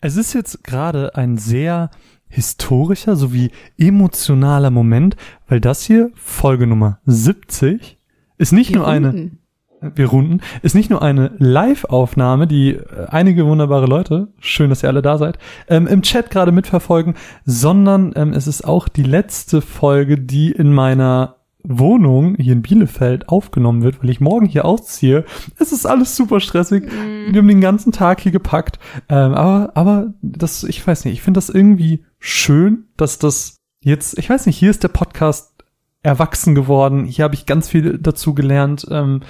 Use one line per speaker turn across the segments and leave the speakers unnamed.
Es ist jetzt gerade ein sehr historischer sowie emotionaler Moment, weil das hier, Folge Nummer 70, ist nicht
Wir
nur eine,
runden.
wir runden, ist nicht nur eine Live-Aufnahme, die äh, einige wunderbare Leute, schön, dass ihr alle da seid, ähm, im Chat gerade mitverfolgen, sondern ähm, es ist auch die letzte Folge, die in meiner Wohnung hier in Bielefeld aufgenommen wird, weil ich morgen hier ausziehe. Es ist alles super stressig. Wir haben den ganzen Tag hier gepackt. Ähm, aber, aber das, ich weiß nicht, ich finde das irgendwie schön, dass das jetzt, ich weiß nicht, hier ist der Podcast erwachsen geworden. Hier habe ich ganz viel dazu gelernt. Ähm,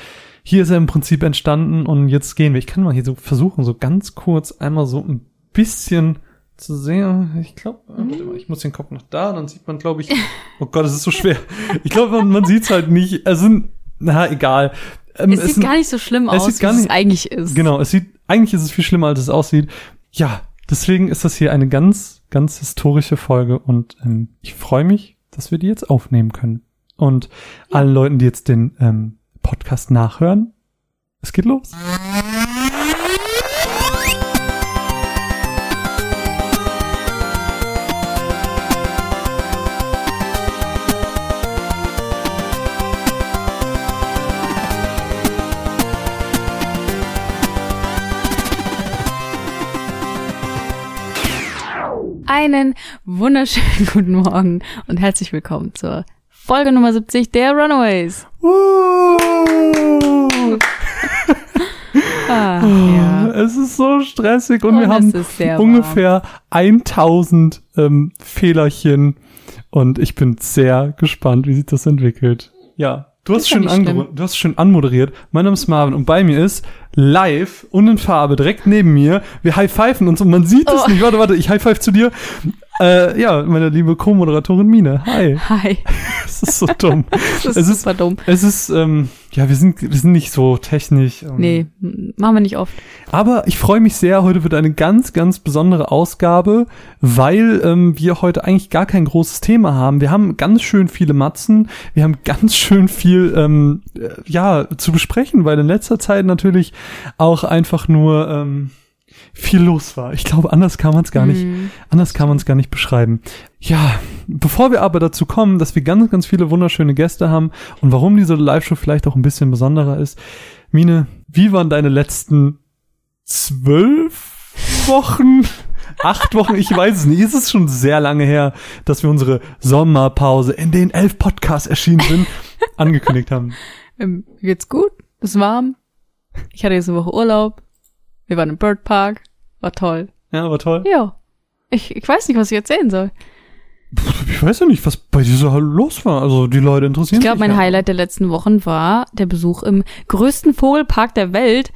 hier ist er im Prinzip entstanden und jetzt gehen wir. Ich kann mal hier so versuchen, so ganz kurz einmal so ein bisschen zu sehen. Ich glaube, ich muss den Kopf noch da, dann sieht man, glaube ich, oh Gott, es ist so schwer. Ich glaube, man, man sieht es halt nicht. Also, na, egal. Ähm,
Es sieht gar nicht so schlimm
es
aus, wie es eigentlich ist.
Genau, es sieht, eigentlich ist es viel schlimmer, als es aussieht. Ja, deswegen ist das hier eine ganz, ganz historische Folge und ähm, ich freue mich, dass wir die jetzt aufnehmen können. Und allen Leuten, die jetzt den ähm, Podcast nachhören, es geht los.
Einen wunderschönen guten Morgen und herzlich willkommen zur Folge Nummer 70 der Runaways. Ah, ja.
Es ist so stressig und,
Und
wir haben ungefähr 1000 ähm, Fehlerchen und ich bin sehr gespannt, wie sich das entwickelt. Ja, du hast
ja schlimm.
du hast schon anmoderiert. Mein Name ist Marvin und bei mir ist live und in Farbe direkt neben mir. Wir high-pfeifen uns und man sieht es
Oh.
nicht. Warte, warte, ich high-five zu dir. Äh, ja, meine liebe Co-Moderatorin Mine. Hi.
Hi.
Das ist so dumm.
Das ist
es ist
super dumm.
es ist ähm, ja, wir sind wir sind nicht so technisch. ähm,
Nee, machen wir nicht oft.
aber ich freue mich sehr. Heute wird eine ganz, ganz besondere Ausgabe, weil ähm, wir heute eigentlich gar kein großes Thema haben. Wir haben ganz schön viele Matzen. Wir haben ganz schön viel ähm, äh, ja zu besprechen, weil in letzter Zeit natürlich auch einfach nur ähm, viel los war. Ich glaube, anders kann man es gar nicht.
Hm.
Anders kann man es gar nicht beschreiben. Ja, bevor wir aber dazu kommen, dass wir ganz, ganz viele wunderschöne Gäste haben und warum diese Live-Show vielleicht auch ein bisschen besonderer ist. Mine, wie waren deine letzten zwölf Wochen? Acht Wochen, ich weiß es nicht. Es ist schon sehr lange her, dass wir unsere Sommerpause, in den elf Podcasts erschienen sind, angekündigt haben.
Ähm, geht's gut, es ist warm. Ich hatte jetzt eine Woche Urlaub. Wir waren im Bird Park. War toll.
Ja, war toll.
Ja. Ich, ich weiß nicht, was ich erzählen soll.
Ich weiß ja nicht, was bei dir so los war. Also die Leute interessieren
Ich glaube,
sich
mein
ja.
Highlight der letzten Wochen war der Besuch im größten Vogelpark der Welt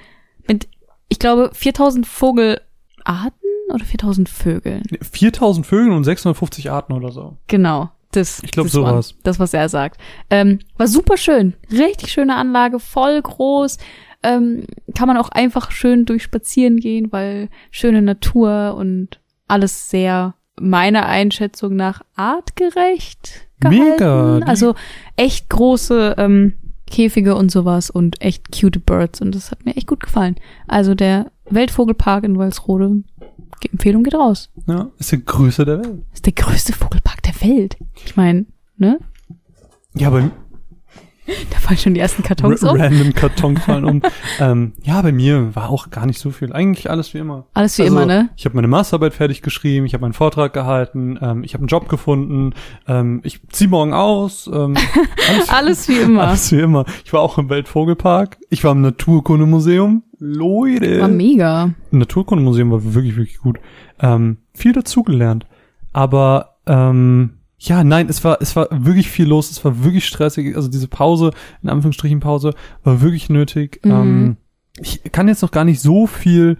mit, ich glaube, 4000 Vogelarten oder 4000 Vögeln.
4000 Vögel und 650 Arten oder so.
Genau. Das,
Ich glaub, sowas.
war Das, was er sagt. Ähm, war super schön. Richtig schöne Anlage, voll groß. Ähm, kann man auch einfach schön durchspazieren gehen, weil schöne Natur und alles sehr meiner Einschätzung nach artgerecht gehalten.
Mega.
Also echt große ähm, Käfige und sowas und echt cute Birds und das hat mir echt gut gefallen. Also der Weltvogelpark in Walsrode, Empfehlung geht raus.
Ja, ist der größte der Welt.
ist der größte Vogelpark der Welt. Ich meine, ne?
Ja, bei
Da fallen schon die ersten Kartons
R
um.
random Karton fallen um. ähm, ja, bei mir war auch gar nicht so viel. Eigentlich alles wie immer.
Alles wie
Also,
immer, ne?
Ich habe meine Masterarbeit fertig geschrieben, ich habe meinen Vortrag gehalten, ähm, ich habe einen Job gefunden, ähm, ich zieh morgen aus. Ähm, alles,
Alles wie immer.
alles wie immer. Ich war auch im Weltvogelpark. Ich war im Naturkundemuseum. Leute.
War mega.
Im Naturkundemuseum war wirklich, wirklich gut. Ähm, viel dazugelernt. Aber ähm, ja, nein, es war, es war wirklich viel los, es war wirklich stressig. Also diese Pause, in Anführungsstrichen Pause, war wirklich nötig.
Mhm.
Ähm, ich kann jetzt noch gar nicht so viel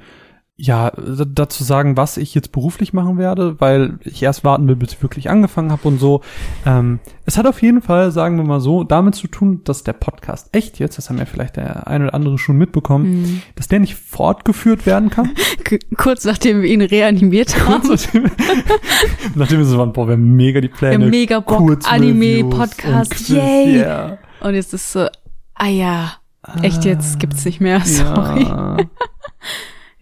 ja, dazu sagen, was ich jetzt beruflich machen werde, weil ich erst warten will, bis ich wirklich angefangen habe und so. Ähm, es hat auf jeden Fall, sagen wir mal so, damit zu tun, dass der Podcast echt jetzt, das haben ja vielleicht der ein oder andere schon mitbekommen,
Mhm.
dass der nicht fortgeführt werden kann.
Kurz nachdem wir ihn reanimiert haben.
nachdem, nachdem wir so waren, boah, wir haben mega die Pläne.
mega Bock, Anime, Podcast, yay.
yeah.
Und jetzt ist so, ah ja, echt jetzt gibt's nicht mehr, sorry.
Ja.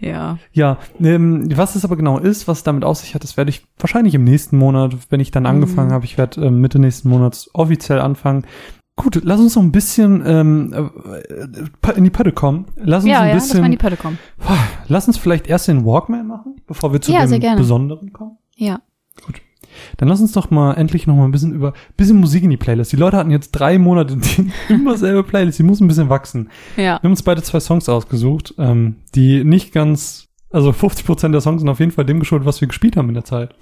Ja.
Ja, ähm, was es aber genau ist, was es damit auf sich hat, das werde ich wahrscheinlich im nächsten Monat, wenn ich dann angefangen
Mhm.
habe, ich werde ähm, Mitte nächsten Monats offiziell anfangen. Gut, lass uns noch ein bisschen ähm, äh, in die Pötte kommen. Lass uns
Ja,
ein
ja, lass mal
bisschen,
in die Pötte kommen.
lass uns vielleicht erst den Walkman machen, bevor wir zu
Ja,
dem. Besonderen kommen.
Ja.
Dann lass uns doch mal endlich noch mal ein bisschen über bisschen Musik in die Playlist. Die Leute hatten jetzt drei Monate die immer selbe Playlist. Die muss ein bisschen wachsen.
Ja.
Wir haben uns beide zwei Songs ausgesucht, ähm, die nicht ganz, also 50 Prozent der Songs sind auf jeden Fall dem geschuldet, was wir gespielt haben in der Zeit.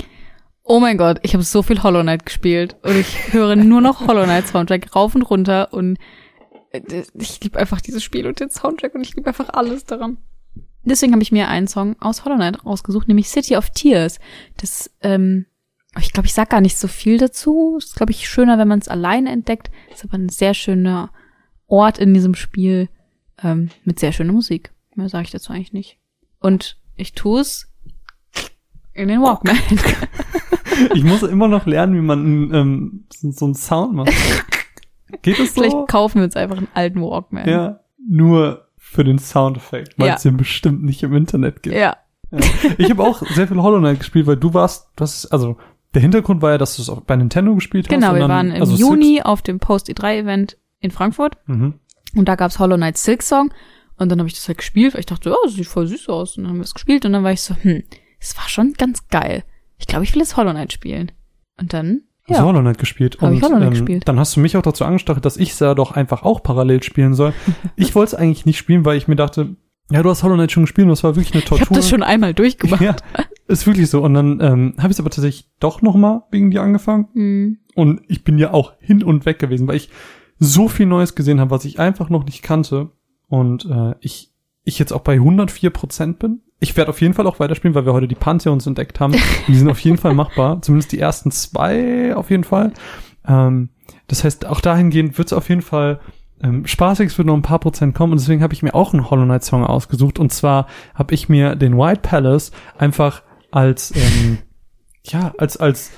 Oh mein Gott, ich habe so viel Hollow Knight gespielt und ich höre nur noch Hollow Knight Soundtrack rauf und runter und äh, ich liebe einfach dieses Spiel und den Soundtrack und ich liebe einfach alles daran. Deswegen habe ich mir einen Song aus Hollow Knight rausgesucht, nämlich City of Tears. Das, ähm, ich glaube, ich sag gar nicht so viel dazu. Ist, glaube ich, schöner, wenn man es alleine entdeckt. Ist aber ein sehr schöner Ort in diesem Spiel ähm, mit sehr schöner Musik. Mehr sage ich dazu eigentlich nicht. Und ich tue es in den Walkman.
Ich muss immer noch lernen, wie man ähm, so, so einen Sound macht. Geht das so?
Vielleicht kaufen wir uns einfach einen alten Walkman.
ja, nur für den Soundeffekt, weil
Ja.
es den bestimmt nicht im Internet gibt.
Ja.
Ich habe auch sehr viel Hollow Knight gespielt, weil du warst, das also der Hintergrund war ja, dass du es auch bei Nintendo gespielt hast.
Genau, wir waren im
also
Juni auf dem Post-E3-Event in Frankfurt
Mhm.
und da gab's Hollow Knight Silk Song und dann habe ich das halt gespielt, weil ich dachte, oh, das sieht voll süß aus. Und dann haben wir es gespielt und dann war ich so, hm, es war schon ganz geil. Ich glaube, ich will jetzt Hollow Knight spielen. Und dann,
Hast du
ja,
Hollow Knight gespielt?
Hab ich
Und,
Hollow Knight
ähm,
gespielt.
Dann hast du mich auch dazu angestachelt, dass ich es ja doch einfach auch parallel spielen soll. ich wollte es eigentlich nicht spielen, weil ich mir dachte, ja, du hast Hollow Knight schon gespielt und das war wirklich eine
ich
Tortur.
habe das schon einmal durchgemacht.
Ja, ist wirklich so. Und dann ähm, habe ich es aber tatsächlich doch noch mal wegen dir angefangen.
Hm.
Und ich bin ja auch hin und weg gewesen, weil ich so viel Neues gesehen habe, was ich einfach noch nicht kannte. Und äh, ich, ich jetzt auch bei 104 Prozent bin. Ich werde auf jeden Fall auch weiterspielen, weil wir heute die Pantheons entdeckt haben. Die sind auf jeden Fall machbar. Zumindest die ersten zwei auf jeden Fall. Ähm, das heißt, auch dahingehend wird es auf jeden Fall ähm, spaßig. Es wird noch ein paar Prozent kommen. Und deswegen habe ich mir auch einen Hollow Knight Song ausgesucht. Und zwar habe ich mir den White Palace einfach als ähm, ja als als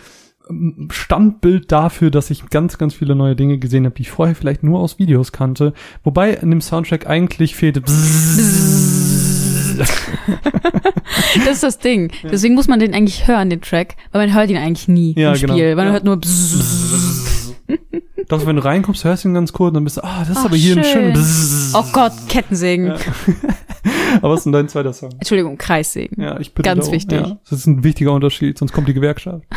ähm, Standbild dafür, dass ich ganz, ganz viele neue Dinge gesehen habe, die ich vorher vielleicht nur aus Videos kannte. Wobei in dem Soundtrack eigentlich fehlte.
Das ist das Ding. Deswegen muss man den eigentlich hören, den Track, weil man hört ihn eigentlich nie
Ja,
im
genau.
Spiel. Man
Ja.
hört nur
Doch, wenn du reinkommst, hörst du ihn ganz kurz und dann bist du, ah, das ist
Ach,
aber hier ein
schön.
schöner.
Oh Gott, Kettensägen.
Ja. aber was ist denn dein zweiter Song?
Entschuldigung, Kreissägen.
Ja, ich bitte
Ganz
darum.
wichtig.
Ja, das ist ein wichtiger Unterschied, sonst kommt die Gewerkschaft.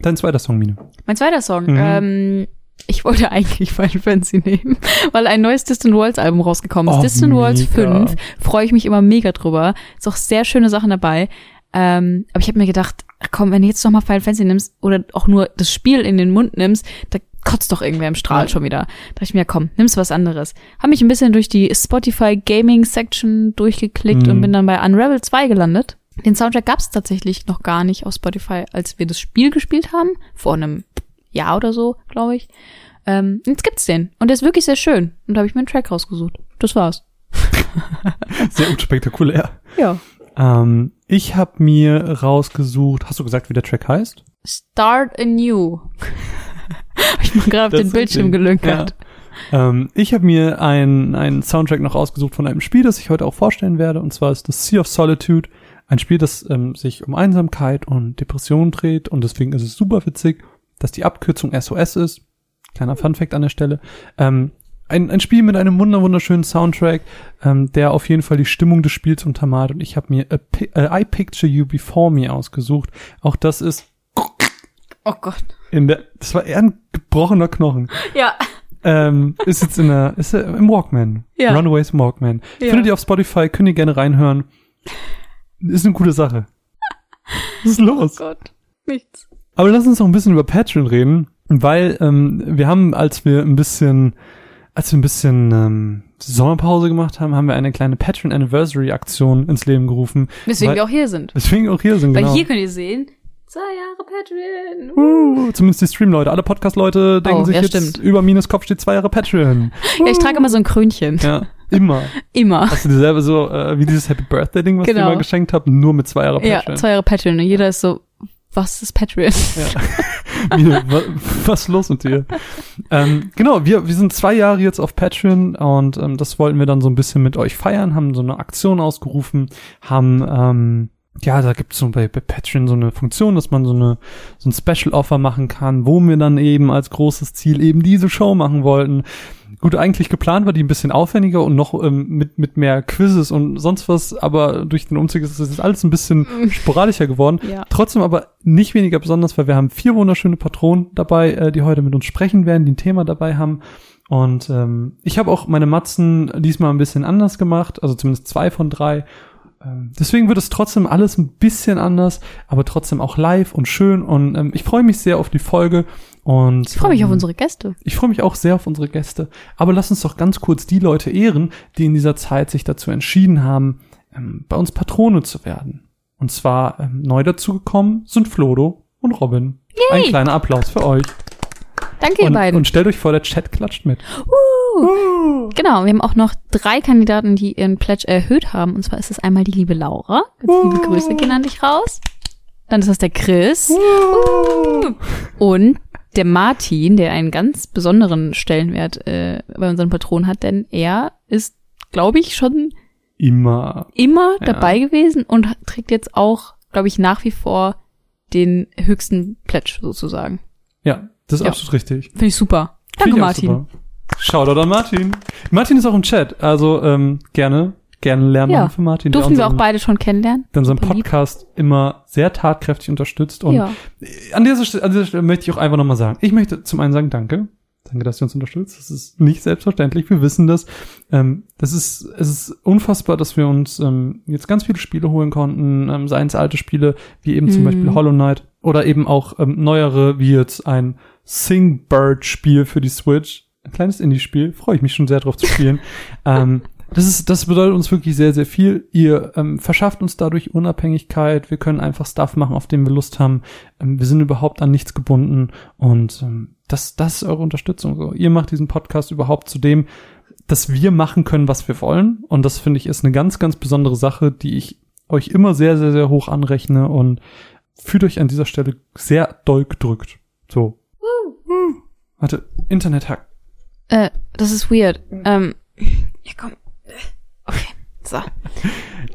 Dein zweiter Song, Mine.
Mein zweiter Song.
Mhm.
Ähm, ich wollte eigentlich Final Fantasy nehmen, weil ein neues Distant Worlds Album rausgekommen ist.
Oh,
Distant Worlds
mega.
5. Freue ich mich immer mega drüber. Ist auch sehr schöne Sachen dabei. Ähm, aber ich habe mir gedacht, ach komm, wenn du jetzt noch mal Final Fantasy nimmst oder auch nur das Spiel in den Mund nimmst, da kotzt doch irgendwer im Strahl
Ja.
schon wieder. Da dachte ich mir, komm, nimmst was anderes. Hab mich ein bisschen durch die Spotify Gaming Section durchgeklickt
Mhm.
und bin dann bei Unravel 2 gelandet. Den Soundtrack gab es tatsächlich noch gar nicht auf Spotify, als wir das Spiel gespielt haben. Vor einem Jahr oder so, glaube ich. Ähm, jetzt gibt's den. Und der ist wirklich sehr schön. Und da habe ich mir einen Track rausgesucht. Das war's.
Sehr unspektakulär.
Ja.
Ähm, ich habe mir rausgesucht, hast du gesagt, wie der Track heißt?
Start anew. hab ich mal gerade auf den Bildschirm
okay.
gelönkert.
Ähm, ich habe mir einen, einen Soundtrack noch ausgesucht von einem Spiel, das ich heute auch vorstellen werde. Und zwar ist das Sea of Solitude. Ein Spiel, das ähm, sich um Einsamkeit und Depression dreht. Und deswegen ist es super witzig, dass die Abkürzung SOS ist. Kleiner Funfact an der Stelle. Ähm, ein, ein Spiel mit einem wunder wunderschönen Soundtrack, ähm, der auf jeden Fall die Stimmung des Spiels untermalt. Und ich habe mir äh, I Picture You Before Me ausgesucht. Auch das ist
Oh Gott.
in der, das war eher ein gebrochener Knochen.
Ja.
ähm, ist jetzt in der, ist im Walkman.
Ja.
Runaways im Walkman.
Ja.
Findet ihr auf Spotify, könnt ihr gerne reinhören. Ist eine gute Sache. Was ist los?
Oh Gott. Nichts.
Aber lass uns noch ein bisschen über Patreon reden, weil ähm, wir haben, als wir ein bisschen, als wir ein bisschen ähm, Sommerpause gemacht haben, haben wir eine kleine Patreon Anniversary Aktion ins Leben gerufen.
Weswegen
weil,
wir auch hier sind.
Deswegen auch hier sind,
Weil
genau.
hier könnt ihr sehen, zwei Jahre Patreon.
Uh, zumindest die Stream-Leute. Alle Podcast-Leute denken
Oh,
sich
ja,
jetzt,
stimmt.
über Minus Kopf steht zwei Jahre Patreon.
Ja, ich trage immer so ein Krönchen.
Ja, immer.
Immer.
Hast du dir selber so, äh, wie dieses Happy Birthday Ding, was ich dir
Genau.
mal geschenkt habe, nur mit zwei Jahre
Ja,
Patreon.
zwei Jahre Patreon. Und jeder ist so, was ist Patreon?
Ja. Wa- was ist los mit dir? ähm, genau, wir, wir sind zwei Jahre jetzt auf Patreon und ähm, das wollten wir dann so ein bisschen mit euch feiern, haben so eine Aktion ausgerufen, haben ähm, ja, da gibt's so bei, bei Patreon so eine Funktion, dass man so eine so ein Special Offer machen kann, wo wir dann eben als großes Ziel eben diese Show machen wollten. Gut, eigentlich geplant war die ein bisschen aufwendiger und noch ähm, mit, mit mehr Quizzes und sonst was, aber durch den Umzug ist das jetzt alles ein bisschen sporadischer geworden.
Ja.
Trotzdem aber nicht weniger besonders, weil wir haben vier wunderschöne Patronen dabei, äh, die heute mit uns sprechen werden, die ein Thema dabei haben. Und ähm, ich habe auch meine Matzen diesmal ein bisschen anders gemacht, also zumindest zwei von drei. Ähm, deswegen wird es trotzdem alles ein bisschen anders, aber trotzdem auch live und schön. Und ähm, ich freue mich sehr auf die Folge. Und
Ich freue mich
ähm,
auf unsere Gäste.
ich freue mich auch sehr auf unsere Gäste. Aber lass uns doch ganz kurz die Leute ehren, die in dieser Zeit sich dazu entschieden haben, ähm, bei uns Patrone zu werden. Und zwar ähm, neu dazugekommen sind Flodo und Robin. Ein kleiner Applaus für euch.
Danke, ihr
Und,
beiden.
und stellt euch vor, der Chat klatscht mit.
Genau, wir haben auch noch drei Kandidaten, die ihren Pledge erhöht haben. Und zwar ist es einmal die liebe Laura. Ganz liebe Grüße gehen an dich raus. Dann ist das der Chris. Und der Martin, der einen ganz besonderen Stellenwert äh, bei unseren Patronen hat, denn er ist, glaube ich, schon
Immer.
immer
Ja.
dabei gewesen und trägt jetzt auch, glaube ich, nach wie vor den höchsten Pledge sozusagen.
Ja, das ist
Ja.
absolut richtig.
Finde ich super.
Find
Danke,
ich
Martin.
super. Shoutout an Martin. Martin ist auch im Chat, also ähm, gerne, gerne lernen
Ja.
für Martin.
Durften wir auch
unseren-
beide schon kennenlernen.
der unseren
Super lieb.
Podcast immer sehr tatkräftig unterstützt. Und
Ja.
an, dieser, Stelle- an dieser Stelle möchte ich auch einfach nochmal sagen, ich möchte zum einen sagen, danke. Danke, dass ihr uns unterstützt. Das ist nicht selbstverständlich. Wir wissen das. Ähm, das ist, es ist unfassbar, dass wir uns ähm, jetzt ganz viele Spiele holen konnten, ähm, seien es alte Spiele, wie eben zum
Mhm.
Beispiel Hollow Knight oder eben auch ähm, neuere, wie jetzt ein Singbird-Spiel für die Switch. Ein kleines Indie-Spiel. Freue ich mich schon sehr drauf zu spielen. ähm, das ist, das bedeutet uns wirklich sehr, sehr viel. Ihr ähm, verschafft uns dadurch Unabhängigkeit. Wir können einfach Stuff machen, auf den wir Lust haben. Ähm, wir sind überhaupt an nichts gebunden und ähm, das, das ist eure Unterstützung. So, ihr macht diesen Podcast überhaupt zu dem, dass wir machen können, was wir wollen. Und das finde ich ist eine ganz, ganz besondere Sache, die ich euch immer sehr, sehr, sehr hoch anrechne und fühlt euch an dieser Stelle sehr doll gedrückt. So. Warte, Internet-Hack.
Äh, das ist weird. Ähm, ja, komm. Okay, so.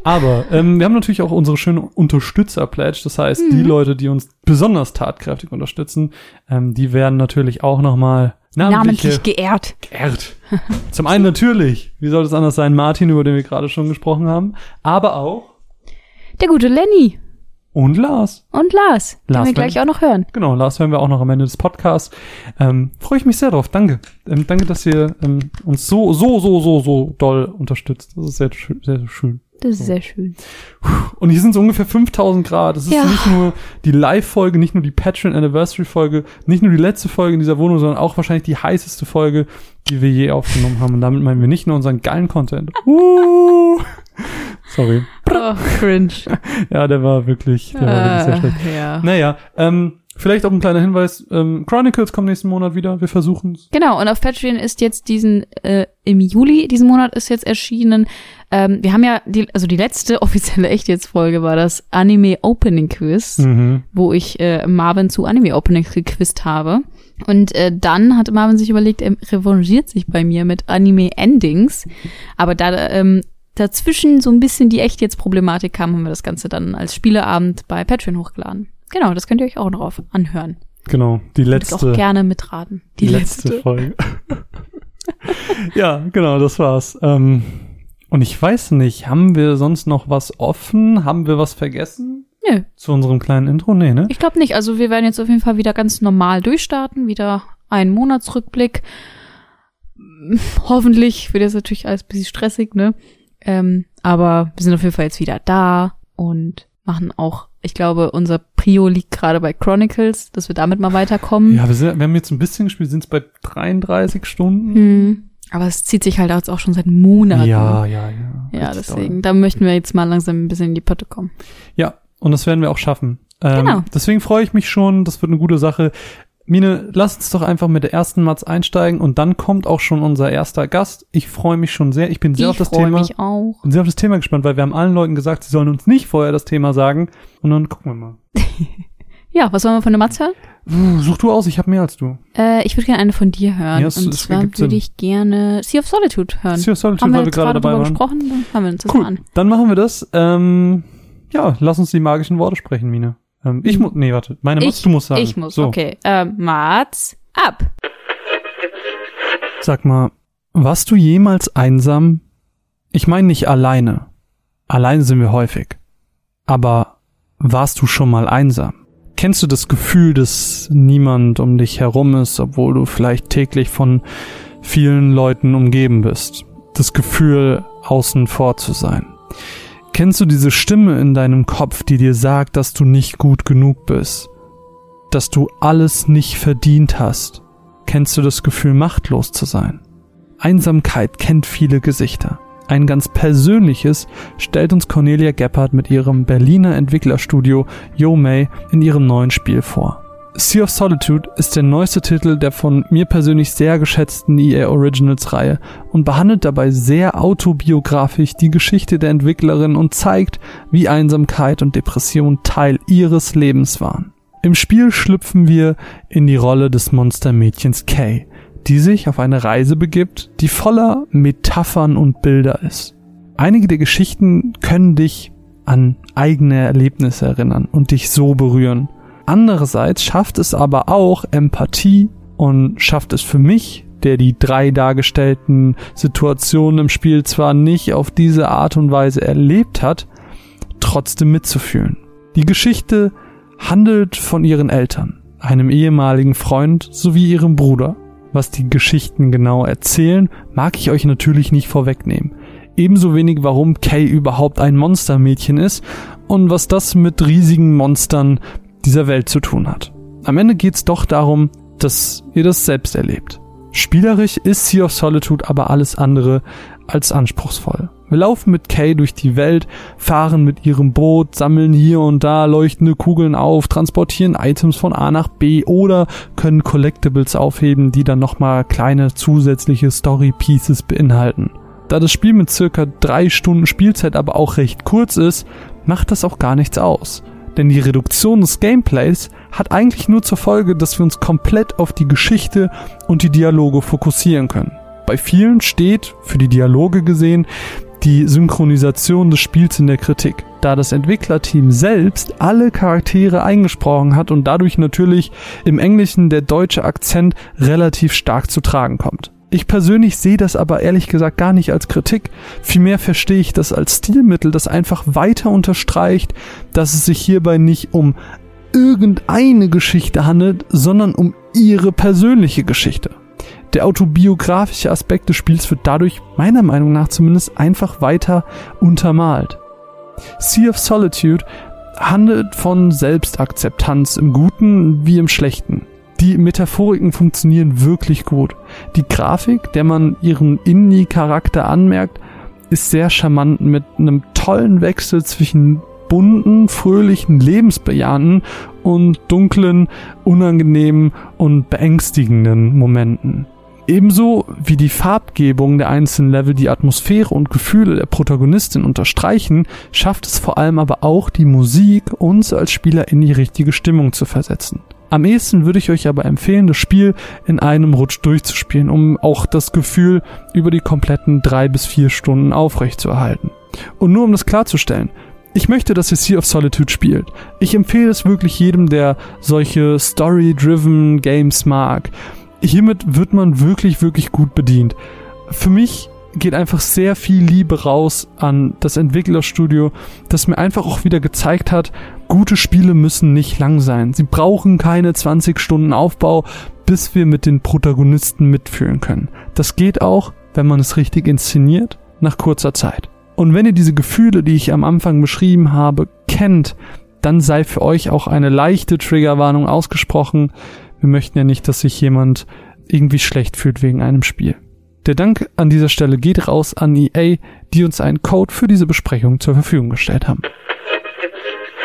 Aber ähm, wir haben natürlich auch unsere schöne Unterstützer-Pledge. Das heißt,
Mhm.
die Leute, die uns besonders tatkräftig unterstützen, ähm, die werden natürlich auch nochmal namentlich
Namentlich geehrt.
geehrt. Zum einen natürlich, wie soll es anders sein, Martin, über den wir gerade schon gesprochen haben, aber auch
Der gute Lenny
und Lars.
und Lars, den
Lars
wir gleich auch noch hören.
Genau, Lars hören wir auch noch am Ende des Podcasts. Ähm, Freue ich mich sehr drauf. Danke. Ähm, danke, dass ihr ähm, uns so, so, so, so, so doll unterstützt. Das ist sehr, schön- sehr, sehr schön.
Das ist sehr schön.
Und hier sind so ungefähr 5000 Grad. Das ist
Ja.
nicht nur die Live-Folge, nicht nur die Patreon Anniversary-Folge, nicht nur die letzte Folge in dieser Wohnung, sondern auch wahrscheinlich die heißeste Folge, die wir je aufgenommen haben. Und damit meinen wir nicht nur unseren geilen Content. Uh, sorry.
Oh, cringe.
Ja, der war wirklich, der war wirklich sehr schlecht.
Äh, ja.
Naja, ähm, vielleicht auch ein kleiner Hinweis. Ähm, Chronicles kommt nächsten Monat wieder. Wir versuchen's.
Genau, und auf Patreon ist jetzt diesen, äh, im Juli diesen Monat ist jetzt erschienen. Ähm, wir haben ja, die, also die letzte offizielle echt jetzt Folge war das Anime Opening Quiz,
Mhm.
wo ich äh, Marvin zu Anime Openings gequizt habe. Und äh, dann hat Marvin sich überlegt, er revanchiert sich bei mir mit Anime Endings. Aber da ähm, dazwischen so ein bisschen die echt jetzt Problematik kam, haben wir das Ganze dann als Spieleabend bei Patreon hochgeladen. Genau, das könnt ihr euch auch noch auf anhören.
Genau, die
Könnt auch
letzte,
gerne mitraten.
die letzte Folge. ja, genau, das war's. Ähm, und ich weiß nicht, haben wir sonst noch was offen? Haben wir was vergessen?
Nö,
Zu unserem kleinen Intro? Nee, ne?
ich glaube nicht. Also wir werden jetzt auf jeden Fall wieder ganz normal durchstarten, wieder einen Monatsrückblick. Hoffentlich wird jetzt natürlich alles ein bisschen stressig, ne? Ähm, aber wir sind auf jeden Fall jetzt wieder da und machen auch, ich glaube, unser Prio liegt gerade bei Chronicles, dass wir damit mal weiterkommen.
Ja, wir, sind, wir haben jetzt ein bisschen gespielt, sind es bei 33 Stunden?
Hm. Aber es zieht sich halt jetzt auch schon seit Monaten.
Ja, ja, ja.
Ja, deswegen, da möchten wir jetzt mal langsam ein bisschen in die Pötte kommen.
Ja, und das werden wir auch schaffen. Ähm,
Genau.
Deswegen freue ich mich schon, das wird eine gute Sache. Mine, lass uns doch einfach mit der ersten Matz einsteigen und dann kommt auch schon unser erster Gast. Ich freue mich schon sehr. Ich bin sehr
ich
auf das
freue
Thema.
mich auch.
bin sehr auf das Thema gespannt, weil wir haben allen Leuten gesagt, sie sollen uns nicht vorher das Thema sagen. Und dann gucken wir mal.
Ja, was wollen wir von der Matz hören?
Such du aus, ich habe mehr als du.
Äh, ich würde gerne eine von dir hören.
Ja, es-
und
es
zwar würde ich gerne Sea of Solitude hören.
Sea of Solitude,
haben wir
weil wir gerade dabei waren.
gesprochen, dann hören wir uns das
Cool,
mal an.
dann machen wir das. Ähm, ja, lass uns die magischen Worte sprechen, Mine. Ähm, ich muss, nee, warte, meine
Ich,
du musst sagen.
ich muss,
so.
okay. Ähm, Mats, ab.
Sag mal, warst du jemals einsam? Ich meine nicht alleine. Alleine sind wir häufig. Aber warst du schon mal einsam? Kennst du das Gefühl, dass niemand um dich herum ist, obwohl du vielleicht täglich von vielen Leuten umgeben bist? Das Gefühl, außen vor zu sein. Kennst du diese Stimme in deinem Kopf, die dir sagt, dass du nicht gut genug bist? Dass du alles nicht verdient hast? Kennst du das Gefühl, machtlos zu sein? Einsamkeit kennt viele Gesichter. Ein ganz persönliches stellt uns Cornelia Gebhardt mit ihrem Berliner Entwicklerstudio Yomei in ihrem neuen Spiel vor. Sea of Solitude ist der neueste Titel der von mir persönlich sehr geschätzten EA Originals Reihe und behandelt dabei sehr autobiografisch die Geschichte der Entwicklerin und zeigt, wie Einsamkeit und Depression Teil ihres Lebens waren. Im Spiel schlüpfen wir in die Rolle des Monstermädchens Kay, die sich auf eine Reise begibt, die voller Metaphern und Bilder ist. Einige der Geschichten können dich an eigene Erlebnisse erinnern und dich so berühren. Andererseits schafft es aber auch Empathie und schafft es für mich, der die drei dargestellten Situationen im Spiel zwar nicht auf diese Art und Weise erlebt hat, trotzdem mitzufühlen. Die Geschichte handelt von ihren Eltern, einem ehemaligen Freund sowie ihrem Bruder. Was die Geschichten genau erzählen, mag ich euch natürlich nicht vorwegnehmen. Ebenso wenig, warum Kay überhaupt ein Monstermädchen ist und was das mit riesigen Monstern dieser Welt zu tun hat. Am Ende geht's doch darum, dass ihr das selbst erlebt. Spielerisch ist Sea of Solitude aber alles andere als anspruchsvoll. Wir laufen mit Kay durch die Welt, fahren mit ihrem Boot, sammeln hier und da leuchtende Kugeln auf, transportieren Items von A nach B oder können Collectibles aufheben, die dann nochmal kleine zusätzliche Story Pieces beinhalten. Da das Spiel mit circa drei Stunden Spielzeit aber auch recht kurz ist, macht das auch gar nichts aus. Denn die Reduktion des Gameplays hat eigentlich nur zur Folge, dass wir uns komplett auf die Geschichte und die Dialoge fokussieren können. Bei vielen steht, für die Dialoge gesehen, die Synchronisation des Spiels in der Kritik, da das Entwicklerteam selbst alle Charaktere eingesprochen hat und dadurch natürlich im Englischen der deutsche Akzent relativ stark zu tragen kommt. Ich persönlich sehe das aber ehrlich gesagt gar nicht als Kritik. Vielmehr verstehe ich das als Stilmittel, das einfach weiter unterstreicht, dass es sich hierbei nicht um irgendeine Geschichte handelt, sondern um ihre persönliche Geschichte. Der autobiografische Aspekt des Spiels wird dadurch meiner Meinung nach zumindest einfach weiter untermalt. Sea of Solitude handelt von Selbstakzeptanz im Guten wie im Schlechten. Die Metaphoriken funktionieren wirklich gut. Die Grafik, der man ihren Indie-Charakter anmerkt, ist sehr charmant mit einem tollen Wechsel zwischen bunten, fröhlichen, lebensbejahenden und dunklen, unangenehmen und beängstigenden Momenten. Ebenso wie die Farbgebung der einzelnen Level die Atmosphäre und Gefühle der Protagonistin unterstreichen, schafft es vor allem aber auch die Musik, uns als Spieler in die richtige Stimmung zu versetzen. Am ehesten würde ich euch aber empfehlen, das Spiel in einem Rutsch durchzuspielen, um auch das Gefühl über die kompletten drei bis vier Stunden aufrechtzuerhalten. Und nur um das klarzustellen, ich möchte, dass ihr Sea of Solitude spielt. Ich empfehle es wirklich jedem, der solche Story-driven Games mag. Hiermit wird man wirklich, wirklich gut bedient. Für mich geht einfach sehr viel Liebe raus an das Entwicklerstudio, das mir einfach auch wieder gezeigt hat, gute Spiele müssen nicht lang sein. Sie brauchen keine 20 Stunden Aufbau, bis wir mit den Protagonisten mitfühlen können. Das geht auch, wenn man es richtig inszeniert, nach kurzer Zeit. Und wenn ihr diese Gefühle, die ich am Anfang beschrieben habe, kennt, dann sei für euch auch eine leichte Triggerwarnung ausgesprochen. Wir möchten ja nicht, dass sich jemand irgendwie schlecht fühlt wegen einem Spiel. Der Dank an dieser Stelle geht raus an EA, die uns einen Code für diese Besprechung zur Verfügung gestellt haben.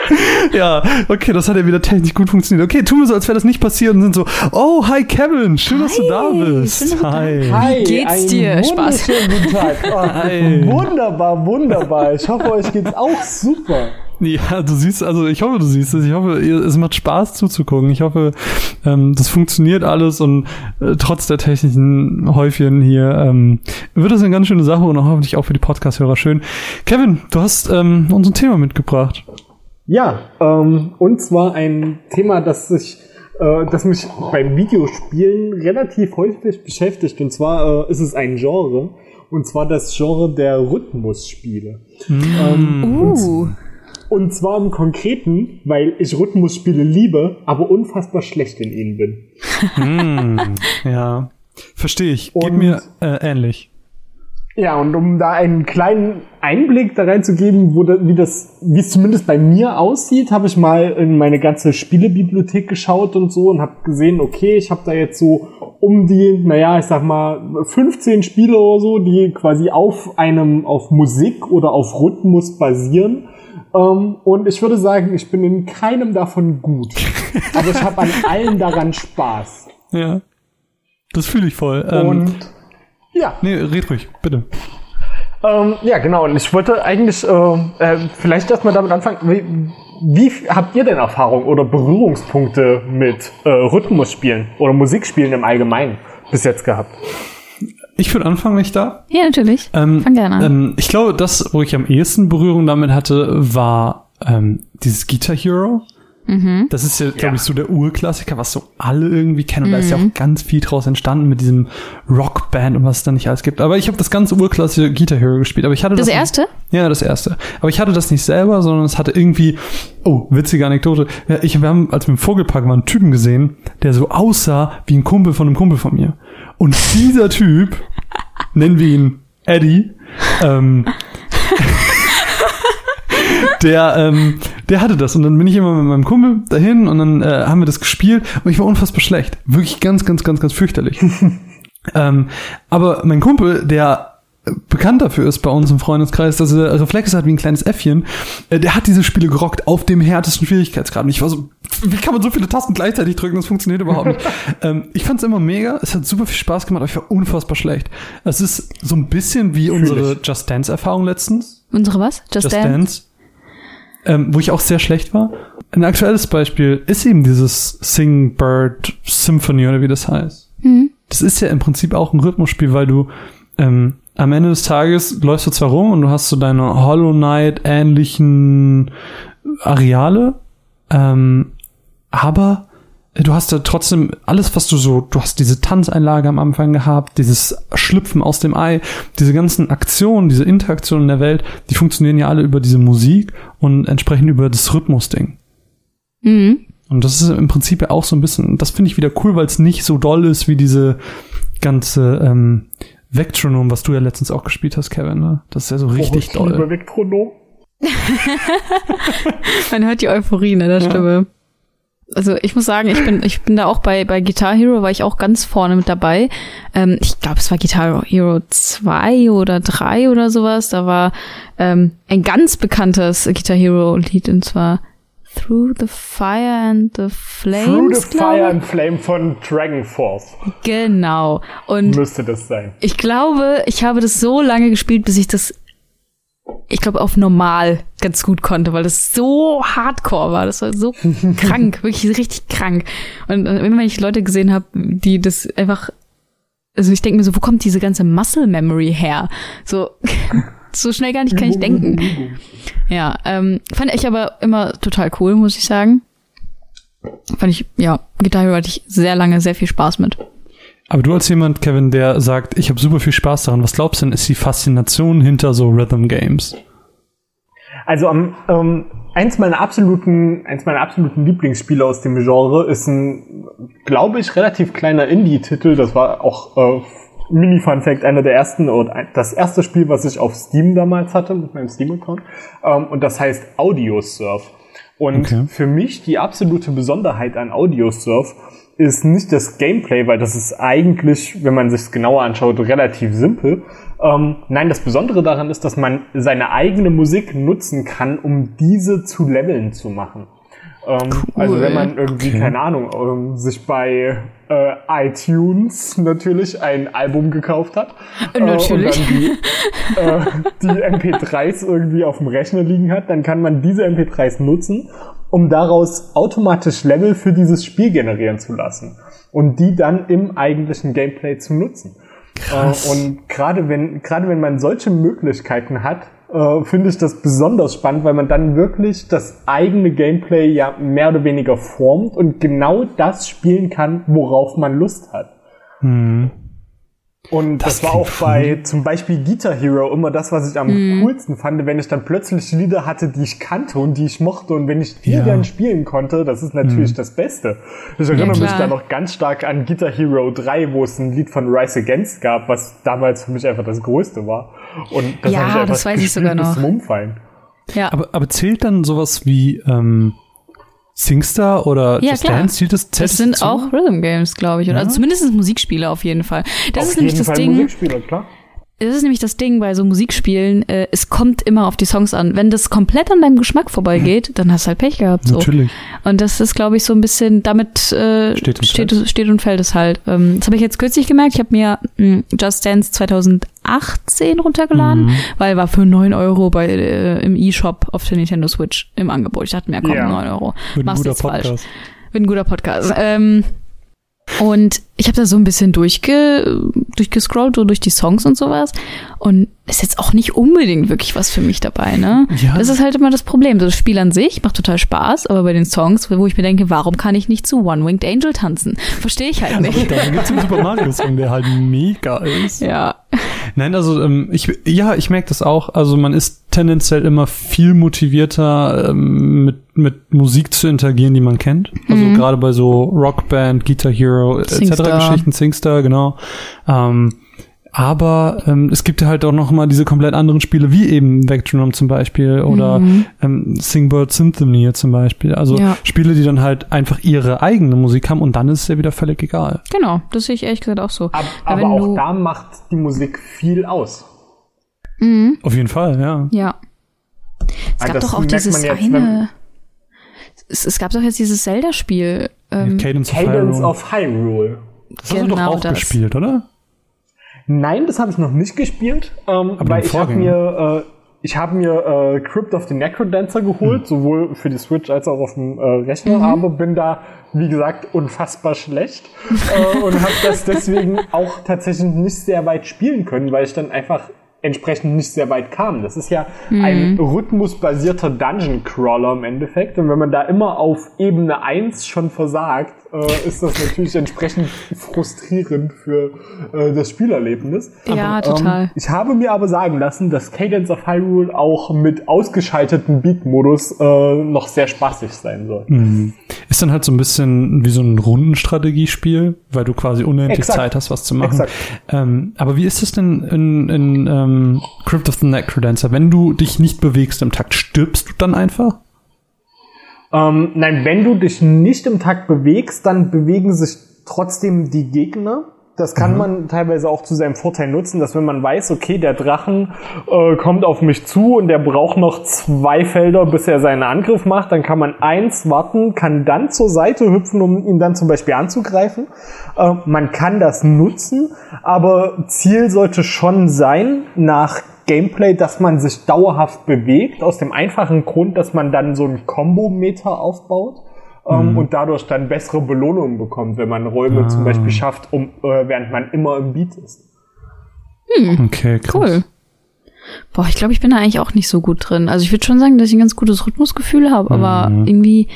ja, okay, das hat ja wieder technisch gut funktioniert. Okay, tun wir so, als wäre das nicht passiert und sind so, oh, hi Kevin, schön, dass du
Hi,
da bist.
schön,
hi.
Hi,
geht's
einen
dir? Spaß.
Guten Tag. Oh,
Hi.
Wunderbar, wunderbar. Ich hoffe, euch geht's auch super.
Ja, du siehst, also ich hoffe, du siehst es. Ich hoffe, es macht Spaß zuzugucken. Ich hoffe, ähm, das funktioniert alles und äh, trotz der technischen Häufchen hier ähm, wird das eine ganz schöne Sache und auch hoffentlich auch für die Podcast-Hörer schön. Kevin, du hast ähm, uns ein Thema mitgebracht.
Ja, ähm, und zwar ein Thema, das sich äh, das mich beim Videospielen relativ häufig beschäftigt. Und zwar äh, ist es ein Genre, und zwar das Genre der Rhythmusspiele.
Mm.
Ähm,
Uh.
Und, zwar im Konkreten, weil ich Rhythmusspiele liebe, aber unfassbar schlecht in ihnen bin.
Mm, ja, verstehe ich. Geht
Und-
mir äh, ähnlich.
Ja, und um da einen kleinen Einblick da reinzugeben, wo da, wie das, wie es zumindest bei mir aussieht, habe ich mal in meine ganze Spielebibliothek geschaut und so und habe gesehen, okay, ich habe da jetzt so um die, naja, ich sag mal, 15 Spiele oder so, die quasi auf einem, auf Musik oder auf Rhythmus basieren. Ähm, und ich würde sagen, ich bin in keinem davon gut. Aber ich habe an allen daran Spaß.
Ja, das fühle ich voll. Ähm,
Und ja.
nee, red ruhig, bitte.
Ähm, ja, genau. Und ich wollte eigentlich äh, äh, vielleicht erstmal damit anfangen. Wie, wie habt ihr denn Erfahrung oder Berührungspunkte mit äh, Rhythmusspielen oder Musikspielen im Allgemeinen bis jetzt gehabt?
Ich würde anfangen, nicht da.
Ja, natürlich.
Ähm,
Fang gerne an.
Ähm, ich glaube, das, wo ich am ehesten Berührung damit hatte, war ähm, dieses Guitar Hero.
Mhm.
Das ist ja, glaube
Ja.
ich, so der Urklassiker, was so alle irgendwie kennen. Und da ist ja auch ganz viel draus entstanden mit diesem Rockband und was es da nicht alles gibt. Aber ich habe das ganze urklassische Guitar Hero gespielt. Aber ich hatte das,
Das
nicht-
erste?
Ja, das erste. Aber ich hatte das nicht selber, sondern es hatte irgendwie, oh, witzige Anekdote. Ja, ich, wir haben, als wir im Vogelpark waren, einen Typen gesehen, der so aussah wie ein Kumpel von einem Kumpel von mir. Und dieser Typ, nennen wir ihn Eddie, ähm, der, ähm, der hatte das und dann bin ich immer mit meinem Kumpel dahin und dann äh, haben wir das gespielt und ich war unfassbar schlecht. Wirklich ganz, ganz, ganz, ganz fürchterlich. ähm, aber mein Kumpel, der bekannt dafür ist bei uns im Freundeskreis, dass er Reflexe hat wie ein kleines Äffchen, äh, der hat diese Spiele gerockt auf dem härtesten Schwierigkeitsgrad. Und ich war so, wie kann man so viele Tasten gleichzeitig drücken? Das funktioniert überhaupt nicht. ähm, ich fand es immer mega, es hat super viel Spaß gemacht, aber ich war unfassbar schlecht. Es ist so ein bisschen wie unsere Just Dance-Erfahrung letztens.
Unsere was? Just,
Just
Dance?
Dance. Ähm, wo ich auch sehr schlecht war. Ein aktuelles Beispiel ist eben dieses Sing Bird Symphony oder wie das heißt.
Mhm.
Das ist ja im Prinzip auch ein Rhythmusspiel, weil du ähm, am Ende des Tages läufst du zwar rum und du hast so deine Hollow Knight ähnlichen Areale, ähm, aber du hast da trotzdem alles, was du so, du hast diese Tanzeinlage am Anfang gehabt, dieses Schlüpfen aus dem Ei, diese ganzen Aktionen, diese Interaktionen in der Welt, die funktionieren ja alle über diese Musik und entsprechend über das Rhythmusding.
Mhm.
Und das ist im Prinzip ja auch so ein bisschen, das finde ich wieder cool, weil es nicht so doll ist wie diese ganze ähm, Vectronom, was du ja letztens auch gespielt hast, Kevin. Ne? Das ist ja so richtig
Oh, ich liebe
doll.
Vektronom.
Man hört die Euphorie in der
Ja.
Stimme. Also ich muss sagen, ich bin, ich bin da auch bei, bei Guitar Hero, war ich auch ganz vorne mit dabei. Ähm, ich glaube, es war Guitar Hero 2 oder 3 oder sowas. Da war ähm, ein ganz bekanntes Guitar Hero Lied und zwar Through the Fire and the Flames.
Through the Fire and Flame von Dragon Force
Genau. Und
müsste das sein.
ich glaube, ich habe das so lange gespielt, bis ich das, ich glaube, auf normal ganz gut konnte, weil das so hardcore war. Das war so krank, wirklich richtig krank. Und immer wenn ich Leute gesehen habe, die das einfach, also ich denke mir so, wo kommt diese ganze Muscle Memory her? So, so schnell gar nicht kann ich denken. Ja, ähm, fand ich aber immer total cool, muss ich sagen. Fand ich, ja, Guitar Hero hatte ich sehr lange sehr viel Spaß mit.
Aber du als jemand, Kevin, der sagt, ich habe super viel Spaß daran, was glaubst du denn, ist die Faszination hinter so Rhythm Games?
Also am ähm, eins meiner absoluten eins meiner absoluten Lieblingsspiele aus dem Genre ist ein, glaube ich, relativ kleiner Indie-Titel. Das war auch äh, Mini Fun Fact, einer der ersten oder das erste Spiel, was ich auf Steam damals hatte mit meinem Steam-Account. Ähm, und das heißt Audiosurf. Und
Okay.
für mich die absolute Besonderheit an Audiosurf ist nicht das Gameplay, weil das ist eigentlich, wenn man sich es genauer anschaut, relativ simpel. Ähm, nein, das Besondere daran ist, dass man seine eigene Musik nutzen kann, um diese zu Leveln zu machen. Ähm, Also wenn man irgendwie,
Okay.
keine Ahnung, ähm, sich bei äh, iTunes natürlich ein Album gekauft hat. äh,
Natürlich.
Und dann die, äh, die MP3s irgendwie auf dem Rechner liegen hat, dann kann man diese MP3s nutzen, um daraus automatisch Level für dieses Spiel generieren zu lassen. Und die dann im eigentlichen Gameplay zu nutzen.
Krass.
Äh, und gerade wenn, gerade wenn man solche Möglichkeiten hat, äh, finde ich das besonders spannend, weil man dann wirklich das eigene Gameplay ja mehr oder weniger formt und genau das spielen kann, worauf man Lust hat.
Hm.
Und das,
Das
war auch bei zum Beispiel Guitar Hero immer das, was ich am coolsten fand, wenn ich dann plötzlich Lieder hatte, die ich kannte und die ich mochte und wenn ich die
Ja.
dann spielen konnte, das ist natürlich das Beste. Ich erinnere mich
klar.
da noch ganz stark an Guitar Hero 3, wo es ein Lied von Rise Against gab, was damals für mich einfach das Größte war. Und das
Ja,
habe ich einfach
das weiß ich sogar noch.
Umfallen.
Ja.
Aber, aber zählt dann sowas wie ähm, Singstar oder
Ja,
Just
klar.
Dance? Zählt das,
Das sind
dazu?
auch Rhythm Games, glaube ich. Oder also zumindest Musikspiele auf jeden Fall. Das
Auf
ist nämlich das
Fall
Ding.
Musikspieler, klar.
Das ist nämlich das Ding bei so Musikspielen. Äh, es kommt immer auf die Songs an. Wenn das komplett an deinem Geschmack vorbeigeht, dann hast du halt Pech gehabt. So.
Natürlich.
Und das ist, glaube ich, so ein bisschen, damit äh,
Steht und
steht,
fällt.
steht und fällt es halt. Ähm, das habe ich jetzt kürzlich gemerkt. Ich habe mir mh, Just Dance 2018 runtergeladen,
Mhm.
weil war für 9 Euro bei, äh, im E-Shop auf der Nintendo Switch im Angebot. Ich dachte mir, komm,
Ja.
9 Euro. Machst jetzt falsch. Wird ein guter Podcast. Ähm, und ich habe da so ein bisschen durchge, durchgescrollt, so durch die Songs und sowas. Und ist jetzt auch nicht unbedingt wirklich was für mich dabei, ne?
Ja.
Das ist halt immer das Problem. Das Spiel an sich macht total Spaß, aber bei den Songs, wo ich mir denke, warum kann ich nicht zu One-Winged Angel tanzen? Verstehe ich halt nicht.
Da gibt's einen Super Mario Song, der halt mega ist.
ja.
Nein, also ähm, ich ja, ich merke das auch. Also man ist tendenziell immer viel motivierter ähm, mit mit Musik zu interagieren, die man kennt. Also
Mhm.
gerade bei so Rockband, Guitar Hero etc. Geschichten, Singstar, genau. Ähm, aber ähm, es gibt ja halt auch noch mal diese komplett anderen Spiele, wie eben Vectronome zum Beispiel oder ähm, Singbird Symphony zum Beispiel. Also
Mhm. Ja.
Spiele, die dann halt einfach ihre eigene Musik haben und dann ist es ja wieder völlig egal.
Genau, das sehe ich ehrlich gesagt auch so.
Ab, aber
wenn
auch da macht die Musik viel aus.
Mhm,
Auf jeden Fall, ja.
ja. Es gab doch auch dieses
jetzt,
eine. Es, es gab doch jetzt dieses Zelda-Spiel. Ähm,
Cadence,
Cadence
Hyrule.
of Hyrule.
Das hast du doch
Genau
auch
das.
gespielt, oder?
Nein, das habe ich noch nicht gespielt, ähm,
Aber
weil ich habe mir, äh, ich habe mir äh, Crypt of the Necrodancer geholt, sowohl für die Switch als auch auf dem äh, Rechner, aber bin da, wie gesagt, unfassbar schlecht äh, und habe das deswegen auch tatsächlich nicht sehr weit spielen können, weil ich dann einfach entsprechend nicht sehr weit kam. Das ist ja ein rhythmusbasierter Dungeon Crawler im Endeffekt und wenn man da immer auf Ebene 1 schon versagt, äh, ist das natürlich entsprechend frustrierend für äh, das Spielerlebnis.
ja,
Ähm,
total.
ich habe mir aber sagen lassen, dass Cadence of Hyrule auch mit ausgeschaltetem Beat-Modus äh, noch sehr spaßig sein soll.
Mhm. Ist dann halt so ein bisschen wie so ein Rundenstrategiespiel, weil du quasi unendlich
Exakt.
Zeit hast, was zu machen.
Exakt.
Ähm, aber wie ist es denn in, in ähm, Crypt of the Necrodancer? Wenn du dich nicht bewegst im Takt, stirbst du dann einfach?
Ähm, nein, wenn du dich nicht im Takt bewegst, dann bewegen sich trotzdem die Gegner. Das kann man teilweise auch zu seinem Vorteil nutzen, dass wenn man weiß, okay, der Drachen äh, kommt auf mich zu und der braucht noch zwei Felder, bis er seinen Angriff macht, dann kann man eins warten, kann dann zur Seite hüpfen, um ihn dann zum Beispiel anzugreifen. Äh, man kann das nutzen, aber Ziel sollte schon sein, nach Gameplay, dass man sich dauerhaft bewegt, aus dem einfachen Grund, dass man dann so einen Combo-Meter aufbaut ähm, und dadurch dann bessere Belohnungen bekommt, wenn man Räume zum Beispiel schafft, um, äh, während man immer im Beat ist.
Okay, krass.
Cool. Boah, ich glaube, ich bin da eigentlich auch nicht so gut drin. Also ich würde schon sagen, dass ich ein ganz gutes Rhythmusgefühl habe, aber
Mhm.
irgendwie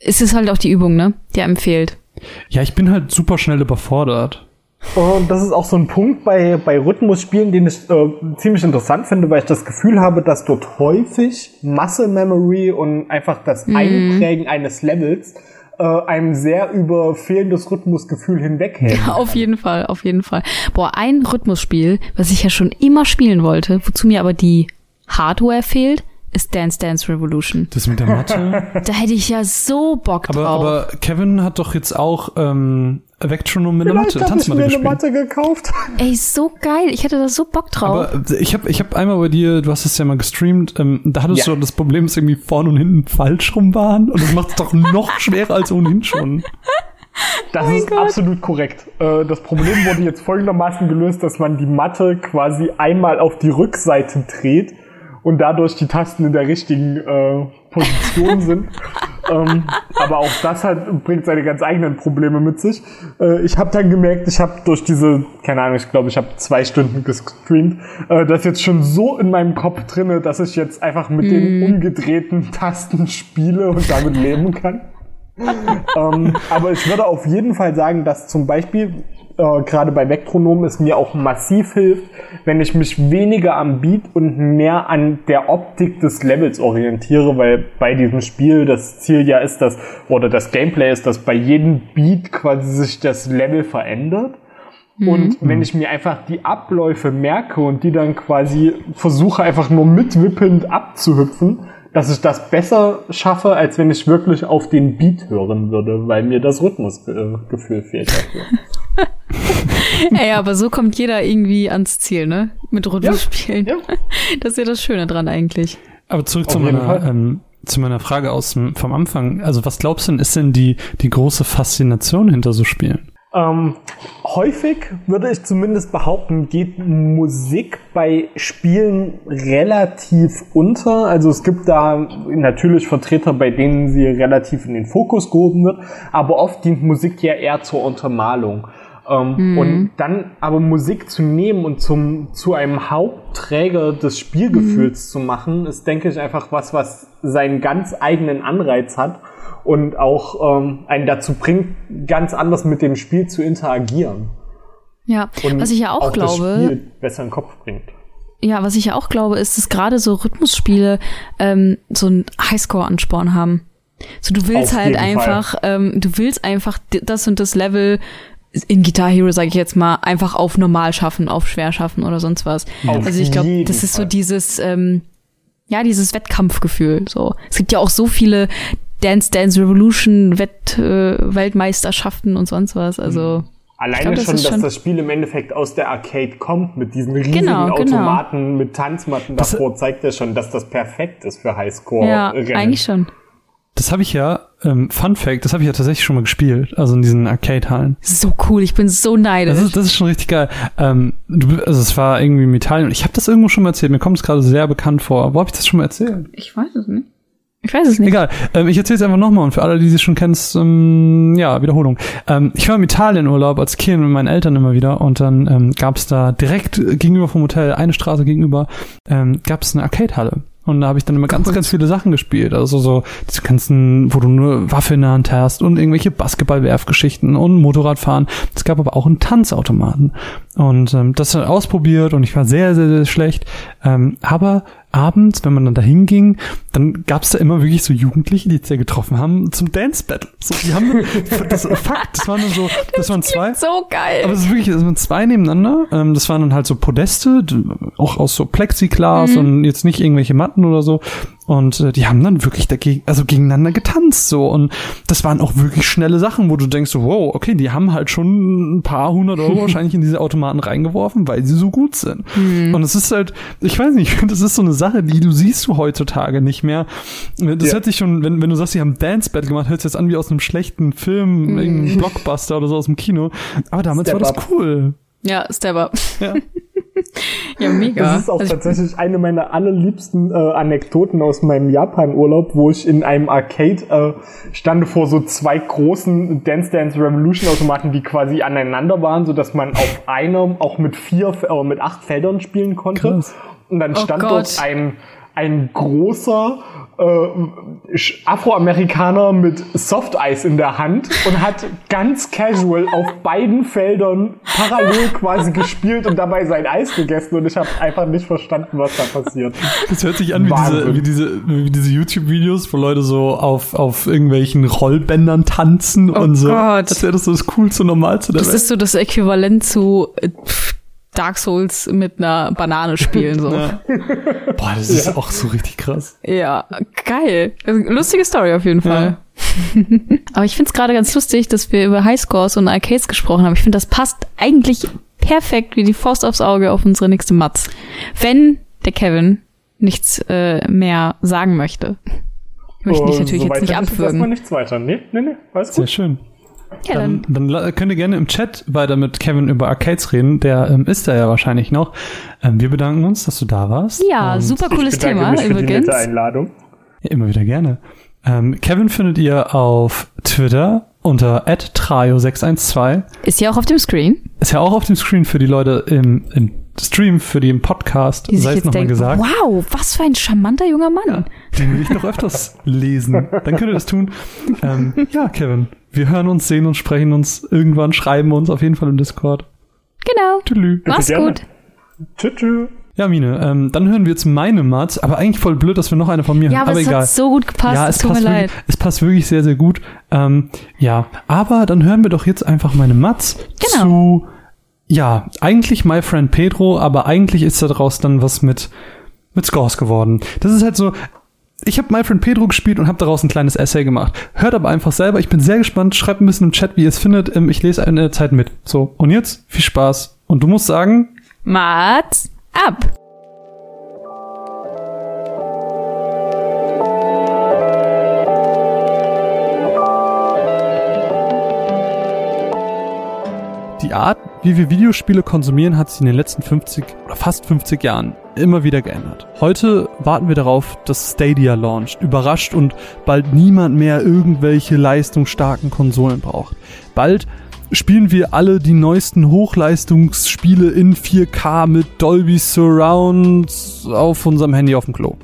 ist es halt auch die Übung, ne? Die einem fehlt.
Ja, ich bin halt super schnell überfordert.
Und das ist auch so ein Punkt bei, bei Rhythmusspielen, den ich äh, ziemlich interessant finde, weil ich das Gefühl habe, dass dort häufig Muscle Memory und einfach das Einprägen eines Levels äh, einem sehr über fehlendes Rhythmusgefühl hinweghält.
Auf jeden Fall, auf jeden Fall. Boah, ein Rhythmusspiel, was ich ja schon immer spielen wollte, wozu mir aber die Hardware fehlt, ist Dance Dance Revolution.
Das mit der Matte.
Da hätte ich ja so Bock
aber,
drauf.
aber Kevin hat doch jetzt auch ähm, Vectronom mit der Matte,
habe ich
Tanzmatte
mir eine
gespielt.
Matte gekauft.
Ey, so geil. Ich hätte da so Bock drauf.
Aber ich habe ich hab einmal bei dir, du hast es ja mal gestreamt, ähm, da hattest
Ja.
du das Problem, dass irgendwie vorne und hinten falsch rum waren und das macht es doch noch schwerer als ohnehin schon.
Das ist absolut korrekt. Äh, Das Problem wurde jetzt folgendermaßen gelöst, dass man die Matte quasi einmal auf die Rückseite dreht und dadurch die Tasten in der richtigen äh, Position sind. ähm, aber auch das hat, bringt seine ganz eigenen Probleme mit sich. Äh, ich habe dann gemerkt, ich habe durch diese, keine Ahnung, ich glaube, ich habe zwei Stunden gestreamt, äh, das jetzt schon so in meinem Kopf drinne, dass ich jetzt einfach mit den umgedrehten Tasten spiele und damit leben kann ähm, aber ich würde auf jeden Fall sagen, dass zum Beispiel äh, gerade bei Vectronom es mir auch massiv hilft, wenn ich mich weniger am Beat und mehr an der Optik des Levels orientiere, weil bei diesem Spiel das Ziel ja ist, dass, oder das Gameplay ist, dass bei jedem Beat quasi sich das Level verändert. Und wenn ich mir einfach die Abläufe merke und die dann quasi versuche einfach nur mitwippend abzuhüpfen, dass ich das besser schaffe, als wenn ich wirklich auf den Beat hören würde, weil mir das Rhythmusgefühl fehlt dafür.
Ey, aber so kommt jeder irgendwie ans Ziel, ne? Mit Rhythmusspielen.
Ja.
Das ist ja das Schöne dran eigentlich.
Aber zurück zu meiner, ähm, zu meiner Frage aus dem, vom Anfang. Also was glaubst du denn, ist denn die, die große Faszination hinter so Spielen?
Ähm, häufig würde ich zumindest behaupten, geht Musik bei Spielen relativ unter. Also es gibt da natürlich Vertreter, bei denen sie relativ in den Fokus gehoben wird, aber oft dient Musik ja eher zur Untermalung. Ähm, Und dann aber Musik zu nehmen und zum, zu einem Hauptträger des Spielgefühls zu machen, ist, denke ich, einfach was, was seinen ganz eigenen Anreiz hat und auch ähm, einen dazu bringt, ganz anders mit dem Spiel zu interagieren.
Ja,
Und
was ich ja auch,
das
glaube,
Spiel besser in den Kopf bringt.
ja, was ich ja auch glaube, ist, dass gerade so Rhythmusspiele ähm, so einen Highscore-Ansporn haben. So, du willst
Auf
halt einfach, ähm, du willst einfach das und das Level in Guitar Hero, sage ich jetzt mal, einfach auf normal schaffen, auf schwer schaffen oder sonst was.
Auf
also ich glaube, das ist so dieses, ähm, ja, dieses Wettkampfgefühl. So, es gibt ja auch so viele Dance Dance Revolution Wett äh, Weltmeisterschaften und sonst was. Also
Alleine
glaub, das
schon, dass
schon-
das Spiel im Endeffekt aus der Arcade kommt, mit diesen riesigen
Genau, genau.
Automaten mit Tanzmatten davor, zeigt ja schon, dass das perfekt ist für Highscore.
ja,
Rennen.
eigentlich schon.
Das habe ich ja, ähm, Fun Fact, das habe ich ja tatsächlich schon mal gespielt, also in diesen Arcade-Hallen.
So cool, ich bin so neidisch.
Das ist, das ist schon richtig geil. Ähm, du, also es war irgendwie im Italien und ich habe das irgendwo schon mal erzählt. Mir kommt es gerade sehr bekannt vor. Wo habe ich das schon mal erzählt?
Ich weiß es nicht. Ich weiß es nicht.
Egal. Ähm, ich erzähle es einfach nochmal und für alle, die sie schon kennen, ähm, ja, Wiederholung. Ähm, ich war im Italienurlaub als Kind mit meinen Eltern immer wieder und dann ähm, gab es da direkt gegenüber vom Hotel, eine Straße gegenüber, ähm, gab es eine Arcade-Halle. Und da habe ich dann immer ganz, ganz viele Sachen gespielt. Also so diese ganzen, wo du nur Waffe in der Hand hast und irgendwelche Basketballwerfgeschichten und Motorradfahren. Es gab aber auch einen Tanzautomaten. Und ähm, das dann ausprobiert und ich war sehr, sehr, sehr schlecht. Ähm, aber abends, wenn man dann dahin ging, dann gab es da immer wirklich so Jugendliche, die sich da getroffen haben zum Dance Battle. So, die haben das Fakt, das waren so, das, waren zwei.
So geil.
Aber es ist wirklich, das waren zwei nebeneinander. Ähm, das waren dann halt so Podeste, auch aus so Plexiglas und jetzt nicht irgendwelche Matten oder so. Und äh, die haben dann wirklich dagegen, also gegeneinander getanzt so. Und das waren auch wirklich schnelle Sachen, wo du denkst, so, wow, okay, die haben halt schon ein paar hundert Euro wahrscheinlich in diese Automaten reingeworfen, weil sie so gut sind. Und es ist halt, ich weiß nicht, das ist so eine Sache, die du siehst du heutzutage nicht mehr. Das
Ja.
hört sich schon, wenn, wenn du sagst, sie haben Dance Battle gemacht, hört sich jetzt an wie aus einem schlechten Film, irgendein Blockbuster oder so aus dem Kino. Aber damals
Step
war das
up.
cool.
Ja, Step Up.
Ja.
Ja, mega.
Das ist auch
Also ich-
tatsächlich eine meiner allerliebsten äh, Anekdoten aus meinem Japan-Urlaub, wo ich in einem Arcade äh, stande vor so zwei großen Dance Dance Revolution Automaten, die quasi aneinander waren, so dass man auf einem auch mit vier, äh, mit acht Feldern spielen konnte.
Krass.
Und dann
Oh
stand
Gott.
dort ein ein großer äh, Afroamerikaner mit Softeis in der Hand und hat ganz casual auf beiden Feldern parallel quasi gespielt und dabei sein Eis gegessen und ich habe einfach nicht verstanden, was da passiert.
Das hört sich an wie diese,
Wahnsinn.
wie diese, wie diese YouTube-Videos, wo Leute so auf, auf irgendwelchen Rollbändern tanzen und so.
Gott.
Als wäre das so das Coolste, Normalste der
Das
Welt.
ist so das Äquivalent zu äh, Dark Souls mit einer Banane spielen. So.
Ja. Boah, das ist auch so richtig krass.
Ja, geil. Also, lustige Story auf jeden Fall. Aber ich find's gerade ganz lustig, dass wir über Highscores und Arcades gesprochen haben. Ich finde, das passt eigentlich perfekt wie die Faust aufs Auge auf unsere nächste Matz. Wenn der Kevin nichts äh, mehr sagen möchte. Ich möchte dich natürlich
soweit
jetzt nicht abwürgen.
erstmal nichts weiter. Nee, nee, nee, alles
Sehr
gut.
schön.
Ja,
Dann,
dann,
dann könnt ihr gerne im Chat weiter mit Kevin über Arcades reden. Der ähm, ist da ja wahrscheinlich noch. Ähm, wir bedanken uns, dass du da warst.
ja,
Und-
super cooles Thema
mich für die
übrigens.
nette Einladung.
Ja, immer wieder gerne. Ähm, Kevin findet ihr auf Twitter unter @trio612.
Ist ja auch auf dem Screen.
Ist ja auch auf dem Screen für die Leute im, im Stream, für im Podcast, sei es nochmal gesagt.
wow, was für ein charmanter junger Mann.
Den will ich doch öfters lesen. Dann könnt ihr das tun. Ähm, ja, Kevin, wir hören uns, sehen uns, sprechen uns, irgendwann schreiben uns auf jeden Fall im Discord.
Genau.
Tschüss.
Mach's gut.
Tschüss.
Ja, Mine, ähm, dann hören wir jetzt meine Mats, aber eigentlich voll blöd, dass wir noch eine von mir
Ja,
haben.
aber,
Aber
es
egal.
hat so gut gepasst.
ja,
es tut mir
passt,
leid.
wirklich, es passt wirklich sehr, sehr gut. Ähm, ja, aber dann hören wir doch jetzt einfach meine Mats
Genau.
zu, ja, eigentlich My Friend Pedro, aber eigentlich ist daraus dann was mit, mit Scores geworden. Das ist halt so, ich habe My Friend Pedro gespielt und habe daraus ein kleines Essay gemacht. Hört aber einfach selber. Ich bin sehr gespannt. Schreibt ein bisschen im Chat, wie ihr es findet. Ähm, Ich lese eine Zeit mit. So, und jetzt viel Spaß. Und du musst sagen,
Mats ab.
Wie wir Videospiele konsumieren, hat sich in den letzten 50 oder fast 50 Jahren immer wieder geändert. Heute warten wir darauf, dass Stadia launcht, überrascht und bald niemand mehr irgendwelche leistungsstarken Konsolen braucht. Bald spielen wir alle die neuesten Hochleistungsspiele in 4K mit Dolby Surround auf unserem Handy auf dem Klo.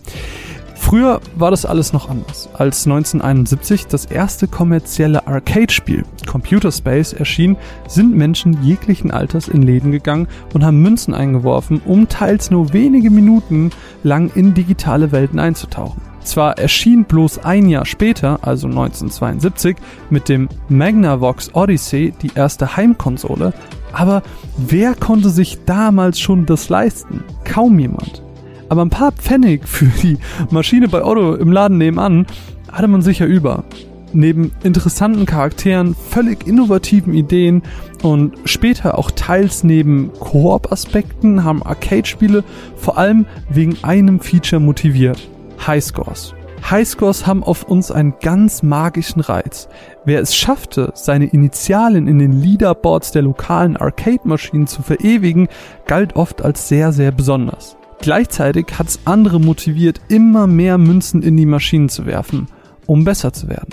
Früher war das alles noch anders. Als 1971 das erste kommerzielle Arcade-Spiel Computer Space erschien, sind Menschen jeglichen Alters in Läden gegangen und haben Münzen eingeworfen, um teils nur wenige Minuten lang in digitale Welten einzutauchen. Zwar erschien bloß ein Jahr später, also 1972, mit dem Magnavox Odyssey die erste Heimkonsole, aber wer konnte sich damals schon das leisten? Kaum jemand. Aber ein paar Pfennig für die Maschine bei Otto im Laden nebenan hatte man sicher über. Neben interessanten Charakteren, völlig innovativen Ideen und später auch teils neben Koop-Aspekten haben Arcade-Spiele vor allem wegen einem Feature motiviert. Highscores. Highscores haben auf uns einen ganz magischen Reiz. Wer es schaffte, seine Initialen in den Leaderboards der lokalen Arcade-Maschinen zu verewigen, galt oft als sehr, sehr besonders. Gleichzeitig hat es andere motiviert, immer mehr Münzen in die Maschinen zu werfen, um besser zu werden.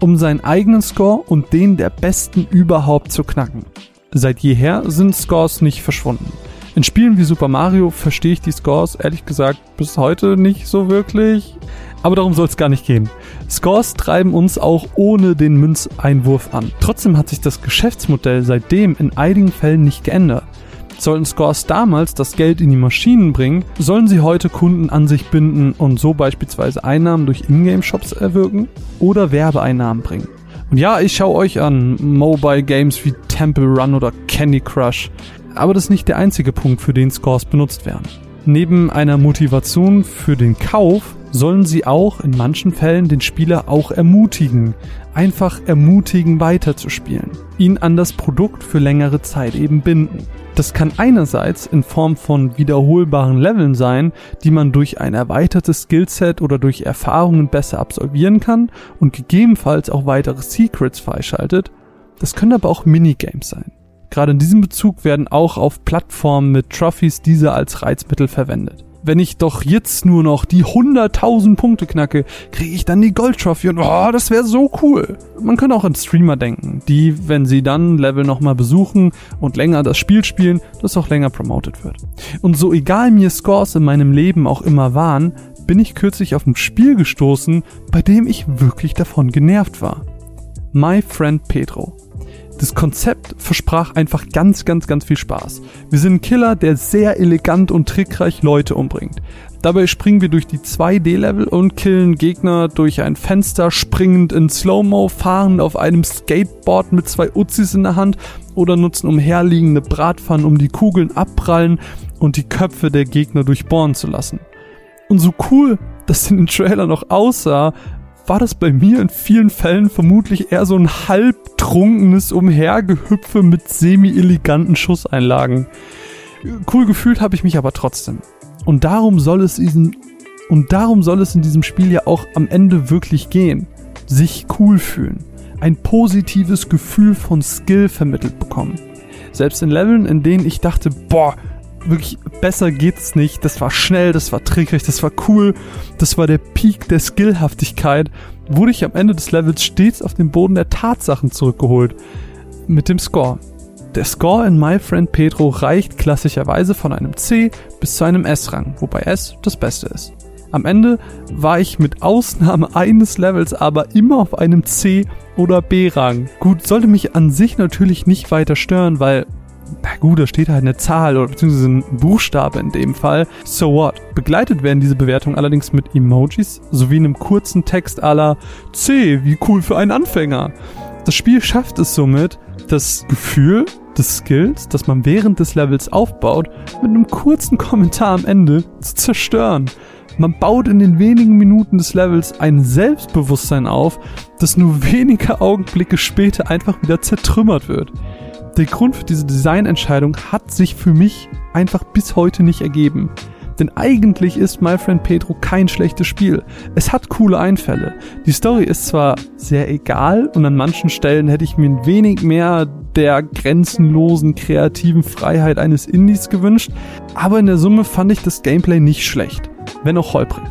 Um seinen eigenen Score und den der Besten überhaupt zu knacken. Seit jeher sind Scores nicht verschwunden. In Spielen wie Super Mario verstehe ich die Scores ehrlich gesagt bis heute nicht so wirklich. Aber darum soll es gar nicht gehen. Scores treiben uns auch ohne den Münzeinwurf an. Trotzdem hat sich das Geschäftsmodell seitdem in einigen Fällen nicht geändert. Sollten Scores damals das Geld in die Maschinen bringen, sollen sie heute Kunden an sich binden und so beispielsweise Einnahmen durch Ingame-Shops erwirken oder Werbeeinnahmen bringen. Und ja, ich schaue euch an, Mobile Games wie Temple Run oder Candy Crush, aber das ist nicht der einzige Punkt, für den Scores benutzt werden. Neben einer Motivation für den Kauf sollen sie auch in manchen Fällen den Spieler auch ermutigen, einfach ermutigen weiterzuspielen, ihn an das Produkt für längere Zeit eben binden. Das kann einerseits in Form von wiederholbaren Leveln sein, die man durch ein erweitertes Skillset oder durch Erfahrungen besser absolvieren kann und gegebenenfalls auch weitere Secrets freischaltet. Das können aber auch Minigames sein. Gerade in diesem Bezug werden auch auf Plattformen mit Trophies diese als Reizmittel verwendet. Wenn ich doch jetzt nur noch die 100.000 Punkte knacke, kriege ich dann die Gold Trophy und oh, das wäre so cool. Man könnte auch an Streamer denken, die, wenn sie dann Level nochmal besuchen und länger das Spiel spielen, das auch länger promoted wird. Und so egal mir Scores in meinem Leben auch immer waren, bin ich kürzlich auf ein Spiel gestoßen, bei dem ich wirklich davon genervt war. My Friend Pedro. Das Konzept versprach einfach ganz, ganz, ganz viel Spaß. Wir sind ein Killer, der sehr elegant und trickreich Leute umbringt. Dabei springen wir durch die 2D-Level und killen Gegner durch ein Fenster, springend in Slow-Mo, fahrend auf einem Skateboard mit zwei Uzis in der Hand oder nutzen umherliegende Bratpfannen, um die Kugeln abprallen und die Köpfe der Gegner durchbohren zu lassen. Und so cool das in den Trailer noch aussah, war das bei mir in vielen Fällen vermutlich eher so ein halbtrunkenes Umhergehüpfe mit semi-eleganten Schusseinlagen. Cool gefühlt habe ich mich aber trotzdem. Und darum soll es diesen und darum soll es in diesem Spiel ja auch am Ende wirklich gehen. Sich cool fühlen. Ein positives Gefühl von Skill vermittelt bekommen. Selbst in Leveln, in denen ich dachte, boah, wirklich besser geht's nicht. Das war schnell, das war trickreich, das war cool, das war der Peak der Skillhaftigkeit. Wurde ich am Ende des Levels stets auf den Boden der Tatsachen zurückgeholt. Mit dem Score. Der Score in My Friend Pedro reicht klassischerweise von einem C bis zu einem S-Rang, wobei S das Beste ist. Am Ende war ich mit Ausnahme eines Levels aber immer auf einem C oder B-Rang. Gut, sollte mich an sich natürlich nicht weiter stören, weil na gut, da steht halt eine Zahl oder beziehungsweise ein Buchstabe in dem Fall. So what? Begleitet werden diese Bewertungen allerdings mit Emojis sowie einem kurzen Text aller C, wie cool für einen Anfänger. Das Spiel schafft es somit, das Gefühl des Skills, das man während des Levels aufbaut, mit einem kurzen Kommentar am Ende zu zerstören. Man baut in den wenigen Minuten des Levels ein Selbstbewusstsein auf, das nur wenige Augenblicke später einfach wieder zertrümmert wird der Grund für diese Designentscheidung hat sich für mich einfach bis heute nicht ergeben. Denn eigentlich ist My Friend Pedro kein schlechtes Spiel. Es hat coole Einfälle. Die Story ist zwar sehr egal und an manchen Stellen hätte ich mir ein wenig mehr der grenzenlosen kreativen Freiheit eines Indies gewünscht, aber in der Summe fand ich das Gameplay nicht schlecht, wenn auch holprig.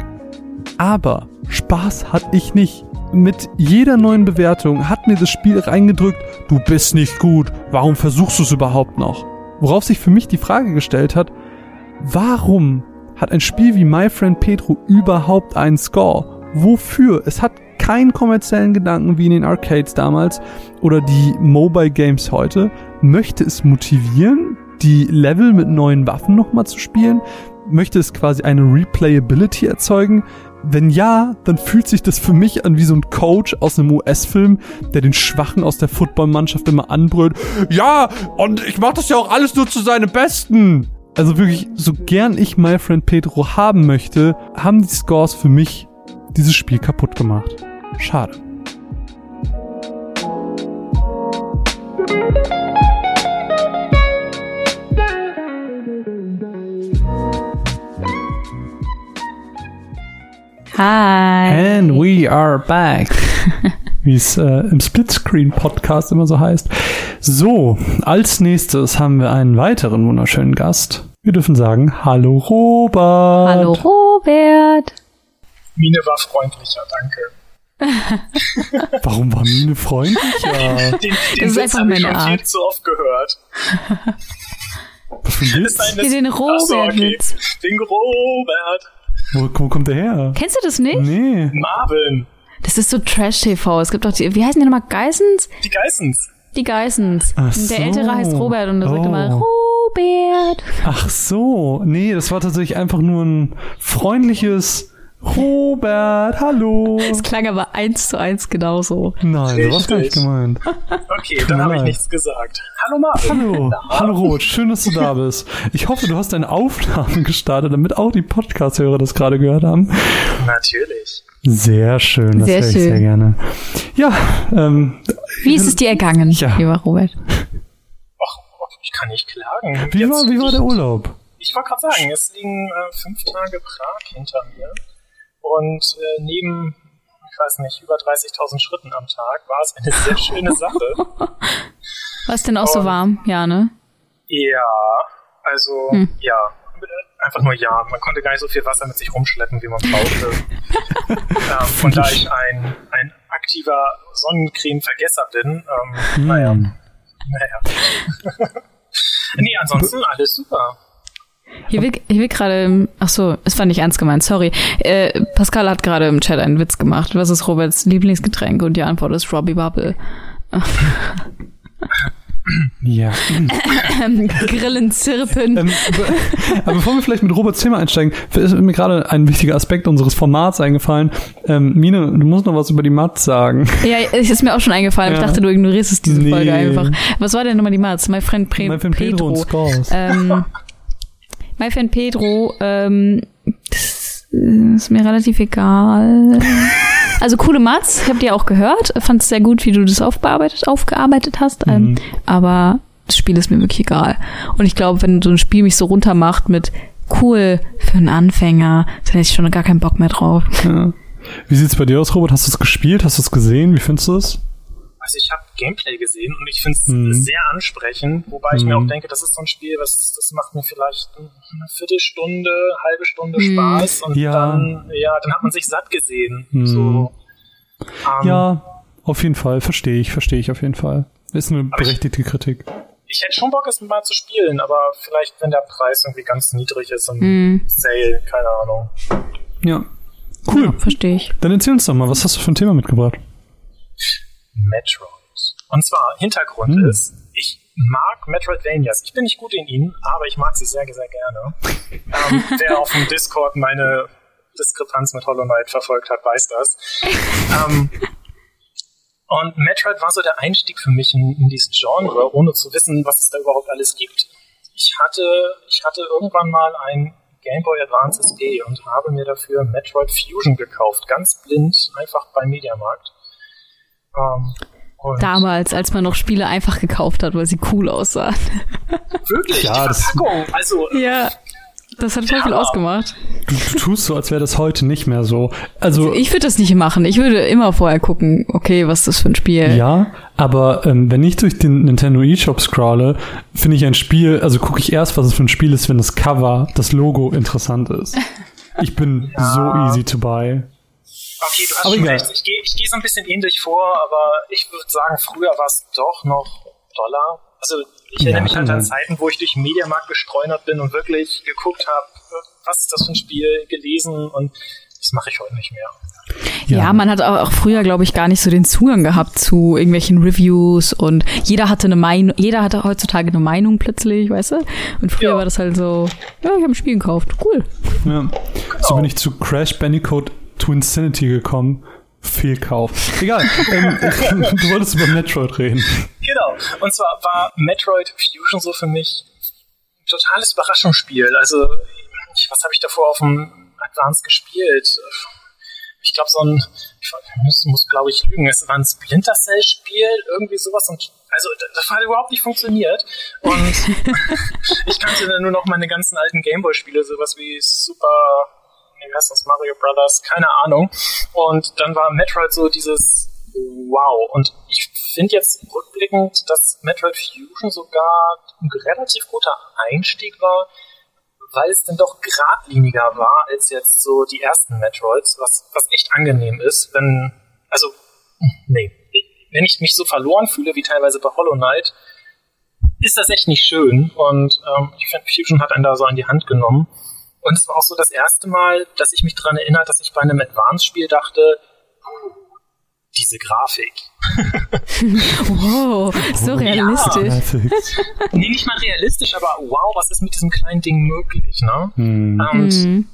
Aber Spaß hatte ich nicht mit jeder neuen Bewertung hat mir das Spiel reingedrückt, du bist nicht gut, warum versuchst du es überhaupt noch? Worauf sich für mich die Frage gestellt hat, warum hat ein Spiel wie My Friend Pedro überhaupt einen Score? Wofür? Es hat keinen kommerziellen Gedanken wie in den Arcades damals oder die Mobile Games heute. Möchte es motivieren, die Level mit neuen Waffen nochmal zu spielen? Möchte es quasi eine Replayability erzeugen? Wenn ja, dann fühlt sich das für mich an wie so ein Coach aus einem US-Film, der den Schwachen aus der Footballmannschaft immer anbrüllt. Ja, und ich mach das ja auch alles nur zu seinem Besten. Also wirklich, so gern ich My Friend Pedro haben möchte, haben die Scores für mich dieses Spiel kaputt gemacht. Schade.
Hi.
And we are back. Wie es äh, im Splitscreen-Podcast immer so heißt. So, als nächstes haben wir einen weiteren wunderschönen Gast. Wir dürfen sagen, hallo Robert.
Hallo Robert.
Mine war freundlicher, danke.
Warum war Mine freundlicher?
Den, den
Das ist
Witz
einfach
habe ich schon viel zu oft gehört.
Was für ein Witz?
das-
den
Ach so, okay. Den Robert.
Wo, wo kommt der her?
Kennst du das nicht?
Nee.
Marvin.
Das ist so Trash-TV. Es gibt auch die, wie heißen die nochmal? Geissens?
Die Geissens.
Die Geissens.
Ach
Der
so.
Ältere heißt Robert und der sagt
Oh.
immer Robert.
Ach so. Nee, das war tatsächlich einfach nur ein freundliches Robert, hallo.
Es klang aber eins zu eins genauso.
Nein, so was gar nicht
Richtig.
gemeint.
Okay, dann habe ich nichts gesagt. Hallo Marvin.
Hallo, hallo Robert, schön, dass du da bist. Ich hoffe, du hast deine Aufnahmen gestartet, damit auch die Podcast-Hörer das gerade gehört haben.
Natürlich.
Sehr schön, das
Sehr
höre ich sehr gerne. Ja, ähm,
Wie ist es dir ergangen,
Ja.
lieber Robert?
Ach, ich kann nicht klagen.
wie
Jetzt-
war, wie war der Urlaub?
Ich wollte gerade sagen, es liegen äh, fünf Tage Prag hinter mir. Und äh, neben, ich weiß nicht, über 30.000 Schritten am Tag war es eine sehr schöne Sache.
War es denn auch so
Und-
warm? Ja, ne?
Ja, also
Hm.
ja, einfach nur ja. Man konnte gar nicht so viel Wasser mit sich rumschleppen, wie man brauchte. ähm, und da ich ein, ein aktiver Sonnencreme-Vergesser bin, ähm, naja,
Hm.
naja. nee, ansonsten alles super.
Hier will, hier will gerade, ach so, es war nicht ernst gemeint, sorry. Äh, Pascal hat gerade im Chat einen Witz gemacht. Was ist Roberts Lieblingsgetränk? Und die Antwort ist Robbie Bubble.
Ja.
Grillen, Zirpen.
Ähm, be- aber bevor wir vielleicht mit Roberts Thema einsteigen, ist mir gerade ein wichtiger Aspekt unseres Formats eingefallen. Ähm, Mine, du musst noch was über die Mats sagen.
Ja, es ist mir auch schon eingefallen. Ich
Ja.
dachte, du ignorierst es diese
Nee.
Folge einfach. Was war denn nochmal die Mats? My Friend, Pre
Mein Film Pedro und Scores.
Ähm, My Friend Pedro, ähm, das ist mir relativ egal. Also coole Mats, ich habe die auch gehört. Fand es sehr gut, wie du das aufbearbeitet, aufgearbeitet hast.
Mhm.
Ähm, aber das Spiel ist mir wirklich egal. Und ich glaube, wenn so ein Spiel mich so runtermacht mit cool für einen Anfänger, dann hätte ich schon gar keinen Bock mehr drauf.
Ja. Wie sieht's bei dir aus, Robert? Hast du es gespielt? Hast du es gesehen? Wie findest du es?
Also ich habe Gameplay gesehen und ich finde es
Mhm.
sehr ansprechend, wobei ich mir
Mhm.
auch denke, das ist so ein Spiel, was das macht mir vielleicht eine Viertelstunde, halbe Stunde
Mhm.
Spaß und
Ja.
dann ja, dann hat man sich satt gesehen.
Mhm.
So, ähm,
Ja, auf jeden Fall. Verstehe ich, verstehe ich auf jeden Fall. Ist eine
Aber ich-
berechtigte Kritik.
Ich hätte schon Bock, es mal zu spielen, aber vielleicht, wenn der Preis irgendwie ganz niedrig ist und
Hm,
Sale, keine Ahnung.
Ja. Cool.
verstehe ich.
Dann erzähl uns doch mal, was hast du für ein Thema mitgebracht?
Metroid. Und zwar, Hintergrund
Hm.
ist, ich mag Metroidvanias. Ich bin nicht gut in ihnen, aber ich mag sie sehr, sehr gerne. ähm, wer auf dem Discord meine Diskrepanz mit Hollow Knight verfolgt hat, weiß das. ähm, und Metroid war so der Einstieg für mich in, in dieses Genre, ohne zu wissen, was es da überhaupt alles gibt. Ich hatte, ich hatte irgendwann mal ein Game Boy Advance SP und habe mir dafür Metroid Fusion gekauft, ganz blind, einfach beim Mediamarkt. Ähm, und
Damals, als man noch Spiele einfach gekauft hat, weil sie cool aussahen.
wirklich,
Ja,
die
das-
Verpackung, also
Ja, das hat voll viel
Ja.
ausgemacht.
Du, du tust so, als wäre das heute nicht mehr so. Also,
Ich würde das nicht machen. Ich würde immer vorher gucken, okay, was ist das für ein Spiel?
ja, aber ähm, wenn ich durch den Nintendo eShop scrolle, finde ich ein Spiel, also gucke ich erst, was es für ein Spiel ist, wenn das Cover, das Logo interessant ist. Ich bin so easy to buy.
Okay, du hast
Aber
schon
egal.
recht. Ich gehe ich geh so ein bisschen ähnlich vor, aber ich würde sagen, früher war es doch noch Dollar. Also ich erinnere
Ja,
mich halt an
kann
Zeiten, wo ich durch den Mediamarkt gestreunert bin und wirklich geguckt habe, was ist das für ein Spiel, gelesen und das mache ich heute nicht mehr.
Ja, man hat auch, auch früher, glaube ich, gar nicht so den Zugang gehabt zu irgendwelchen Reviews und jeder hatte eine Meinung, jeder hatte heutzutage eine Meinung plötzlich, weißt du? Und früher
Ja.
war das halt so, ja, ich habe ein Spiel gekauft, cool.
Ja. So bin ich zu Crash Bandicoot Twinsinity gekommen. Fehlkauf. Egal. ähm, du wolltest über Metroid reden.
Genau. Und zwar war Metroid Fusion so für mich ein totales Überraschungsspiel. Also, was habe ich davor auf dem Advance gespielt? Ich glaube, so ein, ich muss, muss glaube ich lügen, es war ein Splinter Cell Spiel, irgendwie sowas und also das hat überhaupt nicht funktioniert und ich kannte dann nur noch meine ganzen alten Gameboy Spiele, sowas wie Super nee, wie heißt das, Mario Brothers, keine Ahnung. Und dann war Metroid so dieses Wow. Und ich finde jetzt rückblickend, dass Metroid Fusion sogar ein relativ guter Einstieg war, weil es dann doch geradliniger war als jetzt so die ersten Metroids, was, was echt angenehm ist, wenn, also, nee, wenn ich mich so verloren fühle, wie teilweise bei Hollow Knight, ist das echt nicht schön. Und ähm, ich finde, Fusion hat einen da so an die Hand genommen. Und es war auch so das erste Mal, dass ich mich daran erinnert, dass ich bei einem Advance-Spiel dachte, "Puh, diese Grafik.
Wow, so realistisch.
Nee, nicht mal realistisch, aber wow, was ist mit diesem kleinen Ding möglich, ne?
Hm.
Und
Mhm.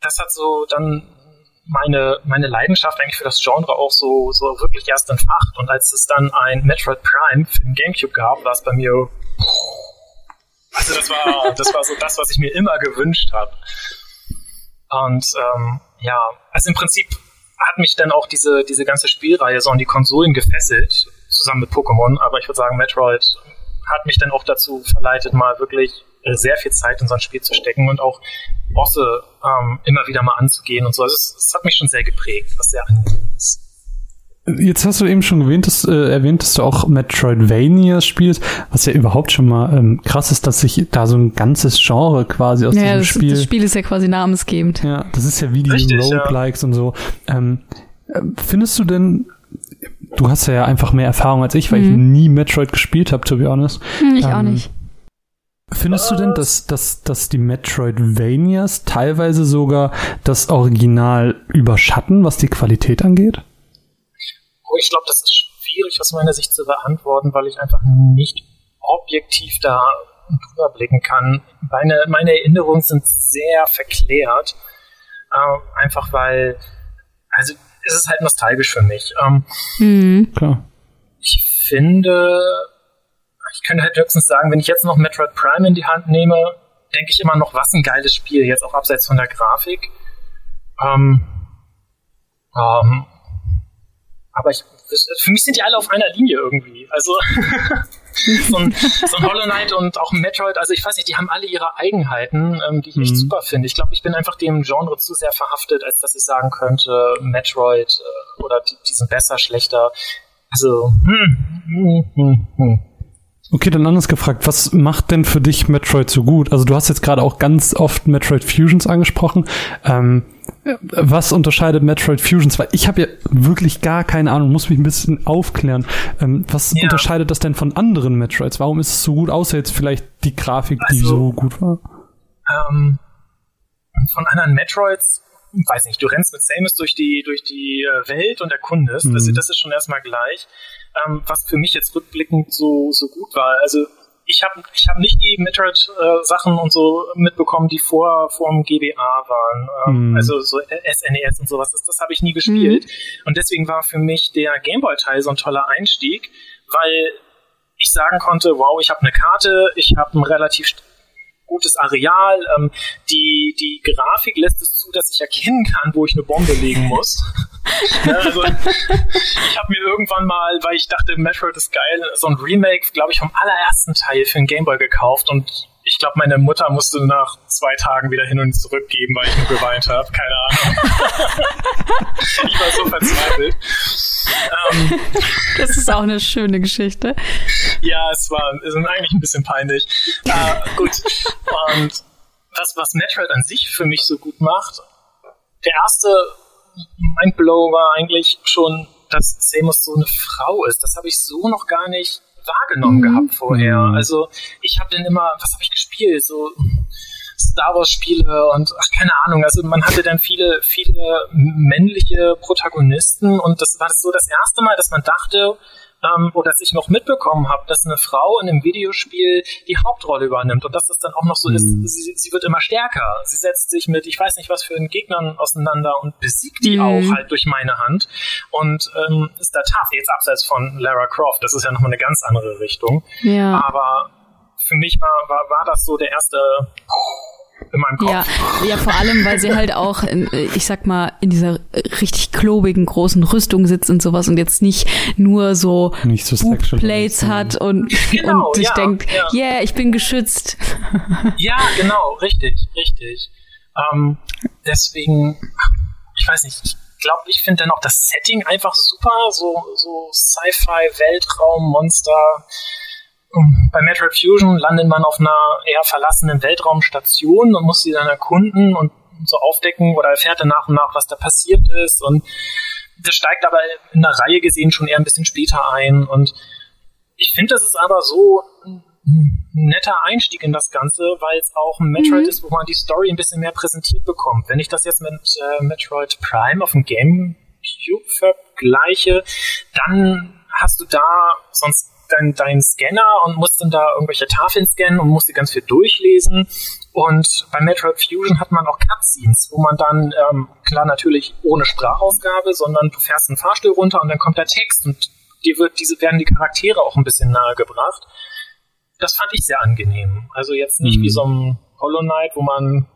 das hat so dann meine, meine Leidenschaft eigentlich für das Genre auch so, so wirklich erst entfacht. Und als es dann ein Metroid Prime für den Gamecube gab, war es bei mir. Also das war, das war so das, was ich mir immer gewünscht habe. Und ähm, ja, also im Prinzip hat mich dann auch diese, diese ganze Spielreihe so an die Konsolen gefesselt, zusammen mit Pokémon, aber ich würde sagen, Metroid hat mich dann auch dazu verleitet, mal wirklich äh, sehr viel Zeit in so ein Spiel zu stecken und auch Bosse ähm, immer wieder mal anzugehen und so. Also es, es hat mich schon sehr geprägt, was sehr angenehm ist.
Jetzt hast du eben schon erwähnt, dass, äh, erwähnt, dass du auch Metroidvania spielst, was ja überhaupt schon mal ähm, krass ist, dass sich da so ein ganzes Genre quasi aus
Ja,
diesem
das,
Spiel.
das Spiel ist ja quasi namensgebend.
Ja, das ist ja wie die
Richtig, ja.
Roguelikes und so. Ähm, ähm, findest du denn, du hast ja einfach mehr Erfahrung als ich, weil ich nie Metroid gespielt habe, to be honest.
Hm, ich auch
Ähm,
nicht.
Findest du denn, dass, dass, dass die Metroidvanias teilweise sogar das Original überschatten, was die Qualität angeht?
Oh, ich glaube, das ist schwierig aus meiner Sicht zu beantworten, weil ich einfach nicht objektiv da drüber blicken kann. Meine, meine Erinnerungen sind sehr verklärt. Äh, einfach weil, also es ist halt nostalgisch für mich. Ähm,
mhm. Klar.
Ich finde, ich könnte halt höchstens sagen, wenn ich jetzt noch Metroid Prime in die Hand nehme, denke ich immer noch, was ein geiles Spiel, jetzt auch abseits von der Grafik. Ähm, ähm, aber ich, für mich sind die alle auf einer Linie irgendwie. Also so, ein, so ein Hollow Knight und auch ein Metroid, also ich weiß nicht, die haben alle ihre Eigenheiten, ähm, die ich echt mhm. super finde. Ich glaube, ich bin einfach dem Genre zu sehr verhaftet, als dass ich sagen könnte, Metroid äh, oder die, die sind besser, schlechter. Also, hm, hm, hm, hm.
Okay, dann anders gefragt, was macht denn für dich Metroid so gut? Also du hast jetzt gerade auch ganz oft Metroid Fusions angesprochen. Ähm, was unterscheidet Metroid Fusions? Weil ich habe ja wirklich gar keine Ahnung, muss mich ein bisschen aufklären. Ähm, was ja. unterscheidet das denn von anderen Metroids? Warum ist es so gut, außer jetzt vielleicht die Grafik, also, die so gut war?
Ähm, von anderen Metroids, weiß nicht, du rennst mit Samus durch die, durch die äh, Welt und erkundest. Mhm. Das, das ist schon erstmal gleich. Ähm, was für mich jetzt rückblickend so, so gut war. Also ich habe ich hab nicht die Metroid-Sachen äh, und so mitbekommen, die vor, vor dem GBA waren. Ähm, mm. Also so SNES e und sowas. Das, das habe ich nie gespielt. Mm. Und deswegen war für mich der Gameboy-Teil so ein toller Einstieg, weil ich sagen konnte, wow, ich habe eine Karte, ich habe ein relativ gutes Areal, ähm, die, die Grafik lässt es zu, dass ich erkennen kann, wo ich eine Bombe legen muss. ja, also, ich habe mir irgendwann mal, weil ich dachte, Metroid ist geil, so ein Remake, glaube ich, vom allerersten Teil für den Gameboy gekauft und ich glaube, meine Mutter musste nach zwei Tagen wieder hin und zurück geben, weil ich nur geweint habe. Keine Ahnung. ich war so verzweifelt.
Ähm, das ist auch eine schöne Geschichte.
Ja, es war es ist eigentlich ein bisschen peinlich. Äh, gut. Und was, was Metroid an sich für mich so gut macht, der erste Mindblow war eigentlich schon, dass Samus so eine Frau ist. Das habe ich so noch gar nicht wahrgenommen mhm. gehabt vorher. Mhm. Also ich habe dann immer, was habe ich gespielt? So Star Wars Spiele und ach keine Ahnung. Also man hatte dann viele, viele männliche Protagonisten und das war so das erste Mal, dass man dachte, ähm, oder dass ich noch mitbekommen habe, dass eine Frau in einem Videospiel die Hauptrolle übernimmt und dass das dann auch noch so mhm. ist, sie, sie, wird immer stärker. Sie setzt sich mit, ich weiß nicht was für einen Gegnern auseinander und besiegt die mhm. auch halt durch meine Hand und ähm, ist da tough. Jetzt abseits von Lara Croft, das ist ja nochmal eine ganz andere Richtung.
Ja.
Aber für mich war, war, war das so der erste in meinem Kopf.
Ja, ja, vor allem, weil sie halt auch, in, ich sag mal, in dieser richtig klobigen großen Rüstung sitzt und sowas und jetzt nicht nur so,
nicht so
Plates hat und, genau, und sich ja, denkt, ja. yeah, ich bin geschützt.
Ja, genau, richtig, richtig. Ähm, deswegen, ich weiß nicht, ich glaube, ich finde dann auch das Setting einfach super, so, so Sci-Fi, Weltraum, Monster, bei Metroid Fusion landet man auf einer eher verlassenen Weltraumstation und muss sie dann erkunden und so aufdecken oder erfährt dann nach und nach, was da passiert ist. Und das steigt aber in der Reihe gesehen schon eher ein bisschen später ein. Und ich finde, das ist aber so ein netter Einstieg in das Ganze, weil es auch ein Metroid mhm. ist, wo man die Story ein bisschen mehr präsentiert bekommt. Wenn ich das jetzt mit äh, Metroid Prime auf dem GameCube vergleiche, dann hast du da sonst deinen dein Scanner und musst dann da irgendwelche Tafeln scannen und musst die ganz viel durchlesen. Und bei Metroid Fusion hat man auch Cutscenes, wo man dann, ähm, klar natürlich ohne Sprachausgabe, sondern du fährst einen Fahrstuhl runter und dann kommt der Text und dir wird diese, werden die Charaktere auch ein bisschen nahe gebracht. Das fand ich sehr angenehm. Also jetzt nicht mhm. wie so ein Hollow Knight, wo man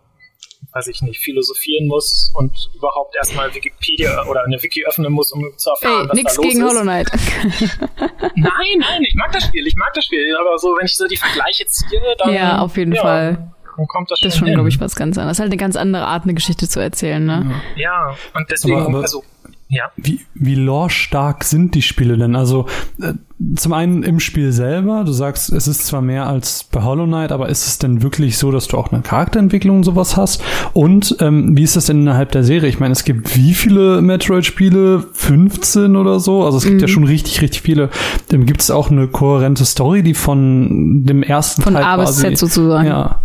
weiß ich nicht, philosophieren muss und überhaupt erstmal Wikipedia oder eine Wiki öffnen muss, um zu erfahren, Ey, was
nix
da los
gegen
ist.
Hollow Knight.
nein, nein, ich mag das Spiel, ich mag das Spiel, aber so, wenn ich so die Vergleiche ziehe, dann.
Ja, auf jeden
ja,
Fall.
Dann kommt das schon.
Das ist schon, glaube ich, was ganz anderes. Halt eine ganz andere Art, eine Geschichte zu erzählen, ne?
Ja, und deswegen, aber, aber also ja.
Wie, wie lore-stark sind die Spiele denn? Also äh, zum einen im Spiel selber, du sagst, es ist zwar mehr als bei Hollow Knight, aber ist es denn wirklich so, dass du auch eine Charakterentwicklung und sowas hast? Und ähm, wie ist das denn innerhalb der Serie? Ich meine, es gibt wie viele Metroid-Spiele? 15 oder so? Also es gibt mhm. ja schon richtig, richtig viele. Dann gibt es auch eine kohärente Story, die von dem ersten
von
Teil
A bis Z sozusagen.
Ja.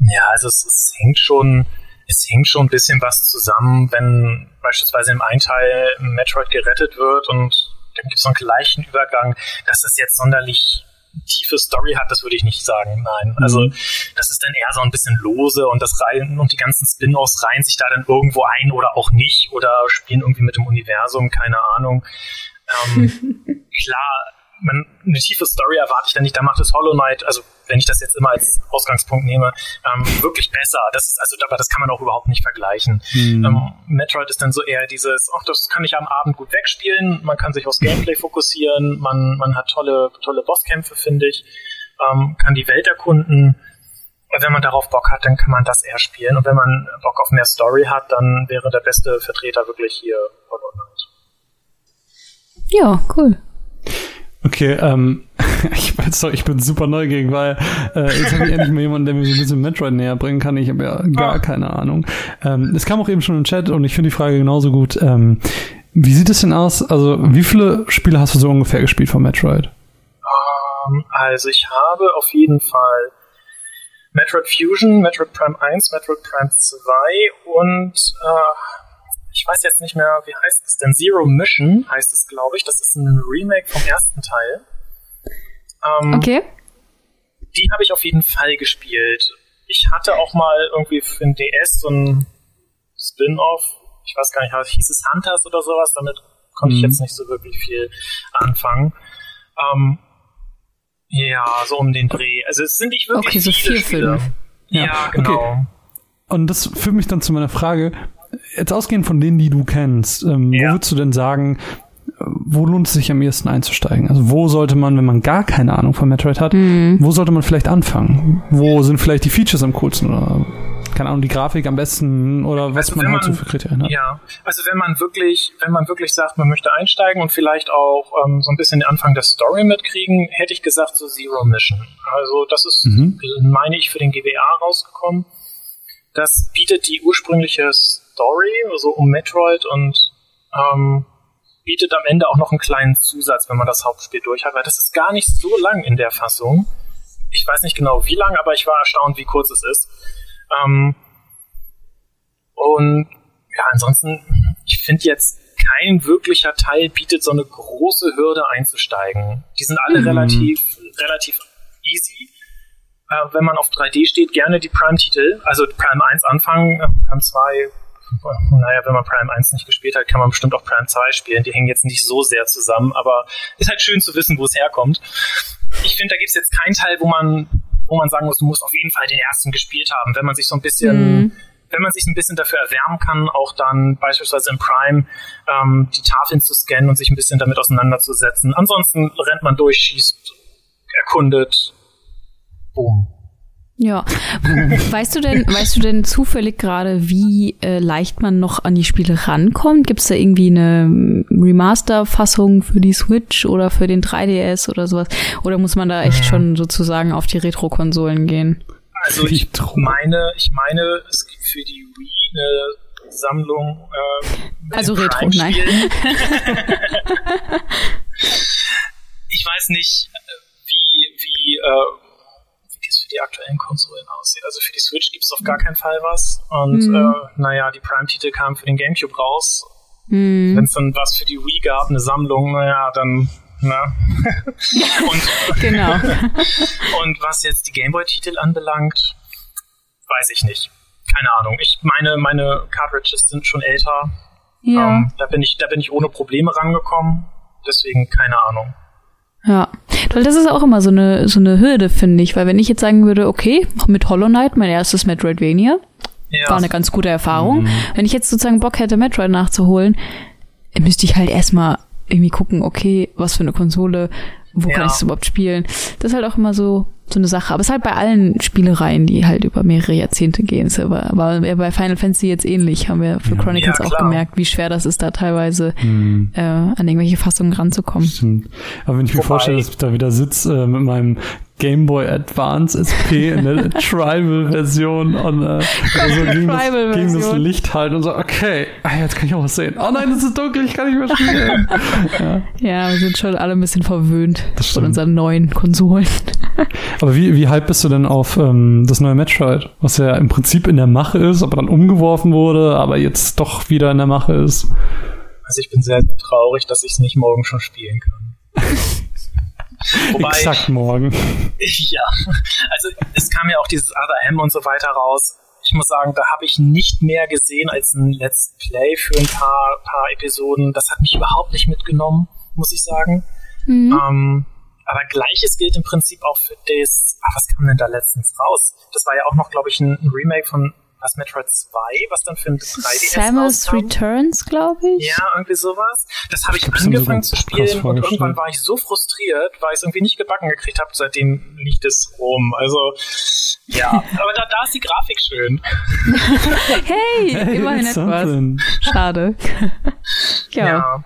Ja, also es, es hängt schon es hängt schon ein bisschen was zusammen, wenn beispielsweise im einen Teil Metroid gerettet wird und dann gibt es so einen gleichen Übergang, dass das jetzt sonderlich tiefe Story hat, das würde ich nicht sagen. Nein, also
Mhm.
das ist dann eher so ein bisschen lose und das rein und die ganzen Spin-offs reihen sich da dann irgendwo ein oder auch nicht oder spielen irgendwie mit dem Universum, keine Ahnung. Ähm, klar, man, eine tiefe Story erwarte ich dann nicht. Da macht es Hollow Knight, also wenn ich das jetzt immer als Ausgangspunkt nehme, ähm, wirklich besser. Das ist also, aber das kann man auch überhaupt nicht vergleichen.
Hm.
Ähm, Metroid ist dann so eher dieses, ach, das kann ich am Abend gut wegspielen, man kann sich aufs Gameplay fokussieren, man, man hat tolle, tolle Bosskämpfe, finde ich, ähm, kann die Welt erkunden. Und Wenn man darauf Bock hat, dann kann man das eher spielen. Und wenn man Bock auf mehr Story hat, dann wäre der beste Vertreter wirklich hier Hollow Knight.
Ja, cool.
Okay, ähm, ich weiß doch, ich bin super neugierig, weil äh, jetzt habe ich endlich mal jemanden, der mir so ein bisschen Metroid näher bringen kann. Ich habe ja gar
Ah.
keine Ahnung. Ähm, es kam auch eben schon im Chat und ich finde die Frage genauso gut. Ähm, wie sieht es denn aus? Also, wie viele Spiele hast du so ungefähr gespielt von Metroid?
Ähm, also ich habe auf jeden Fall Metroid Fusion, Metroid Prime 1, Metroid Prime 2 und äh, ich weiß jetzt nicht mehr, wie heißt es denn? Zero Mission heißt es, glaube ich. Das ist ein Remake vom ersten Teil. Ähm,
Okay.
Die habe ich auf jeden Fall gespielt. Ich hatte auch mal irgendwie für den DS so ein Spin-off. Ich weiß gar nicht, hieß es Hunters oder sowas. Damit konnte ich
Mhm.
jetzt nicht so wirklich viel anfangen. Ähm, ja, so um den Dreh. Also es sind nicht wirklich
Okay, so
viele
vier,
Spiele.
fünf.
Ja,
Ja,
genau.
okay. Und das führt mich dann zu meiner Frage. Jetzt ausgehend von denen, die du kennst, ähm,
Ja.
wo würdest du denn sagen, wo lohnt es sich am ehesten einzusteigen? Also wo sollte man, wenn man gar keine Ahnung von Metroid hat, wo sollte man vielleicht anfangen? Wo sind vielleicht die Features am coolsten oder keine Ahnung, die Grafik am besten oder was
Also
man
wenn
halt so
man-
für Kriterien hat?
Ja, also wenn man wirklich, wenn man wirklich sagt, man möchte einsteigen und vielleicht auch ähm, so ein bisschen den Anfang der Story mitkriegen, hätte ich gesagt so Zero Mission. Also das ist,
Mhm.
meine ich, für den GBA rausgekommen. Das bietet die ursprüngliche Story, so um Metroid und ähm, bietet am Ende auch noch einen kleinen Zusatz, wenn man das Hauptspiel durch hat, weil das ist gar nicht so lang in der Fassung. Ich weiß nicht genau wie lang, aber ich war erstaunt, wie kurz es ist. Ähm, und ja, ansonsten, ich finde jetzt kein wirklicher Teil bietet so eine große Hürde einzusteigen. Die sind alle
Mhm.
relativ, relativ easy. Äh, wenn man auf 3D steht, gerne die Prime-Titel, also Prime 1 anfangen, äh, Prime 2, naja, wenn man Prime 1 nicht gespielt hat, kann man bestimmt auch Prime 2 spielen. Die hängen jetzt nicht so sehr zusammen, aber ist halt schön zu wissen, wo es herkommt. Ich finde, da gibt es jetzt keinen Teil, wo man, wo man sagen muss, du musst auf jeden Fall den ersten gespielt haben. Wenn man sich so ein bisschen,
Mhm.
wenn man sich ein bisschen dafür erwärmen kann, auch dann beispielsweise im Prime ähm, die Tafeln zu scannen und sich ein bisschen damit auseinanderzusetzen. Ansonsten rennt man durch, schießt, erkundet, boom.
Ja. weißt du denn, weißt du denn zufällig gerade, wie äh, leicht man noch an die Spiele rankommt? Gibt es da irgendwie eine Remaster-Fassung für die Switch oder für den 3DS oder sowas? Oder muss man da echt schon sozusagen auf die Retro-Konsolen gehen?
Also ich meine, ich meine, es gibt für die Wii eine Sammlung. Äh,
Also Retro, nein.
Ich weiß nicht, äh, wie, wie, äh, die aktuellen Konsolen aussieht. Also für die Switch gibt es auf gar keinen Fall was. Und
Mhm.
äh, naja, die Prime-Titel kamen für den Gamecube raus.
Hm.
Wenn es dann was für die Wii gab, eine Sammlung, naja, dann, na. und,
Genau.
und was jetzt die Gameboy-Titel anbelangt, weiß ich nicht. Keine Ahnung. Ich meine, meine Cartridges sind schon älter.
Ja.
Ähm, da bin ich, da bin ich ohne Probleme rangekommen. Deswegen keine Ahnung.
Ja, weil das ist auch immer so eine so eine Hürde, finde ich, weil wenn ich jetzt sagen würde, okay, mit Hollow Knight, mein erstes Metroidvania,
Ja,
war eine ganz gute Erfahrung. Wenn ich jetzt sozusagen Bock hätte, Metroid nachzuholen, müsste ich halt erstmal irgendwie gucken, okay, was für eine Konsole, wo
Ja.
kann ich es überhaupt spielen? Das ist halt auch immer so so eine Sache. Aber es ist halt bei allen Spielereien, die halt über mehrere Jahrzehnte gehen. Es war, war bei Final Fantasy jetzt ähnlich, haben wir für Chronicles
Ja,
auch gemerkt, wie schwer das ist, da teilweise
Hm.
äh, an irgendwelche Fassungen ranzukommen.
Stimmt. Aber wenn ich mir
Wobei-
vorstelle, dass ich da wieder sitze äh, mit meinem Game Boy Advance SP in der Tribal-Version und äh, also gegen, das, gegen das Licht halt und so, okay, ah, jetzt kann ich auch was sehen. Oh nein, es ist dunkel, ich kann nicht mehr spielen. ja.
Ja, wir sind schon alle ein bisschen verwöhnt von unseren neuen Konsolen.
Aber wie, wie hype bist du denn auf ähm, das neue Metroid, was ja im Prinzip in der Mache ist, aber dann umgeworfen wurde, aber jetzt doch wieder in der Mache ist?
Also ich bin sehr, sehr traurig, dass ich es nicht morgen schon spielen kann.
Wobei, Exakt morgen.
Ja, also es kam ja auch dieses Other M und so weiter raus. Ich muss sagen, da habe ich nicht mehr gesehen als ein Let's Play für ein paar, paar Episoden. Das hat mich überhaupt nicht mitgenommen, muss ich sagen. Mhm. Ähm, aber gleiches gilt im Prinzip auch für das, ach, was kam denn da letztens raus? Das war ja auch noch, glaube ich, ein, ein Remake von was Metroid 2, was dann für ein 3DS
Samus rauskam. Returns, glaube ich.
Ja, irgendwie sowas. Das habe ich, ich angefangen zu spielen und irgendwann war ich so frustriert, weil ich es irgendwie nicht gebacken gekriegt habe. Seitdem liegt es rum. Also ja, aber da, da ist die Grafik schön.
hey, hey immerhin etwas. Schade.
ja. ja.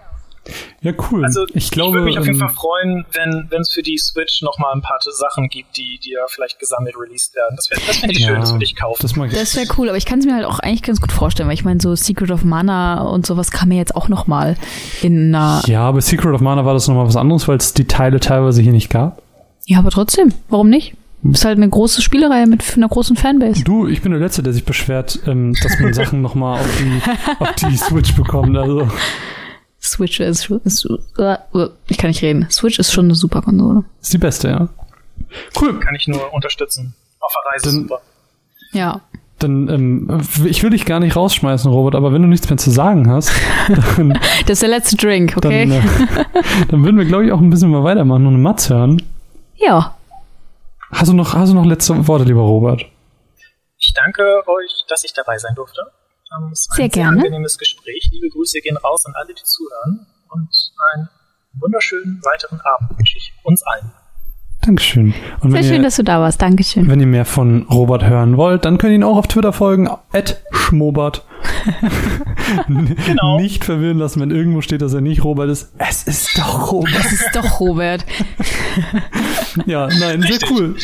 Ja, cool.
Also
ich, glaube,
ich würde mich auf jeden ähm, Fall freuen, wenn es für die Switch noch mal ein paar Sachen gibt, die, die ja vielleicht gesammelt released werden. Das, das finde ich ja, schön, das würde ich kaufen.
Das, das wäre cool, aber ich kann es mir halt auch eigentlich ganz gut vorstellen, weil ich meine, so Secret of Mana und sowas kam mir jetzt auch noch mal in einer...
Ja, aber Secret of Mana war das noch mal was anderes, weil es die Teile teilweise hier nicht gab.
Ja, aber trotzdem, warum nicht? Ist halt eine große Spielerei mit einer großen Fanbase.
Du, ich bin der Letzte, der sich beschwert, ähm, dass man Sachen noch mal auf die, auf die Switch bekommt. Also
Switch ist, ist uh, ich kann nicht reden. Switch ist schon eine super Konsole.
Ist die beste, ja.
Cool. Kann ich nur unterstützen. Auf der Reise dann, super.
Ja.
Dann, ähm, ich will dich gar nicht rausschmeißen, Robert, aber wenn du nichts mehr zu sagen hast,
dann, Das ist der letzte Drink, okay?
Dann, äh, dann würden wir, glaube ich, auch ein bisschen mal weitermachen und eine Matz hören.
Ja.
Hast du noch, hast du noch letzte Worte, lieber Robert?
Ich danke euch, dass ich dabei sein durfte.
Ähm, es war sehr ein sehr gerne.
angenehmes Gespräch. Liebe Grüße gehen raus an alle, die zuhören. Und einen wunderschönen weiteren Abend wünsche ich uns allen.
Dankeschön.
Und Sehr schön, ihr, dass du da warst. Dankeschön.
Wenn ihr mehr von Robert hören wollt, dann könnt ihr ihn auch auf Twitter folgen. At Schmobert. genau. Nicht verwirren lassen, wenn irgendwo steht, dass er nicht Robert ist. Es ist doch Robert.
Es ist doch Robert.
ja, nein, sehr cool.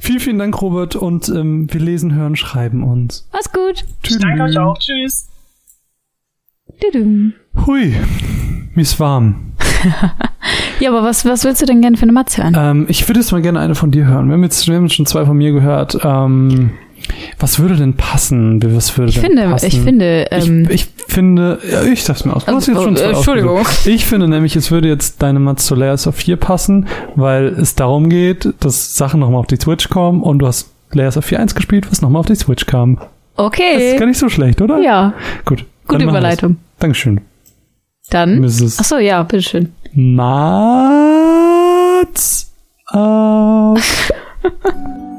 Vielen, vielen Dank, Robert. Und ähm, wir lesen, hören, schreiben uns.
Mach's gut.
Tschüss. Danke euch auch. Tschüss.
Hui, mir ist warm.
ja, aber was, was willst du denn gerne für eine Matze hören?
Ähm, ich würde jetzt mal gerne eine von dir hören. Wir haben jetzt, wir haben schon zwei von mir gehört. Ähm, was würde denn passen? Was würde
ich
denn
finde,
passen?
ich finde, ähm,
ich, ich finde, ja, ich sag's mir aus.
Also, oh, äh, Entschuldigung.
Ich finde nämlich, es würde jetzt zu Layers of 4 passen, weil es darum geht, dass Sachen nochmal auf die Switch kommen und du hast Layers of 4.1 gespielt, was nochmal auf die Switch kam.
Okay.
Das ist gar nicht so schlecht, oder?
Ja.
Gut.
Gute Überleitung.
Dankeschön.
Dann. Mrs. Achso, ja, bitteschön.
Mats. Uh.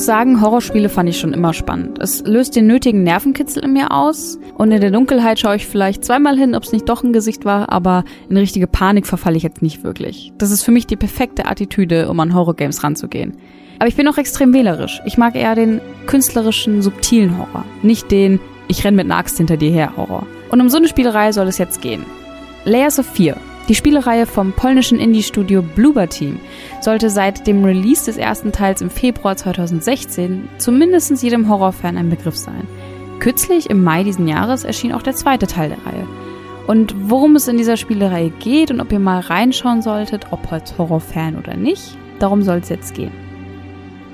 muss sagen, Horrorspiele fand ich schon immer spannend. Es löst den nötigen Nervenkitzel in mir aus und in der Dunkelheit schaue ich vielleicht zweimal hin, ob es nicht doch ein Gesicht war, aber in richtige Panik verfalle ich jetzt nicht wirklich. Das ist für mich die perfekte Attitüde, um an Horrorgames ranzugehen. Aber ich bin auch extrem wählerisch. Ich mag eher den künstlerischen, subtilen Horror, nicht den ich renn mit einer Axt hinter dir her Horror. Und um so eine Spielerei soll es jetzt gehen. Layers of Fear die Spielereihe vom polnischen Indie-Studio Bloober Team sollte seit dem Release des ersten Teils im Februar 2016 zumindest jedem Horrorfan ein Begriff sein. Kürzlich, im Mai diesen Jahres, erschien auch der zweite Teil der Reihe. Und worum es in dieser Spielereihe geht und ob ihr mal reinschauen solltet, ob als Horrorfan oder nicht, darum soll es jetzt gehen.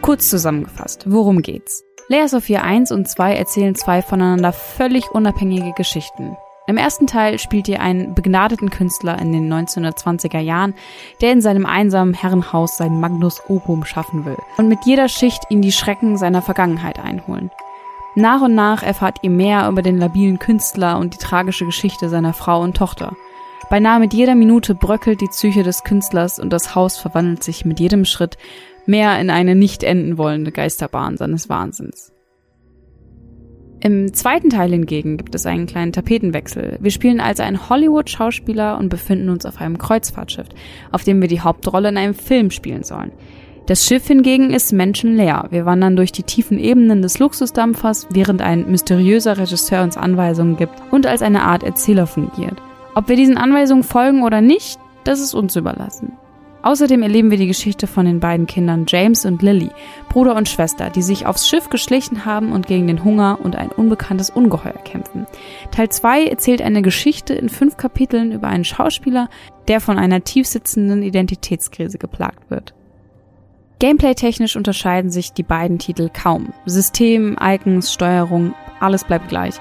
Kurz zusammengefasst, worum geht's? Layers of Fear 1 und 2 erzählen zwei voneinander völlig unabhängige Geschichten. Im ersten Teil spielt ihr einen begnadeten Künstler in den 1920er Jahren, der in seinem einsamen Herrenhaus sein Magnus Opum schaffen will und mit jeder Schicht ihn die Schrecken seiner Vergangenheit einholen. Nach und nach erfahrt ihr mehr über den labilen Künstler und die tragische Geschichte seiner Frau und Tochter. Beinahe mit jeder Minute bröckelt die Psyche des Künstlers und das Haus verwandelt sich mit jedem Schritt mehr in eine nicht enden wollende Geisterbahn seines Wahnsinns. Im zweiten Teil hingegen gibt es einen kleinen Tapetenwechsel. Wir spielen also einen Hollywood-Schauspieler und befinden uns auf einem Kreuzfahrtschiff, auf dem wir die Hauptrolle in einem Film spielen sollen. Das Schiff hingegen ist menschenleer. Wir wandern durch die tiefen Ebenen des Luxusdampfers, während ein mysteriöser Regisseur uns Anweisungen gibt und als eine Art Erzähler fungiert. Ob wir diesen Anweisungen folgen oder nicht, das ist uns überlassen. Außerdem erleben wir die Geschichte von den beiden Kindern James und Lily, Bruder und Schwester, die sich aufs Schiff geschlichen haben und gegen den Hunger und ein unbekanntes Ungeheuer kämpfen. Teil 2 erzählt eine Geschichte in fünf Kapiteln über einen Schauspieler, der von einer tiefsitzenden Identitätskrise geplagt wird. Gameplay-technisch unterscheiden sich die beiden Titel kaum. System, Icons, Steuerung, alles bleibt gleich.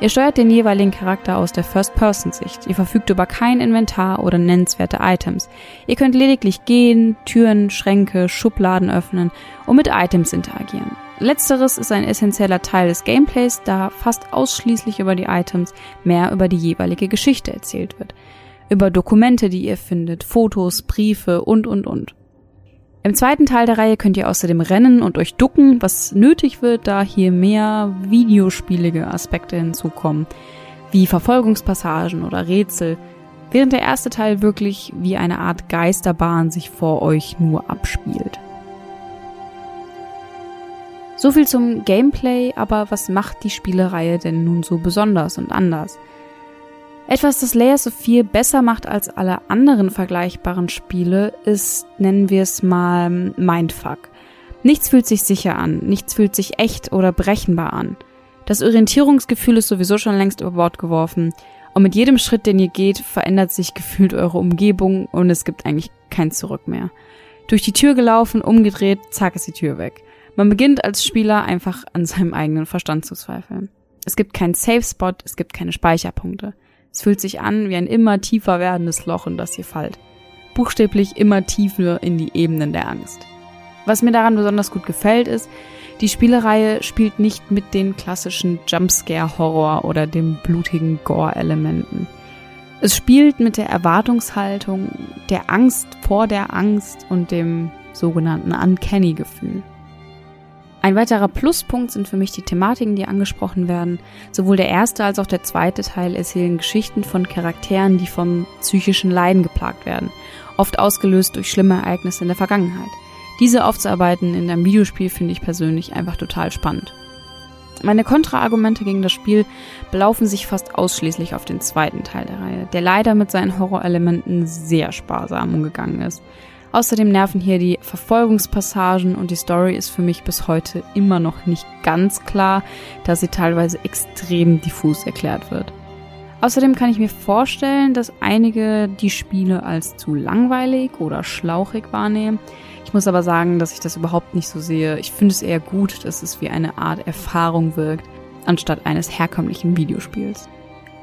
Ihr steuert den jeweiligen Charakter aus der First-Person-Sicht. Ihr verfügt über kein Inventar oder nennenswerte Items. Ihr könnt lediglich gehen, Türen, Schränke, Schubladen öffnen und mit Items interagieren. Letzteres ist ein essentieller Teil des Gameplays, da fast ausschließlich über die Items mehr über die jeweilige Geschichte erzählt wird. Über Dokumente, die ihr findet, Fotos, Briefe und, und, und. Im zweiten Teil der Reihe könnt ihr außerdem rennen und euch ducken, was nötig wird, da hier mehr videospielige Aspekte hinzukommen, wie Verfolgungspassagen oder Rätsel, während der erste Teil wirklich wie eine Art Geisterbahn sich vor euch nur abspielt. So viel zum Gameplay, aber was macht die Spielereihe denn nun so besonders und anders? Etwas, das Layers of 4 besser macht als alle anderen vergleichbaren Spiele, ist, nennen wir es mal, Mindfuck. Nichts fühlt sich sicher an, nichts fühlt sich echt oder berechenbar an. Das Orientierungsgefühl ist sowieso schon längst über Bord geworfen. Und mit jedem Schritt, den ihr geht, verändert sich gefühlt eure Umgebung und es gibt eigentlich kein Zurück mehr. Durch die Tür gelaufen, umgedreht, zack ist die Tür weg. Man beginnt als Spieler einfach an seinem eigenen Verstand zu zweifeln. Es gibt keinen Safe Spot, es gibt keine Speicherpunkte. Es fühlt sich an wie ein immer tiefer werdendes Loch, in das ihr fallt. Buchstäblich immer tiefer in die Ebenen der Angst. Was mir daran besonders gut gefällt, ist, die Spielereihe spielt nicht mit den klassischen Jumpscare-Horror oder dem blutigen Gore-Elementen. Es spielt mit der Erwartungshaltung, der Angst vor der Angst und dem sogenannten Uncanny-Gefühl. Ein weiterer Pluspunkt sind für mich die Thematiken, die angesprochen werden. Sowohl der erste als auch der zweite Teil erzählen Geschichten von Charakteren, die vom psychischen Leiden geplagt werden, oft ausgelöst durch schlimme Ereignisse in der Vergangenheit. Diese aufzuarbeiten in einem Videospiel finde ich persönlich einfach total spannend. Meine Kontraargumente gegen das Spiel belaufen sich fast ausschließlich auf den zweiten Teil der Reihe, der leider mit seinen Horrorelementen sehr sparsam umgegangen ist. Außerdem nerven hier die Verfolgungspassagen und die Story ist für mich bis heute immer noch nicht ganz klar, da sie teilweise extrem diffus erklärt wird. Außerdem kann ich mir vorstellen, dass einige die Spiele als zu langweilig oder schlauchig wahrnehmen. Ich muss aber sagen, dass ich das überhaupt nicht so sehe. Ich finde es eher gut, dass es wie eine Art Erfahrung wirkt, anstatt eines herkömmlichen Videospiels.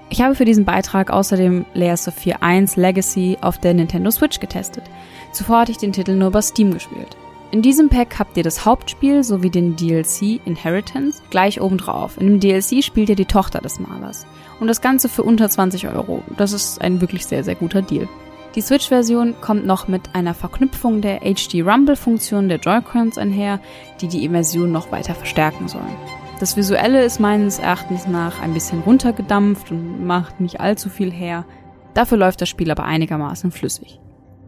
Ich habe für diesen Beitrag außerdem Layers of 4 1 Legacy auf der Nintendo Switch getestet. Zuvor hatte ich den Titel nur über Steam gespielt. In diesem Pack habt ihr das Hauptspiel sowie den DLC Inheritance gleich obendrauf. In dem DLC spielt ihr die Tochter des Malers. Und das Ganze für unter 20 Euro. Das ist ein wirklich sehr, sehr guter Deal. Die Switch-Version kommt noch mit einer Verknüpfung der HD Rumble-Funktion der Joy-Cons einher, die die Immersion noch weiter verstärken sollen. Das Visuelle ist meines Erachtens nach ein bisschen runtergedampft und macht nicht allzu viel her. Dafür läuft das Spiel aber einigermaßen flüssig.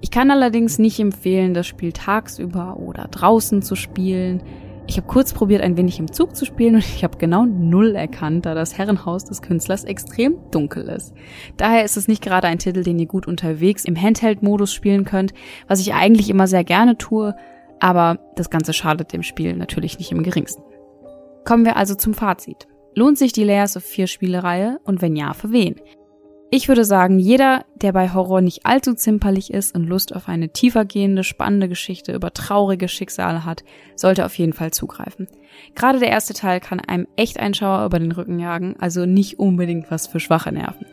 Ich kann allerdings nicht empfehlen, das Spiel tagsüber oder draußen zu spielen. Ich habe kurz probiert, ein wenig im Zug zu spielen und ich habe genau null erkannt, da das Herrenhaus des Künstlers extrem dunkel ist. Daher ist es nicht gerade ein Titel, den ihr gut unterwegs im Handheld-Modus spielen könnt, was ich eigentlich immer sehr gerne tue, aber das Ganze schadet dem Spiel natürlich nicht im geringsten. Kommen wir also zum Fazit. Lohnt sich die Layers of 4 Spielereihe und wenn ja, für wen? Ich würde sagen, jeder, der bei Horror nicht allzu zimperlich ist und Lust auf eine tiefergehende, spannende Geschichte über traurige Schicksale hat, sollte auf jeden Fall zugreifen. Gerade der erste Teil kann einem echt einen Schauer über den Rücken jagen, also nicht unbedingt was für schwache Nerven.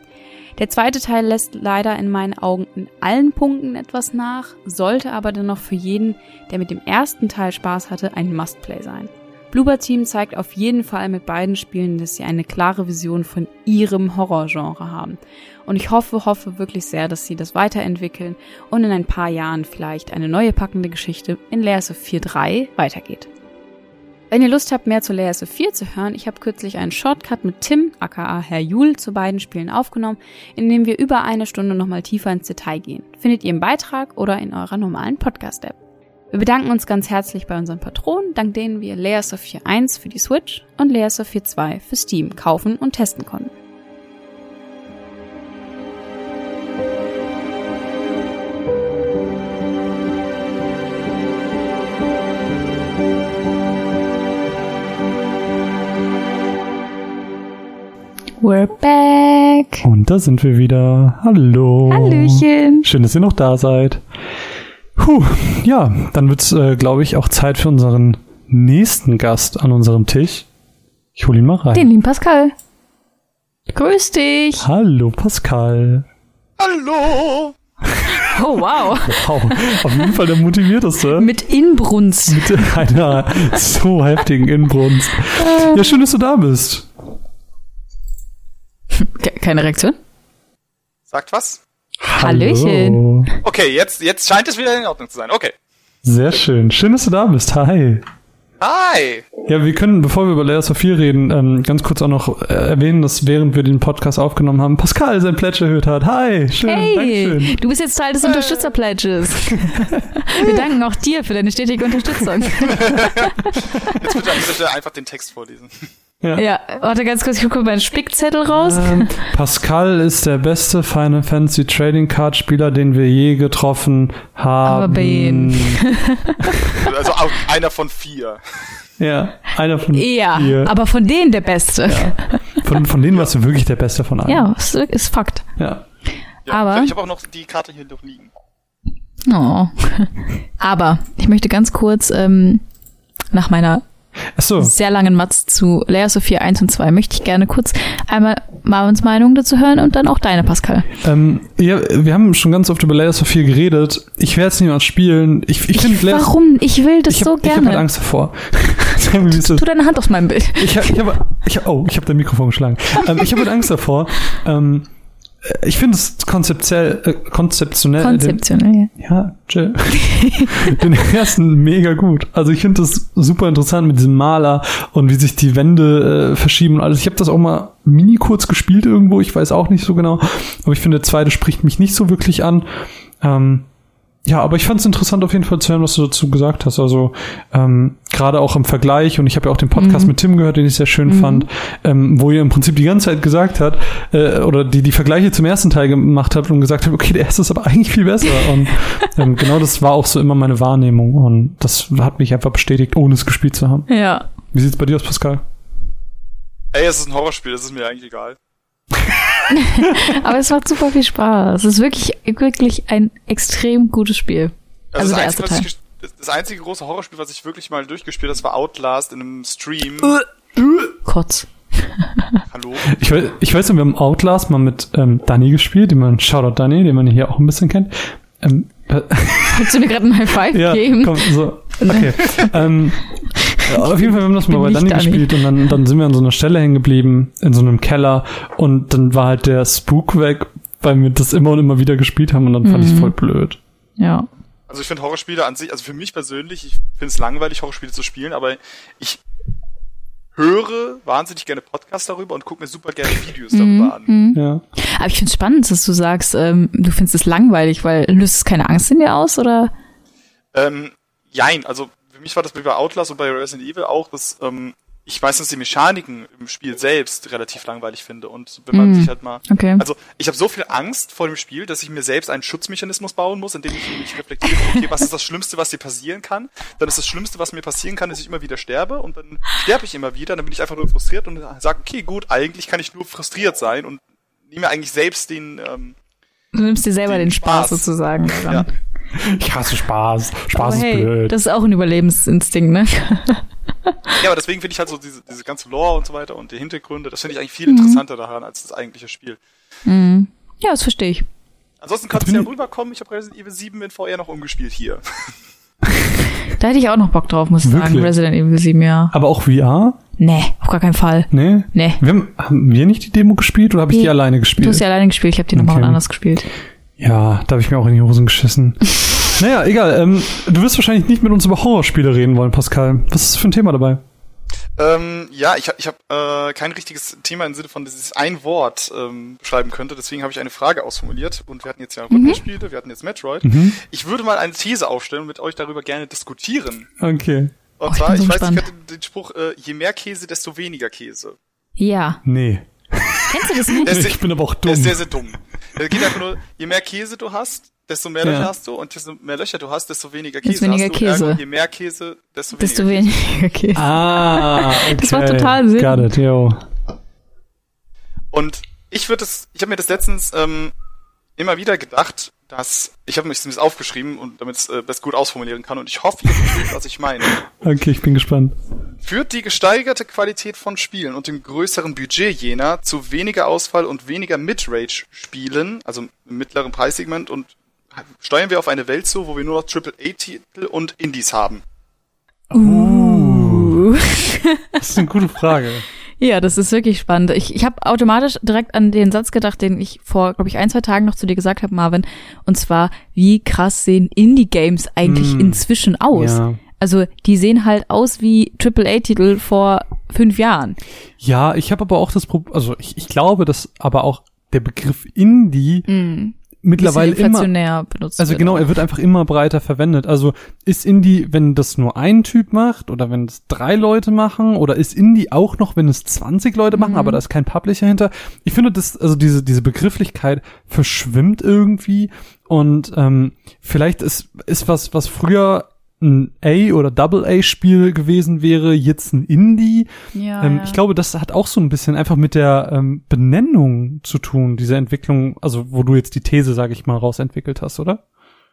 Der zweite Teil lässt leider in meinen Augen in allen Punkten etwas nach, sollte aber dennoch für jeden, der mit dem ersten Teil Spaß hatte, ein Must-Play sein. Bloober Team zeigt auf jeden Fall mit beiden Spielen, dass sie eine klare Vision von ihrem Horrorgenre haben. Und ich hoffe, hoffe wirklich sehr, dass sie das weiterentwickeln und in ein paar Jahren vielleicht eine neue packende Geschichte in Layers of 4.3 weitergeht. Wenn ihr Lust habt, mehr zu Layers of 4 zu hören, ich habe kürzlich einen Shortcut mit Tim, aka Herr Jul, zu beiden Spielen aufgenommen, in dem wir über eine Stunde nochmal tiefer ins Detail gehen. Findet ihr im Beitrag oder in eurer normalen Podcast-App. Wir bedanken uns ganz herzlich bei unseren Patronen, dank denen wir Layers of Fear 1 für die Switch und Layers of Fear 2 für Steam kaufen und testen konnten. We're back.
Und da sind wir wieder. Hallo.
Hallöchen.
Schön, dass ihr noch da seid. Puh, ja, dann wird's, äh, glaube ich, auch Zeit für unseren nächsten Gast an unserem Tisch. Ich hole ihn mal rein.
Den lieben Pascal. Grüß dich.
Hallo, Pascal.
Hallo!
Oh, wow.
Wow, auf jeden Fall der motivierteste.
Mit Inbrunst.
Mit einer so heftigen Inbrunst. Ja, schön, dass du da bist.
Ke- Keine Reaktion?
Sagt was?
Hallöchen.
Hallo.
Okay, jetzt, jetzt scheint es wieder in Ordnung zu sein. Okay.
Sehr schön. Schön, dass du da bist. Hi.
Hi!
Ja, wir können, bevor wir über Layers of Fear reden, ähm, ganz kurz auch noch äh, erwähnen, dass während wir den Podcast aufgenommen haben, Pascal sein Pledge erhöht hat. Hi, schön,
Hey,
Dankeschön.
du bist jetzt Teil des Unterstützer-Pledges. Wir danken auch dir für deine stetige Unterstützung.
Jetzt bitte an dieser Stelle einfach den Text vorlesen.
Ja, warte ganz kurz, ich gucke meinen Spickzettel raus.
Ähm, Pascal ist der beste Final Fantasy Trading Card Spieler, den wir je getroffen haben.
Aber bei ihnen.
Also auch einer von vier.
Ja, einer von
Ja,
vier.
aber von denen der Beste.
Von, von denen warst du wirklich der Beste von allen.
Ja, ist, ist Fakt.
ja.
Ja,
Aber-
Ich habe auch noch die Karte hier noch liegen.
Oh. Aber ich möchte ganz kurz ähm, nach meiner
Achso,
sehr langen Matz zu Layers of 4 1 und 2 möchte ich gerne kurz einmal Marvins Meinung dazu hören und dann auch deine, Pascal.
ähm, ja, wir haben schon ganz oft über Layers of Fear geredet. Ich werde es niemals spielen. Ich, ich finde Layers
Warum? Ich will das
ich
so
hab, Ich habe
gerne.
halt Angst davor. Ist.
tu deine Hand aus meinem Bild.
Ich, hab- ich habe, ich, oh, ich habe dein Mikrofon geschlagen. Ähm, ich habe halt Angst davor. Ähm, äh, ich finde es konzeptionell, äh, konzeptionell,
Konzeptionell.
Den, ja, chill. den ersten mega gut. Also ich finde das super interessant mit diesem Maler und wie sich die Wände äh, verschieben und alles. Ich habe das auch mal mini kurz gespielt irgendwo. Ich weiß auch nicht so genau, aber ich finde der zweite spricht mich nicht so wirklich an. Ähm, ja, aber ich fand es interessant auf jeden Fall zu hören, was du dazu gesagt hast. Also ähm, gerade auch im Vergleich und ich habe ja auch den Podcast mit Tim gehört, den ich sehr schön fand, ähm, wo ihr im Prinzip die ganze Zeit gesagt habt äh, oder die die Vergleiche zum ersten Teil gemacht habt und gesagt habt, okay, der erste ist aber eigentlich viel besser. Und ähm, genau das war auch so immer meine Wahrnehmung und das hat mich einfach bestätigt, ohne es gespielt zu haben.
Ja.
Wie sieht's bei dir aus, Pascal?
Ey, es ist ein Horrorspiel, das ist mir eigentlich egal.
Aber es macht super viel Spaß. Es ist wirklich, wirklich ein extrem gutes Spiel. Also
das,
der
einzige,
erste
ich, das- einzige große Horrorspiel, was ich wirklich mal durchgespielt habe, das war Outlast in einem Stream.
Kotz.
Hallo?
Ich weiß, ich weiß noch, wir haben Outlast mal mit ähm, Danny gespielt, den man, Shoutout Danny, den man hier auch ein bisschen kennt. Ähm, äh,
Willst du mir gerade ein High Five
Ja,
geben?
komm, so. Okay. ähm, auf jeden Fall, wir haben das mal bei Danny
Dani.
gespielt und dann, dann sind wir an so einer Stelle hängen geblieben, in so einem Keller und dann war halt der Spook weg, weil wir das immer und immer wieder gespielt haben und dann fand ich
Mhm.
es voll blöd.
Ja.
Also ich finde Horrorspiele an sich, also für mich persönlich, ich finde es langweilig, Horrorspiele zu spielen, aber ich höre wahnsinnig gerne Podcasts darüber und gucke mir super gerne Videos darüber an.
Ja.
Aber ich finde es spannend, dass du sagst, ähm, du findest es langweilig, weil löst es keine Angst in dir aus, oder?
Ähm, jein, also für mich war das bei Outlast und bei Resident Evil auch, dass ähm, ich meistens die Mechaniken im Spiel selbst relativ langweilig finde. Und wenn man
Mhm.
sich halt mal.
Okay.
Also ich habe so viel Angst vor dem Spiel, dass ich mir selbst einen Schutzmechanismus bauen muss, indem ich mich reflektiere, okay, was ist das Schlimmste, was dir passieren kann? Dann ist das Schlimmste, was mir passieren kann, dass ich immer wieder sterbe und dann sterbe ich immer wieder, dann bin ich einfach nur frustriert und sage, okay, gut, eigentlich kann ich nur frustriert sein und nehme mir eigentlich selbst den ähm,
Du nimmst dir selber den,
Den
Spaß,
Spaß.
sozusagen.
Ja.
Ich hasse Spaß. Spaß
Aber
ist
hey,
blöd.
das ist auch ein Überlebensinstinkt, ne?
Ja, aber deswegen finde ich halt so diese, diese ganze Lore und so weiter und die Hintergründe, das finde ich eigentlich viel interessanter daran als das eigentliche Spiel.
Mhm. Ja, das verstehe ich.
Ansonsten kannst du ja rüberkommen, ich habe Resident Evil 7 in VR noch umgespielt hier.
Da hätte ich auch noch Bock drauf, muss ich sagen. Resident Evil 7, ja.
Aber auch VR?
Nee, auf gar keinen Fall.
Nee?
Nee.
Wir haben, haben wir nicht die Demo gespielt oder habe ich
Nee.
die alleine
Du
gespielt?
hast ja alleine gespielt, ich habe die nochmal
Okay.
anders gespielt.
Ja, da habe ich mir auch in die Hosen geschissen. naja, egal. Ähm, du wirst wahrscheinlich nicht mit uns über Horrorspiele reden wollen, Pascal. Was ist für ein Thema dabei?
Ähm, ja, ich habe ich hab, äh, kein richtiges Thema im Sinne von, dass es ein Wort ähm, beschreiben könnte, deswegen habe ich eine Frage ausformuliert und wir hatten jetzt ja Rhythmusspiele, wir hatten jetzt Metroid.
Mhm.
Ich würde mal eine These aufstellen und mit euch darüber gerne diskutieren.
Okay.
Und
Oh, ich
zwar,
bin so
ich weiß, ich hatte den Spruch, äh, je mehr Käse, desto weniger Käse.
Ja.
Nee.
Kennst du das nicht?
Der ist,
Ich bin aber auch
der
dumm.
ist sehr, sehr dumm. Es geht einfach nur, je mehr Käse du hast, desto mehr
Ja.
Löcher hast du und desto mehr Löcher du hast, desto weniger Käse
Desto weniger
hast du.
Käse.
Ergo, je mehr Käse, desto weniger
Desto weniger Käse.
Ah, okay.
Das macht total Sinn.
Got it, yo.
Und Und ich würde es, ich habe mir das letztens ähm, immer wieder gedacht, dass ich habe mir das aufgeschrieben und damit es äh, das gut ausformulieren kann und ich hoffe, ihr versteht, was ich meine.
Okay, ich bin gespannt.
Führt die gesteigerte Qualität von Spielen und dem größeren Budget jener zu weniger Ausfall und weniger Midrange-Spielen, also im mittleren Preissegment und steuern wir auf eine Welt zu, wo wir nur noch AAA-Titel und Indies haben?
Uh.
Das ist eine gute Frage.
Ja, das ist wirklich spannend. Ich, ich habe automatisch direkt an den Satz gedacht, den ich vor, glaube ich, ein, zwei Tagen noch zu dir gesagt habe, Marvin. Und zwar, wie krass sehen Indie-Games eigentlich
Mm.
inzwischen aus?
Ja.
Also die sehen halt aus wie AAA-Titel vor fünf Jahren.
Ja, ich habe aber auch das Problem, also ich, ich glaube, dass aber auch der Begriff Indie
Mhm.
Mittlerweile immer,
benutzt
also genau,
auch.
er wird einfach immer breiter verwendet. Also ist Indie, wenn das nur ein Typ macht oder wenn es drei Leute machen oder ist Indie auch noch, wenn es 20 Leute machen, aber da ist kein Publisher hinter. Ich finde das, also diese, diese Begrifflichkeit verschwimmt irgendwie und ähm, vielleicht ist, ist was, was früher ein A- oder Double-A-Spiel gewesen wäre, jetzt ein Indie.
Ja,
Ähm,
ja.
Ich glaube, das hat auch so ein bisschen einfach mit der ähm, Benennung zu tun, diese Entwicklung, also wo du jetzt die These, sage ich mal, rausentwickelt hast, oder?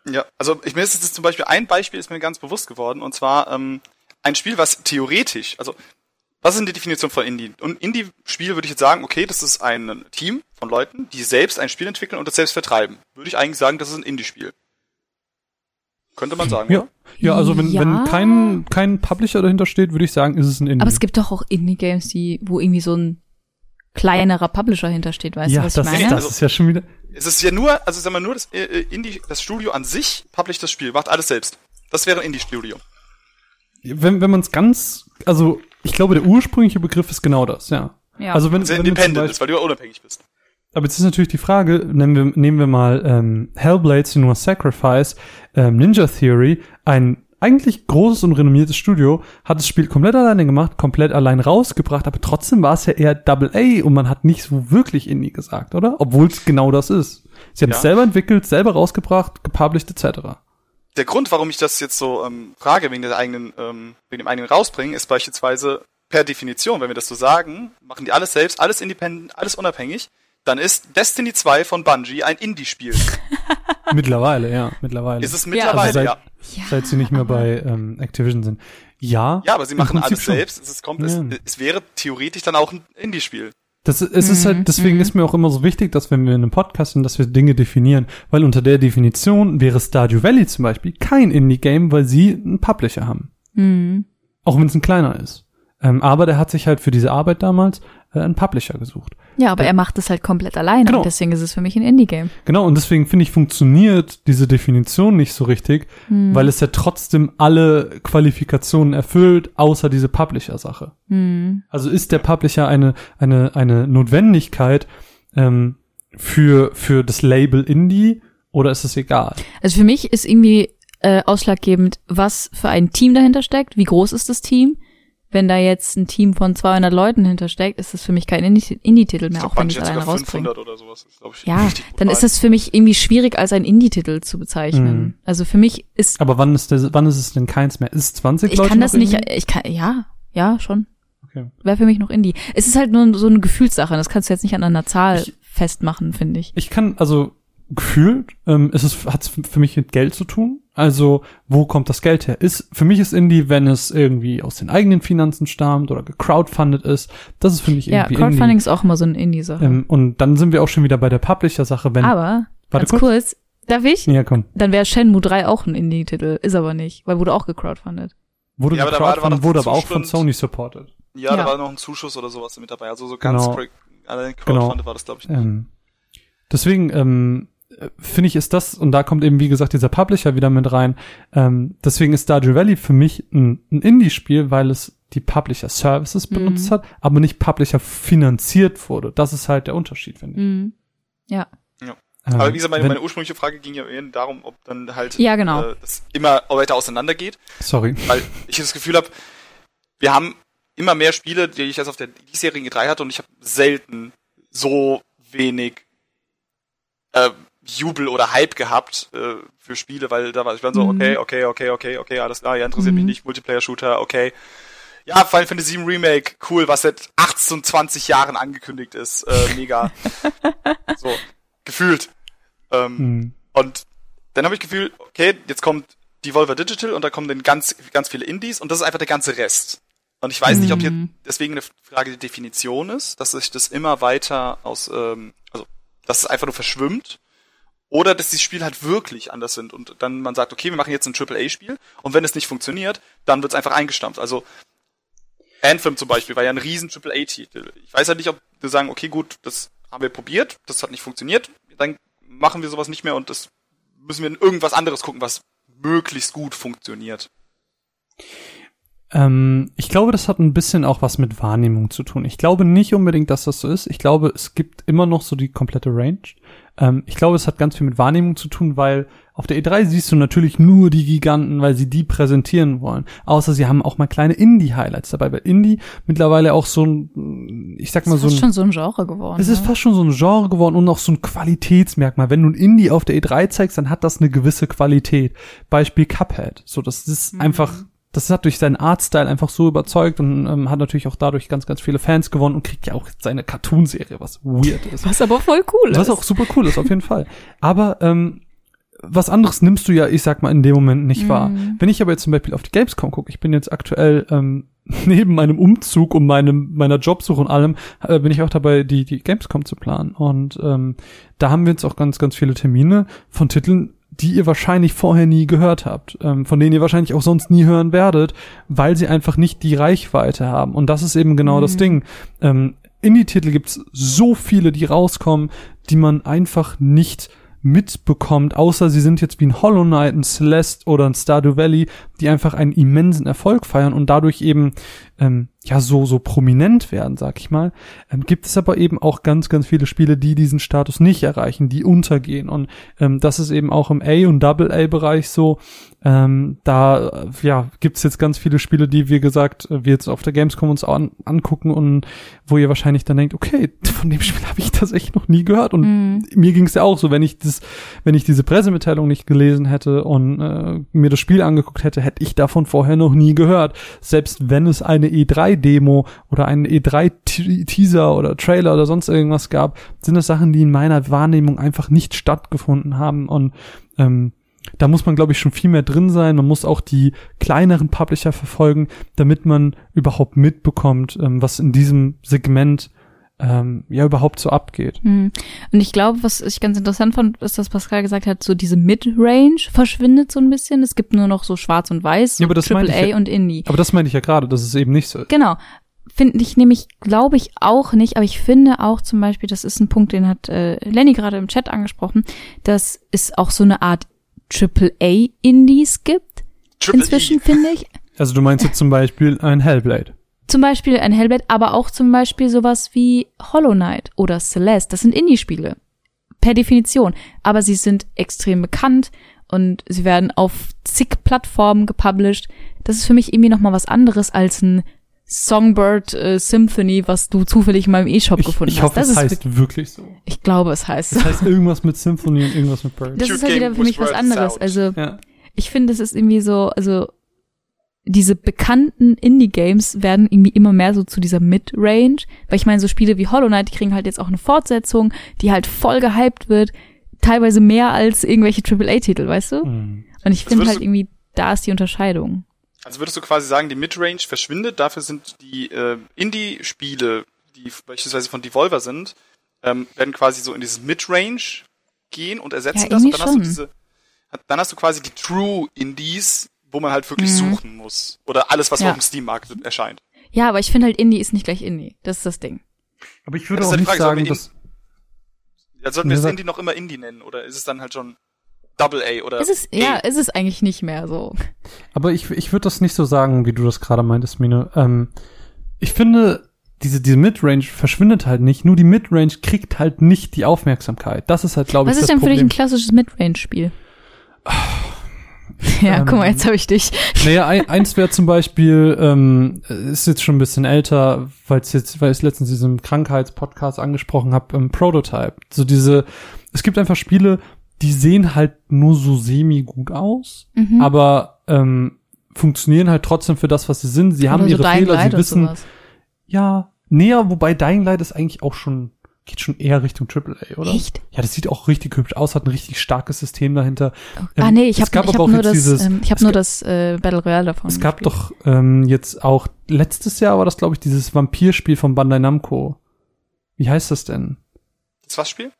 Ja, also ich mir ist jetzt zum Beispiel ein Beispiel ist mir ganz bewusst geworden und zwar ähm, ein Spiel, was theoretisch, also was ist denn die Definition von Indie? Und Indie-Spiel würde ich jetzt sagen, okay, das ist ein Team von Leuten, die selbst ein Spiel entwickeln und das selbst vertreiben. Würde ich eigentlich sagen, das ist ein Indie-Spiel. Könnte man sagen.
Ja.
oder?
Ja, also wenn,
Ja.
wenn kein, kein Publisher dahinter steht, würde ich sagen, ist es ein Indie.
Aber es gibt doch auch Indie-Games, die, wo irgendwie so ein kleinerer Publisher hintersteht, weißt
ja,
du, was
das,
ich
ist,
meine?
das ist ja schon wieder.
Es ist ja nur, also sagen wir nur, das äh, äh, Indie, das Studio an sich publisht das Spiel, macht alles selbst. Das wäre ein Indie-Studio.
Wenn, wenn man es ganz, also ich glaube, der ursprüngliche Begriff ist genau das, ja.
Ja.
Also wenn, wenn du zum
independent
Beispiel,
ist, weil du ja unabhängig bist.
Aber jetzt ist natürlich die Frage, nehmen wir, nehmen wir mal ähm, Hellblade Senua's Sacrifice, ähm, Ninja Theory, ein eigentlich großes und renommiertes Studio, hat das Spiel komplett alleine gemacht, komplett allein rausgebracht, aber trotzdem war es ja eher Double A und man hat nicht so wirklich Indie gesagt, oder? Obwohl es genau das ist. Sie haben
Ja.
es selber entwickelt, selber rausgebracht, gepublished etc.
Der Grund, warum ich das jetzt so ähm, frage, wegen der eigenen, ähm, wegen dem eigenen Rausbringen, ist beispielsweise per Definition, wenn wir das so sagen, machen die alles selbst, alles independent, alles unabhängig, dann ist Destiny 2 von Bungie ein Indie-Spiel.
mittlerweile, ja, mittlerweile.
Ist es mittlerweile,
Also seit-
ja.
ja,
Seit sie nicht mehr bei ähm, Activision sind. Ja.
Ja, aber sie machen alles
schon.
selbst. Es, ist, kommt,
Ja.
es, es wäre theoretisch dann auch ein Indie-Spiel.
Das, ist- es ist
Mhm,
halt, deswegen
mhm.
ist mir auch immer so wichtig, dass wenn wir in einem Podcast sind, dass wir Dinge definieren. Weil unter der Definition wäre Stardew Valley zum Beispiel kein Indie-Game, weil sie einen Publisher haben.
Mhm.
Auch wenn es ein kleiner ist. Ähm, aber der hat sich halt für diese Arbeit damals äh, einen Publisher gesucht.
ja, aber er macht es halt komplett alleine.
Genau.
Und deswegen ist es für mich ein Indie-Game.
Genau, und deswegen finde ich, funktioniert diese Definition nicht so richtig,
Mhm.
weil es ja trotzdem alle Qualifikationen erfüllt, außer diese Publisher-Sache.
Mhm.
Also ist der Publisher eine, eine, eine Notwendigkeit ähm, für, für das Label Indie oder ist es egal?
Also für mich ist irgendwie äh, ausschlaggebend, was für ein Team dahinter steckt, wie groß ist das Team. Wenn da jetzt ein Team von 200 Leuten hintersteckt, ist das für mich kein Indie- Indie-Titel mehr, auch wenn ich alleine rausbringe.
500 oder sowas. Das ist, glaub ich,
Ja, dann ist es für mich irgendwie schwierig, als ein Indie-Titel zu bezeichnen.
Mhm.
Also für mich ist,
Aber wann ist, der, wann ist es denn keins mehr? Ist 20
ich
Leute
kann das
noch
nicht,
Indie?
ich kann, ja, ja, schon.
Okay.
Wäre für mich noch Indie. Es ist halt nur so eine Gefühlssache. Das kannst du jetzt nicht an einer Zahl
Ich-
festmachen, finde ich.
Ich kann, also gefühlt, ähm, ist es, hat es für mich mit Geld zu tun. Also, wo kommt das Geld her? Ist, für mich ist Indie, wenn es irgendwie aus den eigenen Finanzen stammt oder gecrowdfundet ist. Das ist für mich
Ja,
irgendwie
Crowdfunding
Indie.
ist auch immer so eine Indie-Sache.
Ähm, und dann sind wir auch schon wieder bei der Publisher-Sache, wenn.
aber,
Warte
ganz kurz, darf ich?
Ja, komm.
Dann wäre Shenmue 3 auch ein Indie-Titel. Ist aber nicht, weil wurde auch gecrowdfundet.
Wurde
Ja, aber da war- da war
gecrowdfundet, wurde aber auch von Sony supported.
Ja, da
Ja.
war noch ein Zuschuss oder sowas mit dabei. Also so ganz
Genau.
cra- allein
Genau.
Crowdfunded war das, glaube ich. nicht.
Ähm, deswegen ähm, äh, finde ich, ist das, und da kommt eben, wie gesagt, dieser Publisher wieder mit rein. Ähm, deswegen ist Stardew Valley für mich ein, ein Indie-Spiel, weil es die Publisher-Services benutzt
Mhm.
hat, aber nicht Publisher finanziert wurde. Das ist halt der Unterschied, finde ich.
Mhm. Ja.
Ähm,
Aber wie gesagt, meine,
wenn-
meine ursprüngliche Frage ging ja eher darum, ob dann halt
Ja, genau.
äh, das immer weiter auseinandergeht,
Sorry.
weil ich das Gefühl habe, wir haben immer mehr Spiele, die ich jetzt auf der diesjährigen E3 hatte und ich habe selten so wenig äh, Jubel oder Hype gehabt äh, für Spiele, weil da war ich war so,
Mhm.
okay, okay, okay, okay, okay, alles klar, ja, interessiert mich
Mhm.
nicht, Multiplayer-Shooter, okay. ja, Final Fantasy VII Remake, cool, was seit 28 Jahren angekündigt ist, äh, mega. so, gefühlt. Ähm,
Hm.
Und dann habe ich Gefühl, okay, jetzt kommt Devolver Digital und da kommen dann ganz, ganz viele Indies und das ist einfach der ganze Rest. Und ich weiß nicht, ob hier deswegen eine Frage der Definition ist, dass sich das immer weiter aus, ähm, also dass es einfach nur verschwimmt. Oder dass die Spiele halt wirklich anders sind und dann man sagt, okay, wir machen jetzt ein AAA-Spiel und wenn es nicht funktioniert, dann wird es einfach eingestampft. Also Anthem zum Beispiel war ja ein riesen AAA-Titel. Ich weiß halt nicht, ob wir sagen, okay, gut, das haben wir probiert, das hat nicht funktioniert, dann machen wir sowas nicht mehr und das müssen wir in irgendwas anderes gucken, was möglichst gut funktioniert.
Ähm, ich glaube, das hat ein bisschen auch was mit Wahrnehmung zu tun. Ich glaube nicht unbedingt, dass das so ist. Ich glaube, es gibt immer noch so die komplette Range. Ähm, ich glaube, es hat ganz viel mit Wahrnehmung zu tun, weil auf der E3 siehst du natürlich nur die Giganten, weil sie die präsentieren wollen. Außer sie haben auch mal kleine Indie-Highlights dabei, weil Indie mittlerweile auch so ein, ich sag mal so
ist
ein,
schon so ein Genre geworden.
es ist
ne?
fast schon so ein Genre geworden und auch so ein Qualitätsmerkmal. Wenn du ein Indie auf der E3 zeigst, dann hat das eine gewisse Qualität. Beispiel Cuphead. So, das ist
Mhm.
einfach, das hat durch seinen Artstyle einfach so überzeugt und ähm, hat natürlich auch dadurch ganz, ganz viele Fans gewonnen und kriegt ja auch seine Cartoon-Serie, was weird ist.
Was aber voll cool ist.
Was auch super cool ist, auf jeden Fall. Aber ähm, was anderes nimmst du ja, ich sag mal, in dem Moment nicht wahr. Wenn ich aber jetzt zum Beispiel auf die Gamescom gucke, ich bin jetzt aktuell ähm, neben meinem Umzug und meinem meiner Jobsuche und allem, äh, bin ich auch dabei, die die Gamescom zu planen. Und ähm, da haben wir jetzt auch ganz, ganz viele Termine von Titeln, die ihr wahrscheinlich vorher nie gehört habt, ähm, von denen ihr wahrscheinlich auch sonst nie hören werdet, weil sie einfach nicht die Reichweite haben. Und das ist eben genau das Ding. Ähm, Indie-Titel gibt's so viele, die rauskommen, die man einfach nicht mitbekommt, außer sie sind jetzt wie ein Hollow Knight, ein Celeste oder ein Stardew Valley, die einfach einen immensen Erfolg feiern und dadurch eben ähm, ja so so prominent werden, sag ich mal. Ähm, gibt es aber eben auch ganz ganz viele Spiele, die diesen Status nicht erreichen, die untergehen und ähm, das ist eben auch im A und Double A Bereich so. Ähm, da äh, ja gibt's jetzt ganz viele Spiele, die wie gesagt äh, wir jetzt auf der Gamescom uns an, angucken und wo ihr wahrscheinlich dann denkt, okay, von dem Spiel habe ich tatsächlich noch nie gehört und
Mhm.
mir ging's ja auch so, wenn ich das, wenn ich diese Pressemitteilung nicht gelesen hätte und äh, mir das Spiel angeguckt hätte, hätte ich davon vorher noch nie gehört. Selbst wenn es eine E3-Demo oder einen E3-Teaser oder Trailer oder sonst irgendwas gab, sind das Sachen, die in meiner Wahrnehmung einfach nicht stattgefunden haben und ähm, da muss man, glaube ich, schon viel mehr drin sein. Man muss auch die kleineren Publisher verfolgen, damit man überhaupt mitbekommt, ähm, was in diesem Segment ähm, ja überhaupt so abgeht.
Hm. Und ich glaube, was ich ganz interessant fand, ist, dass Pascal gesagt hat, so diese Mid-Range verschwindet so ein bisschen. Es gibt nur noch so schwarz und weiß, so
Ja, aber das meinte ich
AAA
ja.
und Indie.
Aber das meinte ich ja gerade, dass es eben nicht so ist.
Genau. Finde ich nämlich, glaube ich, auch nicht, aber ich finde auch zum Beispiel, das ist ein Punkt, den hat äh, Lenny gerade im Chat angesprochen, dass es auch so eine Art AAA-Indies gibt.
Triple
Inzwischen
E.
finde ich.
Also du meinst jetzt zum Beispiel ein Hellblade.
Zum Beispiel ein Hellblade, aber auch zum Beispiel sowas wie Hollow Knight oder Celeste. Das sind Indie-Spiele. Per Definition. Aber sie sind extrem bekannt und sie werden auf zig Plattformen gepublished. Das ist für mich irgendwie nochmal was anderes als ein Songbird äh, Symphony, was du zufällig in meinem E-Shop
Ich,
gefunden
ich
hast.
hoffe,
Das
es
ist
heißt
wirklich,
so.
ich glaube, es heißt so.
Das heißt irgendwas mit Symphony und irgendwas mit Bird.
Das
Cute
ist halt wieder für mich was anderes.
out.
Also
ja.
ich finde, es ist irgendwie so, also diese bekannten Indie-Games werden irgendwie immer mehr so zu dieser Mid-Range, weil ich meine, so Spiele wie Hollow Knight, die kriegen halt jetzt auch eine Fortsetzung, die halt voll gehypt wird, teilweise mehr als irgendwelche AAA-Titel, weißt du?
Hm.
Und ich
Also
finde halt irgendwie, da ist die Unterscheidung.
Also würdest du quasi sagen, die Midrange verschwindet, dafür sind die äh, Indie-Spiele, die beispielsweise von Devolver sind, ähm, werden quasi so in dieses Midrange gehen und ersetzen
Ja,
das und dann hast du
schon.
diese, dann hast du quasi die True Indies, wo man halt wirklich
Mhm.
suchen muss. Oder alles, was
Ja.
auf dem Steam-Markt erscheint.
Ja, aber ich finde halt Indie ist nicht gleich Indie. Das ist das Ding.
Aber ich würde
Das ist
auch nicht
Frage,
sagen, dass
Ja, sollten wir
Ja,
das
sag-
Indie noch immer Indie nennen? Oder ist es dann halt schon Double A oder
Es ist,
A?
ja, es ist eigentlich nicht mehr so.
Aber ich, ich würde das nicht so sagen, wie du das gerade meintest, Mine. Ähm, ich finde, diese, diese Midrange verschwindet halt nicht. Nur die Midrange kriegt halt nicht die Aufmerksamkeit. Das ist halt, glaube ich,
Was ist
das
denn für dich
Problem.
ein klassisches Midrange-Spiel? Ja,
Ähm,
guck mal, jetzt habe ich dich.
Naja, ein, eins wäre zum Beispiel, ähm, ist jetzt schon ein bisschen älter, weil es jetzt, weil ich letztens diesen Krankheitspodcast angesprochen habe, ähm, Prototype. So diese, es gibt einfach Spiele, die sehen halt nur so semi gut aus,
Mhm.
aber ähm, funktionieren halt trotzdem für das, was sie sind. Sie haben
Oder so
ihre
Dying
Fehler,
Light
sie wissen, ja, näher, wobei Dying Light ist eigentlich auch schon, geht schon eher Richtung AAA, oder?
Echt?
Ja, das sieht auch richtig hübsch aus, hat ein richtig starkes System dahinter.
ah
Ähm,
nee, ich habe hab
auch
nur das,
dieses-
ähm, ich habe
es
nur das äh, Battle Royale davon.
Es gab
gespielt.
doch ähm, jetzt auch, letztes Jahr war das, glaube ich, dieses Vampirspiel von Bandai Namco. Wie heißt das denn?
Das was Spiel?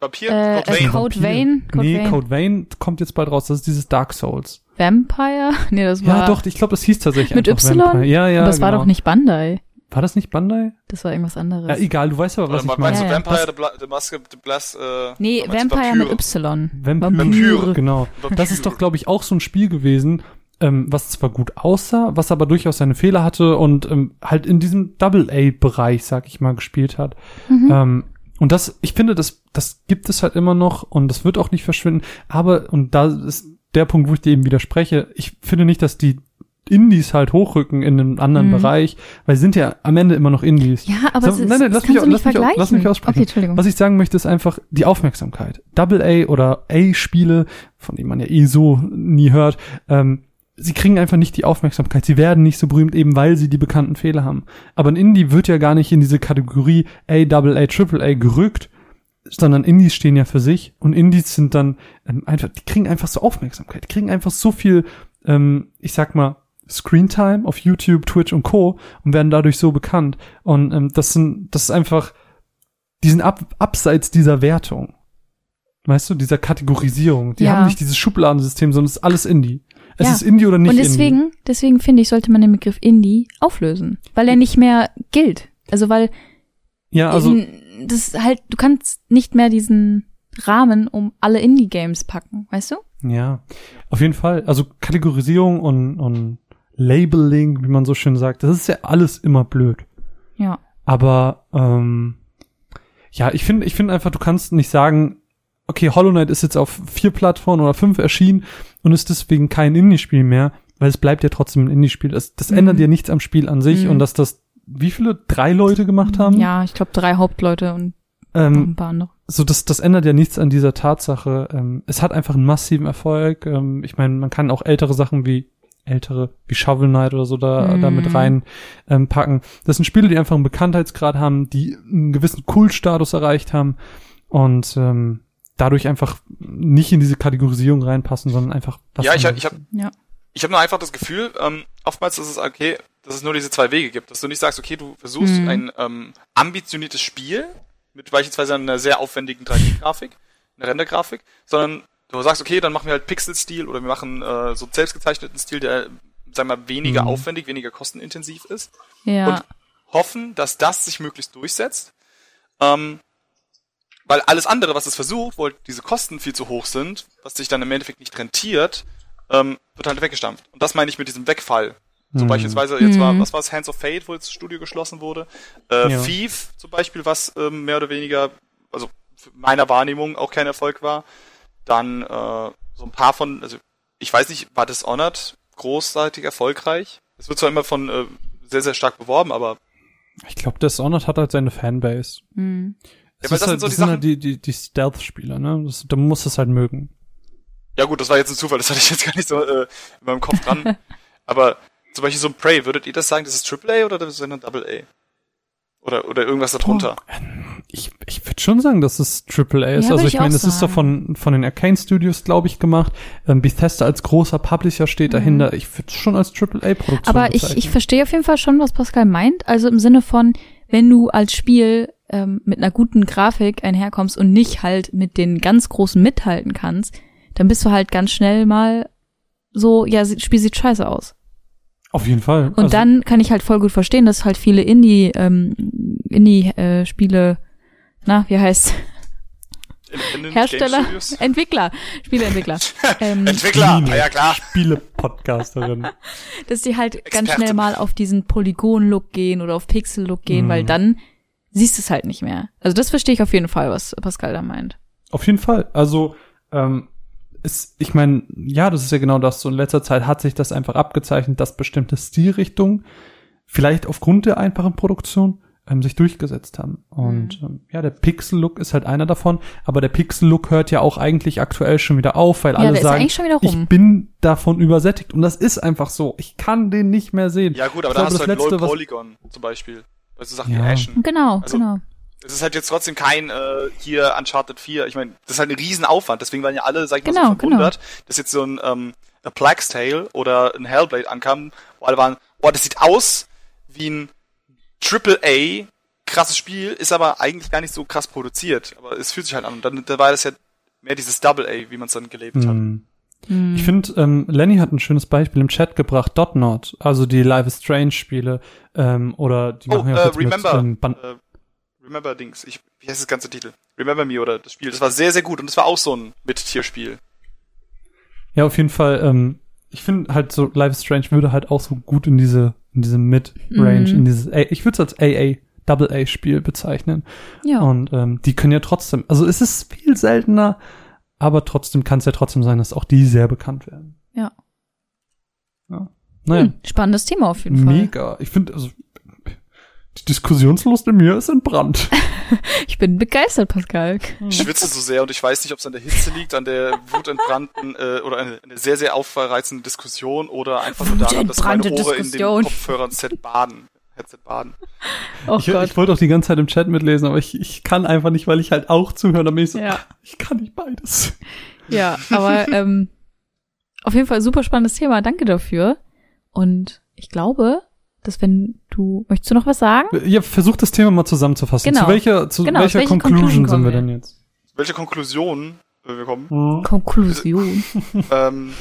Vampir?
Äh,
Code
äh,
Vein?
Code. Vein? Code
nee,
Vein.
Code Vein kommt jetzt bald raus. Das ist dieses Dark Souls.
Vampire? Nee, das war
Ja, doch, ich glaube, das hieß tatsächlich
Mit
einfach
Y?
Vampire. Ja, ja,
Aber das war
genau.
doch nicht Bandai.
War das nicht Bandai?
Das war irgendwas anderes.
Ja, egal, du weißt aber, was
Oder
ich
meinst
meine.
du
Ja, ja.
Vampire, the, Bla the Mask, the Blast, äh,
nee,
meinst du
Vampire mit? Y.
Vampire,
Vampire.
genau.
Vampire.
Das ist doch, glaube ich, auch so ein Spiel gewesen, ähm, was zwar gut aussah, was aber durchaus seine Fehler hatte und ähm, halt in diesem Double-A-Bereich, sag ich mal, gespielt hat.
Mhm.
Ähm, und das, ich finde, das, das gibt es halt immer noch und das wird auch nicht verschwinden. Aber, und da ist der Punkt, wo ich dir eben widerspreche, ich finde nicht, dass die Indies halt hochrücken in einem anderen
Mhm.
Bereich, weil sie sind ja am Ende immer noch Indies.
Ja, aber
So,
es
nein, nein,
das
lass mich
kannst
au-
du nicht
lass mich lass mich aussprechen.
Okay, Entschuldigung.
Was ich sagen möchte, ist einfach die Aufmerksamkeit. Double A oder A-Spiele, von denen man ja eh so nie hört, ähm, sie kriegen einfach nicht die Aufmerksamkeit. Sie werden nicht so berühmt, eben weil sie die bekannten Fehler haben. Aber ein Indie wird ja gar nicht in diese Kategorie A, Double A, Triple A gerückt, sondern Indies stehen ja für sich und Indies sind dann ähm, einfach, die kriegen einfach so Aufmerksamkeit, die kriegen einfach so viel, ähm, ich sag mal, Screentime auf YouTube, Twitch und Co. und werden dadurch so bekannt. Und ähm, das sind, das ist einfach, die sind ab, abseits dieser Wertung. Weißt du, dieser Kategorisierung. Die
Ja.
haben nicht dieses Schubladensystem, sondern es ist alles Indie. Es
Ja.
ist Indie oder nicht
Und
Indie.
deswegen, deswegen finde ich, sollte man den Begriff Indie auflösen, weil er nicht mehr gilt. Also weil
Ja, also,
in, das halt, du kannst nicht mehr diesen Rahmen um alle Indie-Games packen, weißt du?
ja, auf jeden Fall. Also Kategorisierung und, und Labeling, wie man so schön sagt, das ist ja alles immer blöd.
Ja.
Aber ähm, ja, ich finde, ich finde einfach, du kannst nicht sagen, okay, Hollow Knight ist jetzt auf vier Plattformen oder fünf erschienen und ist deswegen kein Indie-Spiel mehr, weil es bleibt ja trotzdem ein Indie-Spiel. Das, das
Mhm.
ändert ja nichts am Spiel an sich
Mhm.
und dass das wie viele drei Leute gemacht haben?
Ja, ich glaube drei Hauptleute und
Ähm,
ein paar andere.
so das, das ändert ja nichts an dieser Tatsache. Ähm, es hat einfach einen massiven Erfolg. Ähm, ich meine, man kann auch ältere Sachen wie ältere, wie Shovel Knight oder so da,
Mhm.
da mit rein ähm, packen. Das sind Spiele, die einfach einen Bekanntheitsgrad haben, die einen gewissen Kultstatus erreicht haben und ähm, dadurch einfach nicht in diese Kategorisierung reinpassen, sondern einfach was
Ja, ich, hab- ich hab.
Ja.
ich habe nur einfach das Gefühl, ähm, oftmals ist es okay, dass es nur diese zwei Wege gibt. Dass du nicht sagst, okay, du versuchst
Mhm.
ein ähm, ambitioniertes Spiel mit beispielsweise einer sehr aufwendigen 3D-Grafik, einer Rendergrafik, sondern du sagst, okay, dann machen wir halt Pixel-Stil oder wir machen äh, so einen selbstgezeichneten Stil, der, sagen wir mal, weniger
Mhm.
aufwendig, weniger kostenintensiv ist.
Ja.
Und hoffen, dass das sich möglichst durchsetzt. Ähm, weil alles andere, was es versucht, wo halt diese Kosten viel zu hoch sind, was sich dann im Endeffekt nicht rentiert, ähm, wird halt weggestampft. Und das meine ich mit diesem Wegfall. So
Mhm.
beispielsweise, jetzt war,
Mhm.
was war es, Hands of Fate, wo jetzt das Studio geschlossen wurde. Äh,
Ja.
Thief zum Beispiel, was ähm, mehr oder weniger, also meiner Wahrnehmung auch kein Erfolg war. Dann äh, so ein paar von, also ich weiß nicht, war Dishonored großartig erfolgreich? Es wird zwar immer von äh, sehr, sehr stark beworben, aber
Ich glaube, Dishonored hat halt seine Fanbase.
Mhm.
Weil
ist
das
halt,
sind so
das
die
sind
Sachen-
halt die, die, die Stealth-Spieler, ne? Das, da muss es halt mögen.
Ja gut, das war jetzt ein Zufall, das hatte ich jetzt gar nicht so äh, in meinem Kopf dran. Aber zum Beispiel so ein Prey, würdet ihr das sagen, das ist AAA oder das ist eine Double A? Oder, oder irgendwas darunter?
Ich, ich würde schon sagen, dass es AAA ist.
Ja,
also ich
ich
meine, es ist doch von, von den Arcane Studios, glaube ich, gemacht. Ähm, Bethesda als großer Publisher steht dahinter. Ich würde es schon als AAA-Produktion
Mhm. Aber ich, ich verstehe auf jeden Fall schon, was Pascal meint. Also im Sinne von, wenn du als Spiel ähm, mit einer guten Grafik einherkommst und nicht halt mit den ganz großen mithalten kannst, dann bist du halt ganz schnell mal so, ja, das Spiel sieht scheiße aus.
Auf jeden Fall.
Und
also,
dann kann ich halt voll gut verstehen, dass halt viele Indie, ähm, Indie-Spiele, na, wie heißt Hersteller? Entwickler, Spieleentwickler, ähm,
Entwickler,
Spiele.
ja klar.
Spiele-Podcasterin.
dass die halt ganz
Experte.
schnell mal auf diesen Polygon-Look gehen oder auf Pixel-Look gehen,
Mhm.
weil dann siehst du es halt nicht mehr. Also das verstehe ich auf jeden Fall, was Pascal da meint.
Auf jeden Fall. Also, ähm, es, ich meine, ja, das ist ja genau das. So in letzter Zeit hat sich das einfach abgezeichnet, dass bestimmte Stilrichtungen, vielleicht aufgrund der einfachen Produktion, ähm, sich durchgesetzt haben. Und
Mhm.
ähm, ja, der Pixel-Look ist halt einer davon, aber der Pixel-Look hört ja auch eigentlich aktuell schon wieder auf, weil
Ja,
alle sagen,
eigentlich schon wieder
ich bin davon übersättigt. Und das ist einfach so. Ich kann den nicht mehr sehen.
Ja gut, aber
Ich
da
glaube,
hast du
das
halt
Letzte,
Low
was-
Polygon zum Beispiel. Also Sachen
Ja.
wie Ashen.
Genau,
Also-
genau.
Es ist halt jetzt trotzdem kein äh, hier Uncharted 4. Ich meine, das ist halt ein Riesenaufwand. Deswegen waren ja alle, sag ich mal,
Genau,
so verwundert, dass jetzt so ein ähm, A Plague's Tale oder ein Hellblade ankam, wo alle waren, boah, das sieht aus wie ein Triple A krasses Spiel, ist aber eigentlich gar nicht so krass produziert. Aber es fühlt sich halt an. Und dann da war das ja mehr dieses Double A, wie man es dann gelebt hat.
Hm.
Hm.
Ich finde, ähm, Lenny hat ein schönes Beispiel im Chat gebracht, Dot Not, also die Live is Strange Spiele, ähm, oder die
Oh,
machen ja
äh,
jetzt
Remember.
mit, ähm, Ban
Äh, Remember Dings. Ich, wie heißt das ganze Titel? Remember Me oder das Spiel. Das war sehr, sehr gut und das war auch so ein Mit-Tier-Spiel.
Ja, auf jeden Fall, ähm, ich finde halt so, Life is Strange würde halt auch so gut in diese, in diese Mid-Range,
Mhm.
in dieses, A ich würde es als AA, Double A-Spiel bezeichnen.
Ja.
Und ähm, die können ja trotzdem, also es ist viel seltener, aber trotzdem kann es ja trotzdem sein, dass auch die sehr bekannt werden.
Ja.
ja. Naja,
Hm, spannendes Thema auf jeden Fall.
mega. Ich finde, also die Diskussionslust in mir ist entbrannt.
Ich bin begeistert, Pascal.
Ich schwitze so sehr und ich weiß nicht, ob es an der Hitze liegt, an der wutentbrannten äh, oder eine, eine sehr, sehr aufreizende Diskussion oder einfach nur daran, dass meine Ohren in den. Kopfhörern Set baden. Headset baden.
Oh
ich,
Gott.
ich wollte auch die ganze Zeit im Chat mitlesen, aber ich, ich kann einfach nicht, weil ich halt auch zuhöre. Dann bin ich so,
Ja.
ach, ich kann nicht beides.
Ja, aber ähm, auf jeden Fall super spannendes Thema. Danke dafür. Und ich glaube, dass wenn du möchtest du noch was sagen?
Ja, versuch das Thema mal zusammenzufassen.
Genau.
Zu welcher, zu
Genau,
welcher
zu welcher
Conclusion
Conclusion
sind wir denn jetzt?
Welche Konklusion äh, wir kommen?
Mhm.
Konklusion.
ähm,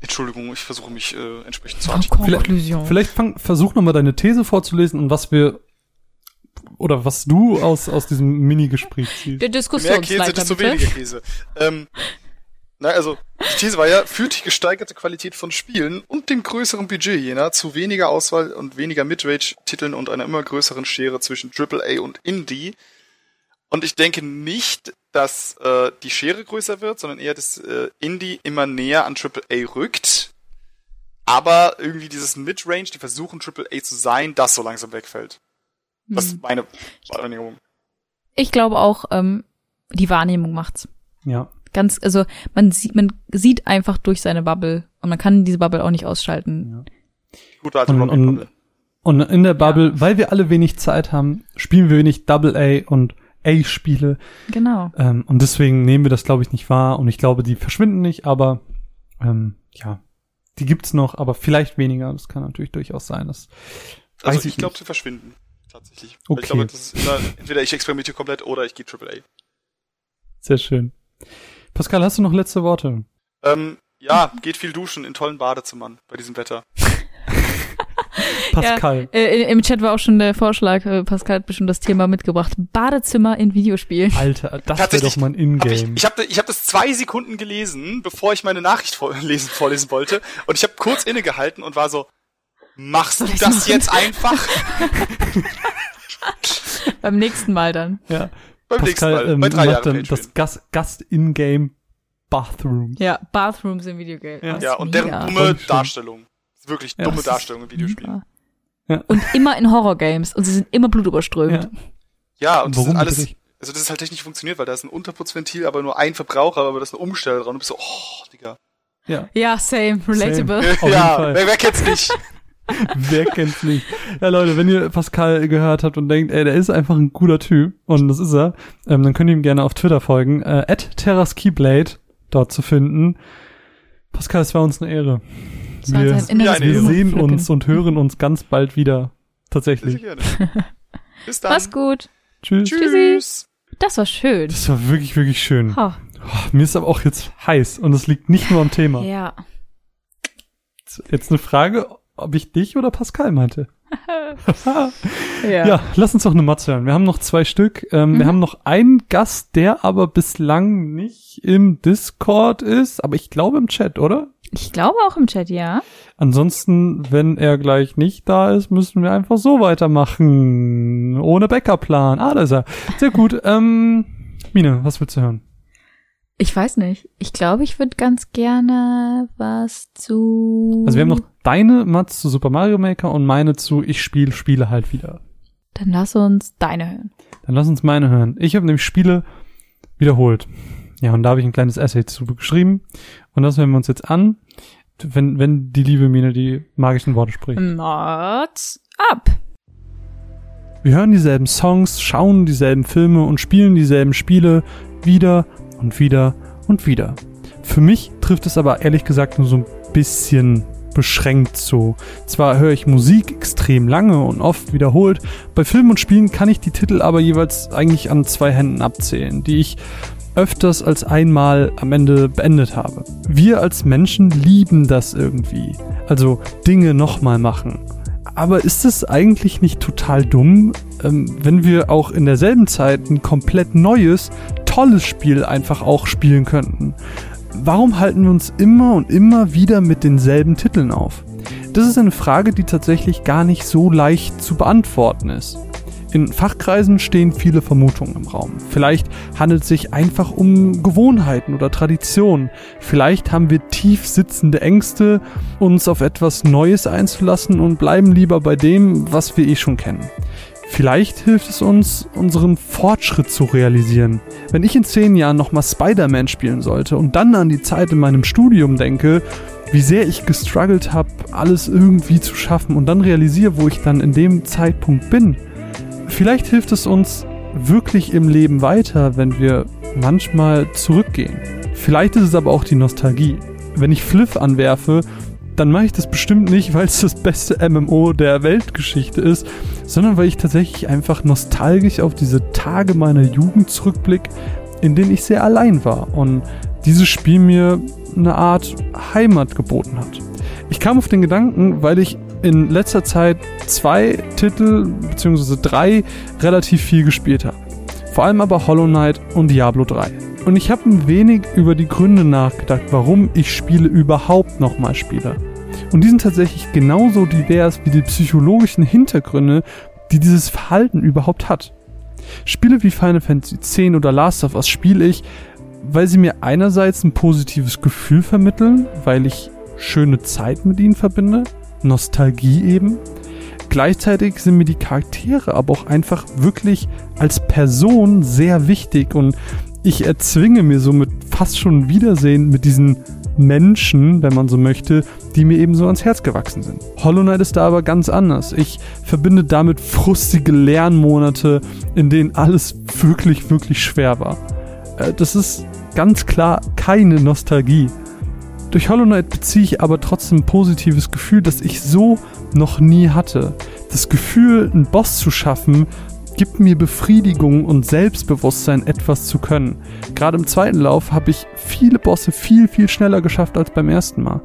Entschuldigung, ich versuche mich äh, entsprechend zu artikulieren.
Konklusion.
Vielleicht fang, versuch nochmal deine These vorzulesen und was wir oder was du aus, aus diesem Mini-Gespräch ziehst.
Der
Mehr Käse,
Diskussionsleiter,
desto weniger Käse. Ähm, na, also, die These war ja, führt die gesteigerte Qualität von Spielen und dem größeren Budget jener zu weniger Auswahl und weniger Midrange-Titeln und einer immer größeren Schere zwischen AAA und Indie. Und ich denke nicht, dass äh, die Schere größer wird, sondern eher, dass äh, Indie immer näher an AAA rückt. Aber irgendwie dieses Midrange, die versuchen AAA zu sein, das so langsam wegfällt. Das ist
Hm.
meine Wahrnehmung.
Ich glaube auch, ähm, die Wahrnehmung macht's.
Ja.
Ganz, also man sieht, man sieht einfach durch seine Bubble und man kann diese Bubble auch nicht ausschalten.
Alte
Und,
Robin
und,
Bubble.
und in der Bubble, weil wir alle wenig Zeit haben, spielen wir wenig Double A und A-Spiele.
Genau.
Ähm, und deswegen nehmen wir das, glaube ich, nicht wahr. Und ich glaube, die verschwinden nicht, aber ähm, ja, die gibt's noch, aber vielleicht weniger. Das kann natürlich durchaus sein. Das weiß
Also
ich
ich glaube, sie verschwinden. Tatsächlich.
Okay.
Weil Ich glaube, das ist immer, entweder ich experimentiere komplett oder ich gehe AAA.
Sehr schön. Pascal, hast du noch letzte Worte?
Ähm, ja, geht viel duschen in tollen Badezimmern bei diesem Wetter.
Pascal.
Äh, Im Chat war auch schon der Vorschlag, äh, Pascal hat bestimmt das Thema mitgebracht. Badezimmer in Videospielen.
Alter, das wäre doch mal ein
Hab ich
Ingame.
ich habe ich hab das zwei Sekunden gelesen, bevor ich meine Nachricht vorlesen, vorlesen wollte. Und ich habe kurz innegehalten und war so, machst du
Soll ich's
das
machen?
jetzt einfach?
Beim nächsten Mal dann.
ja.
Beim nächsten
Pascal
Mal.
ähm,
bei drei
macht
Jahren
dann das Gast, Gast in-game Bathroom.
Ja, Bathrooms in Videogames.
Ja.
Ja, und deren dumme. Darstellung. Wirklich
Ja,
dumme Darstellung in Videospielen.
Ja. Und immer in Horrorgames. Und sie sind immer blutüberströmt.
Ja.
Ja, und das
Warum
ist alles, also das ist halt technisch funktioniert, weil da ist ein Unterputzventil, aber nur ein Verbraucher, aber das ist eine Umstelle dran. Und du bist so, oh, Digga.
Ja.
Ja, same. Relatable.
Same.
Ja, wer, wer kennt's nicht?
Wer kennt's nicht? Ja, Leute, wenn ihr Pascal gehört habt und denkt, ey, der ist einfach ein guter Typ, und das ist er, ähm, dann könnt ihr ihm gerne auf Twitter folgen, äh, at TerrasKeyblade dort zu finden. Pascal, es war uns eine Ehre. Wir,
eine
wir sehen uns und hören uns ganz bald wieder. Tatsächlich.
gerne. Bis dann.
Mach's gut.
Tschüss.
Tschüss.
Das war schön.
Das war wirklich, wirklich schön.
Ha.
Oh, mir ist aber auch jetzt heiß und es liegt nicht nur am Thema.
Ja.
Jetzt eine Frage, ob ich dich oder Pascal meinte.
Ja.
Ja, lass uns doch eine Matze hören. Wir haben noch zwei Stück. Ähm,
Mhm.
Wir haben noch einen Gast, der aber bislang nicht im Discord ist, aber ich glaube im Chat, oder?
Ich glaube auch im Chat, ja.
Ansonsten, wenn er gleich nicht da ist, müssen wir einfach so weitermachen. Ohne Backup-Plan. Ah, da ist er. Sehr gut. Ähm, Mine, was willst du hören?
Ich weiß nicht. Ich glaube, ich würde ganz gerne was zu.
Also wir haben noch deine Mats zu Super Mario Maker und meine zu Ich spiele Spiele halt wieder.
Dann lass uns deine hören.
Dann lass uns meine hören. Ich habe nämlich Spiele wiederholt. Ja, und da habe ich ein kleines Essay zu geschrieben. Und das hören wir uns jetzt an, wenn, wenn die liebe Mine die magischen Worte spricht.
Mods ab.
Wir hören dieselben Songs, schauen dieselben Filme und spielen dieselben Spiele wieder und wieder und wieder. Für mich trifft es aber ehrlich gesagt nur so ein bisschen beschränkt so. Zwar höre ich Musik extrem lange und oft wiederholt, bei Filmen und Spielen kann ich die Titel aber jeweils eigentlich an zwei Händen abzählen, die ich öfters als einmal am Ende beendet habe. Wir als Menschen lieben das irgendwie. Also Dinge nochmal machen. Aber ist es eigentlich nicht total dumm, ähm, wenn wir auch in derselben Zeit ein komplett neues, tolles Spiel einfach auch spielen könnten? Warum halten wir uns immer und immer wieder mit denselben Titeln auf? Das ist eine Frage, die tatsächlich gar nicht so leicht zu beantworten ist. In Fachkreisen stehen viele Vermutungen im Raum. Vielleicht handelt es sich einfach um Gewohnheiten oder Traditionen. Vielleicht haben wir tief sitzende Ängste, uns auf etwas Neues einzulassen und bleiben lieber bei dem, was wir eh schon kennen. Vielleicht hilft es uns, unseren Fortschritt zu realisieren. Wenn ich in zehn Jahren nochmal Spider-Man spielen sollte und dann an die Zeit in meinem Studium denke, wie sehr ich gestruggelt habe, alles irgendwie zu schaffen und dann realisiere, wo ich dann in dem Zeitpunkt bin, vielleicht hilft es uns wirklich im Leben weiter, wenn wir manchmal zurückgehen. Vielleicht ist es aber auch die Nostalgie. Wenn ich Fliff anwerfe, dann mache ich das bestimmt nicht, weil es das beste MMO der Weltgeschichte ist, sondern weil ich tatsächlich einfach nostalgisch auf diese Tage meiner Jugend zurückblicke, in denen ich sehr allein war und dieses Spiel mir eine Art Heimat geboten hat. Ich kam auf den Gedanken, weil ich in letzter Zeit zwei Titel bzw. drei relativ viel gespielt habe. Vor allem aber Hollow Knight und Diablo 3. Und ich habe ein wenig über die Gründe nachgedacht, warum ich Spiele überhaupt nochmal spiele. Und die sind tatsächlich genauso divers wie die psychologischen Hintergründe, die dieses Verhalten überhaupt hat. Spiele wie Final Fantasy X oder Last of Us spiele ich, weil sie mir einerseits ein positives Gefühl vermitteln, weil ich schöne Zeit mit ihnen verbinde, Nostalgie eben. Gleichzeitig sind mir die Charaktere aber auch einfach wirklich als Person sehr wichtig und ich erzwinge mir somit fast schon Wiedersehen mit diesen Menschen, wenn man so möchte, die mir eben so ans Herz gewachsen sind. Hollow Knight ist da aber ganz anders. Ich verbinde damit frustige Lernmonate, in denen alles wirklich, wirklich schwer war. Äh, das ist ganz klar keine Nostalgie. Durch Hollow Knight beziehe ich aber trotzdem ein positives Gefühl, das ich so noch nie hatte. Das Gefühl, einen Boss zu schaffen, gibt mir Befriedigung und Selbstbewusstsein, etwas zu können. Gerade im zweiten Lauf habe ich viele Bosse viel, viel schneller geschafft als beim ersten Mal.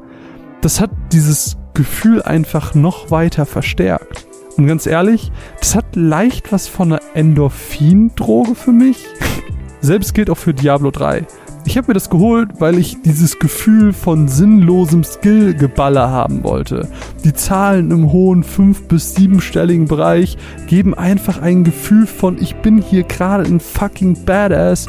Das hat dieses Gefühl einfach noch weiter verstärkt. Und ganz ehrlich, das hat leicht was von einer Endorphin-Droge für mich. Selbst gilt auch für Diablo 3. Ich habe mir das geholt, weil ich dieses Gefühl von sinnlosem Skill-Geballer haben wollte. Die Zahlen im hohen 5- bis 7-stelligen Bereich geben einfach ein Gefühl von, ich bin hier gerade ein fucking Badass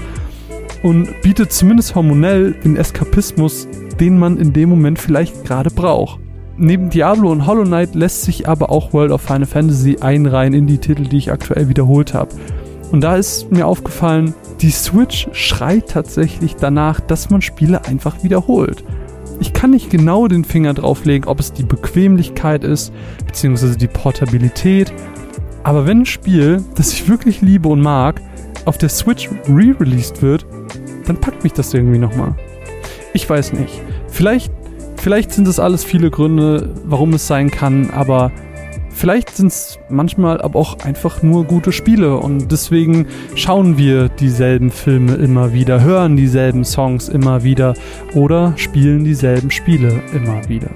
und bietet zumindest hormonell den Eskapismus, den man in dem Moment vielleicht gerade braucht. Neben Diablo und Hollow Knight lässt sich aber auch World of Final Fantasy einreihen in die Titel, die ich aktuell wiederholt habe. Und da ist mir aufgefallen, die Switch schreit tatsächlich danach, dass man Spiele einfach wiederholt. Ich kann nicht genau den Finger drauflegen, ob es die Bequemlichkeit ist, beziehungsweise die Portabilität. Aber wenn ein Spiel, das ich wirklich liebe und mag, auf der Switch re-released wird, dann packt mich das irgendwie nochmal. Ich weiß nicht. Vielleicht, vielleicht sind es alles viele Gründe, warum es sein kann, aber Vielleicht sind es manchmal aber auch einfach nur gute Spiele und deswegen schauen wir dieselben Filme immer wieder, hören dieselben Songs immer wieder oder spielen dieselben Spiele immer wieder.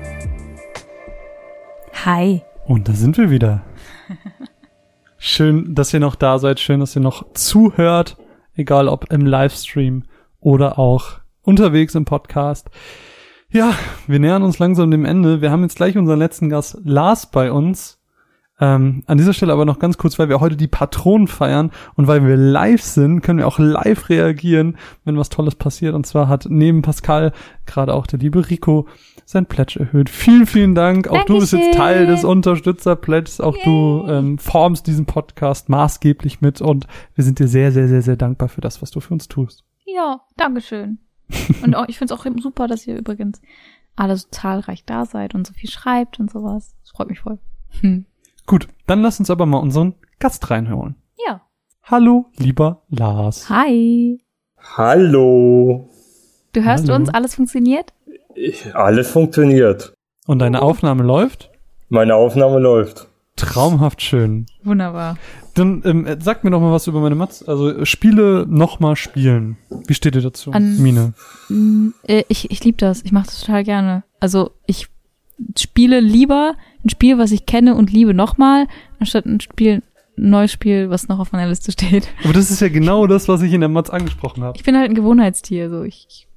Hi.
Und da sind wir wieder. Schön, dass ihr noch da seid, schön, dass ihr noch zuhört, egal ob im Livestream oder auch unterwegs im Podcast. Ja, wir nähern uns langsam dem Ende. Wir haben jetzt gleich unseren letzten Gast Lars bei uns. Ähm, an dieser Stelle aber noch ganz kurz, weil wir heute die Patronen feiern und weil wir live sind, können wir auch live reagieren, wenn was Tolles passiert. Und zwar hat neben Pascal gerade auch der liebe Rico sein Pledge erhöht. Vielen, vielen Dank. Auch du bist jetzt
Dankeschön.
Teil des Unterstützer-Pledges. Auch du ähm, formst diesen Podcast maßgeblich mit und wir sind dir sehr, sehr, sehr, sehr dankbar für das, was du für uns tust.
Ja, Dankeschön. Und auch, ich finde es auch super, dass ihr übrigens alle so zahlreich da seid und so viel schreibt und sowas. Das freut mich voll. Hm.
Gut, dann lass uns aber mal unseren Gast reinholen.
Ja.
Hallo, lieber Lars.
Hi.
Hallo.
Du hörst
Hallo.
uns, alles funktioniert?
Ich, alles funktioniert.
Und deine Aufnahme läuft?
Meine Aufnahme läuft.
Traumhaft schön.
Wunderbar.
Dann ähm, sag mir noch mal was über meine Mats. Also Spiele noch mal spielen. Wie steht ihr dazu,
An-
Mine?
Mm, äh, Ich, ich liebe das. Ich mache das total gerne. Also ich spiele lieber ein Spiel, was ich kenne und liebe nochmal, anstatt ein Spiel, ein neues Spiel, was noch auf meiner Liste steht.
Aber das ist ja genau das, was ich in der Mats angesprochen habe.
Ich bin halt ein Gewohnheitstier. So ich, ich,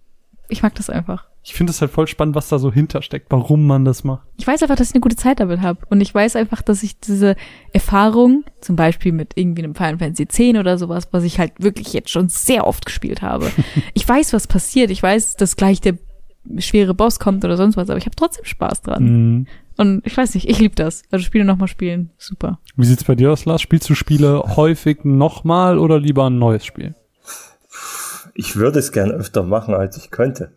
ich mag das einfach.
Ich finde es halt voll spannend, was da so hintersteckt, warum man das macht.
Ich weiß einfach, dass ich eine gute Zeit damit habe. Und ich weiß einfach, dass ich diese Erfahrung, zum Beispiel mit irgendwie einem Final Fantasy X oder sowas, was ich halt wirklich jetzt schon sehr oft gespielt habe. ich weiß, was passiert. Ich weiß, dass gleich der schwere Boss kommt oder sonst was, aber ich habe trotzdem Spaß dran.
Mhm.
Und ich weiß nicht, ich liebe das. Also Spiele nochmal spielen, super.
Wie sieht's bei dir aus, Lars? Spielst du Spiele häufig nochmal oder lieber ein neues Spiel?
Ich würde es gern öfter machen, als ich könnte.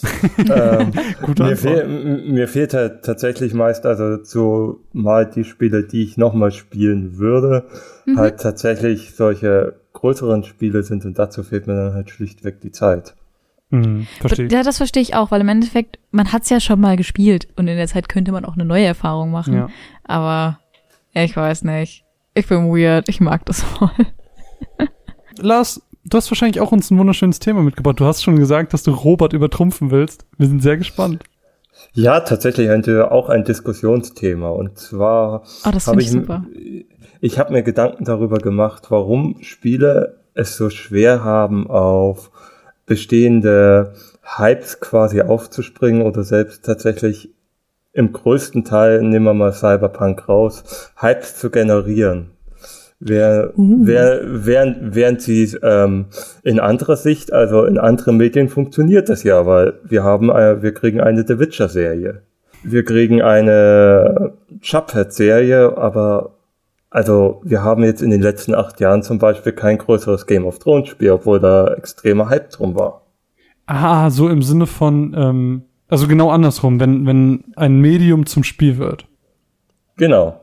ähm, mir, fehl, mir fehlt halt tatsächlich meist also so mal die Spiele, die ich nochmal spielen würde,
Mhm.
halt tatsächlich solche größeren Spiele sind und dazu fehlt mir dann halt schlichtweg die Zeit.
Mhm, verstehe ich.
Ja, das verstehe ich auch, weil im Endeffekt, man hat's ja schon mal gespielt und in der Zeit könnte man auch eine neue Erfahrung machen.
Ja.
Aber ja, ich weiß nicht. Ich bin weird, ich mag das voll.
Lars, du hast wahrscheinlich auch uns ein wunderschönes Thema mitgebracht. Du hast schon gesagt, dass du Robert übertrumpfen willst. Wir sind sehr gespannt.
Ja, tatsächlich ein, auch ein Diskussionsthema. Und zwar
Oh, das
habe
finde ich
ich,
super.
ich habe mir Gedanken darüber gemacht, warum Spiele es so schwer haben, auf bestehende Hypes quasi aufzuspringen oder selbst tatsächlich im größten Teil, nehmen wir mal Cyberpunk raus, Hypes zu generieren. Wer, wer, während, während sie ähm, in anderer Sicht, also in anderen Medien funktioniert das ja, weil wir haben, äh, wir kriegen eine The Witcher Serie. Wir kriegen eine Cuphead Serie, aber also wir haben jetzt in den letzten acht Jahren zum Beispiel kein größeres Game of Thrones Spiel, obwohl da extremer Hype drum war.
Ah, so im Sinne von, ähm, also genau andersrum, wenn, wenn ein Medium zum Spiel wird.
Genau.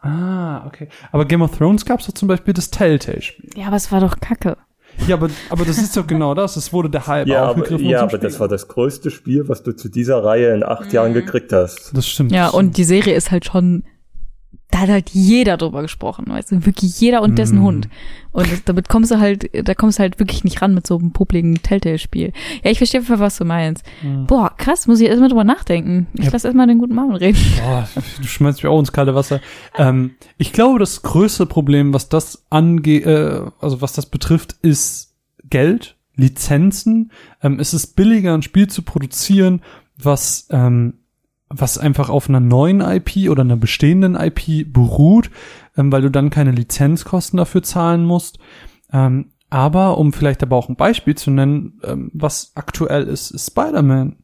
Ah, okay. Aber Game of Thrones gab's doch zum Beispiel das Telltale-Spiel.
Ja, aber es war doch kacke.
Ja, aber, aber das ist doch genau das. Es wurde der Hype
Ja, aber,
aufgegriffen
ja,
und
aber
zum
das
Spiel.
war das größte Spiel, was du zu dieser Reihe in acht Jahren gekriegt hast.
Das stimmt.
Ja,
das
und die Serie ist halt schon, da hat halt jeder drüber gesprochen, weißt du, wirklich jeder und dessen
Mm.
Hund. Und das, damit kommst du halt, da kommst du halt wirklich nicht ran mit so einem publiken Telltale-Spiel. Ja, ich verstehe einfach, was du meinst. Boah, krass, muss ich erstmal drüber nachdenken. Ich
Ja.
lass erstmal den guten Marvin reden.
Boah, du schmeißt mich auch ins kalte Wasser. Ähm, ich glaube, das größte Problem, was das angeht, äh, also was das betrifft, ist Geld, Lizenzen. Ähm, es ist billiger, ein Spiel zu produzieren, was ähm, was einfach auf einer neuen IP oder einer bestehenden IP beruht, ähm, weil du dann keine Lizenzkosten dafür zahlen musst. Ähm, aber um vielleicht aber auch ein Beispiel zu nennen, ähm, was aktuell ist, ist Spider-Man.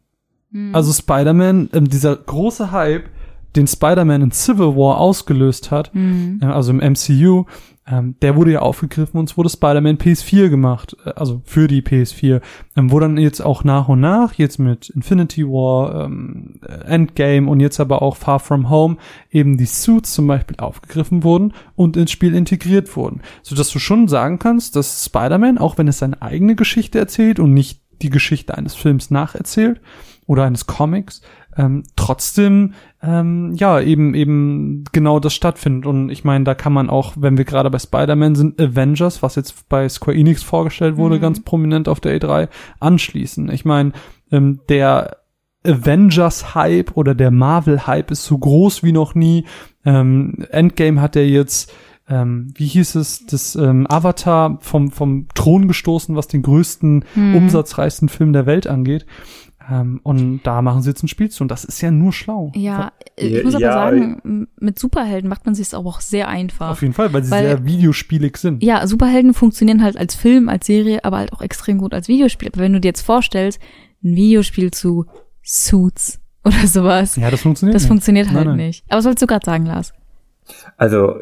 Also Spider-Man, ähm, dieser große Hype, den Spider-Man in Civil War ausgelöst hat,
Mhm.
äh, also im MCU, ähm, der wurde ja aufgegriffen und es wurde Spider-Man PS4 gemacht, äh, also für die PS4, ähm, wo dann jetzt auch nach und nach, jetzt mit Infinity War, ähm, äh, Endgame und jetzt aber auch Far From Home, eben die Suits zum Beispiel aufgegriffen wurden und ins Spiel integriert wurden. Sodass du schon sagen kannst, dass Spider-Man, auch wenn es seine eigene Geschichte erzählt und nicht die Geschichte eines Films nacherzählt oder eines Comics, ähm, trotzdem ähm, ja eben eben genau das stattfindet. Und ich meine da kann man auch wenn wir gerade bei Spider-Man sind Avengers was jetzt bei Square Enix vorgestellt wurde ganz prominent auf der E3 anschließen. Ich meine ähm, der Avengers Hype oder der Marvel Hype ist so groß wie noch nie. Ähm, Endgame hat er jetzt ähm, wie hieß es, das ähm, Avatar vom, vom Thron gestoßen, was den größten, umsatzreichsten Film der Welt angeht. Ähm, und da machen sie jetzt ein Spiel zu und das ist ja nur schlau.
Ja, ich
Ja,
muss aber
ja,
sagen, mit Superhelden macht man sich aber auch sehr einfach.
Auf jeden Fall, weil sie
Weil-
sehr videospielig sind.
Ja, Superhelden funktionieren halt als Film, als Serie, aber halt auch extrem gut als Videospiel. Aber wenn du dir jetzt vorstellst, ein Videospiel zu Suits oder sowas,
Ja, das funktioniert
das
nicht.
funktioniert halt
Nein, nein.
nicht. Aber was wolltest du gerade sagen, Lars?
Also,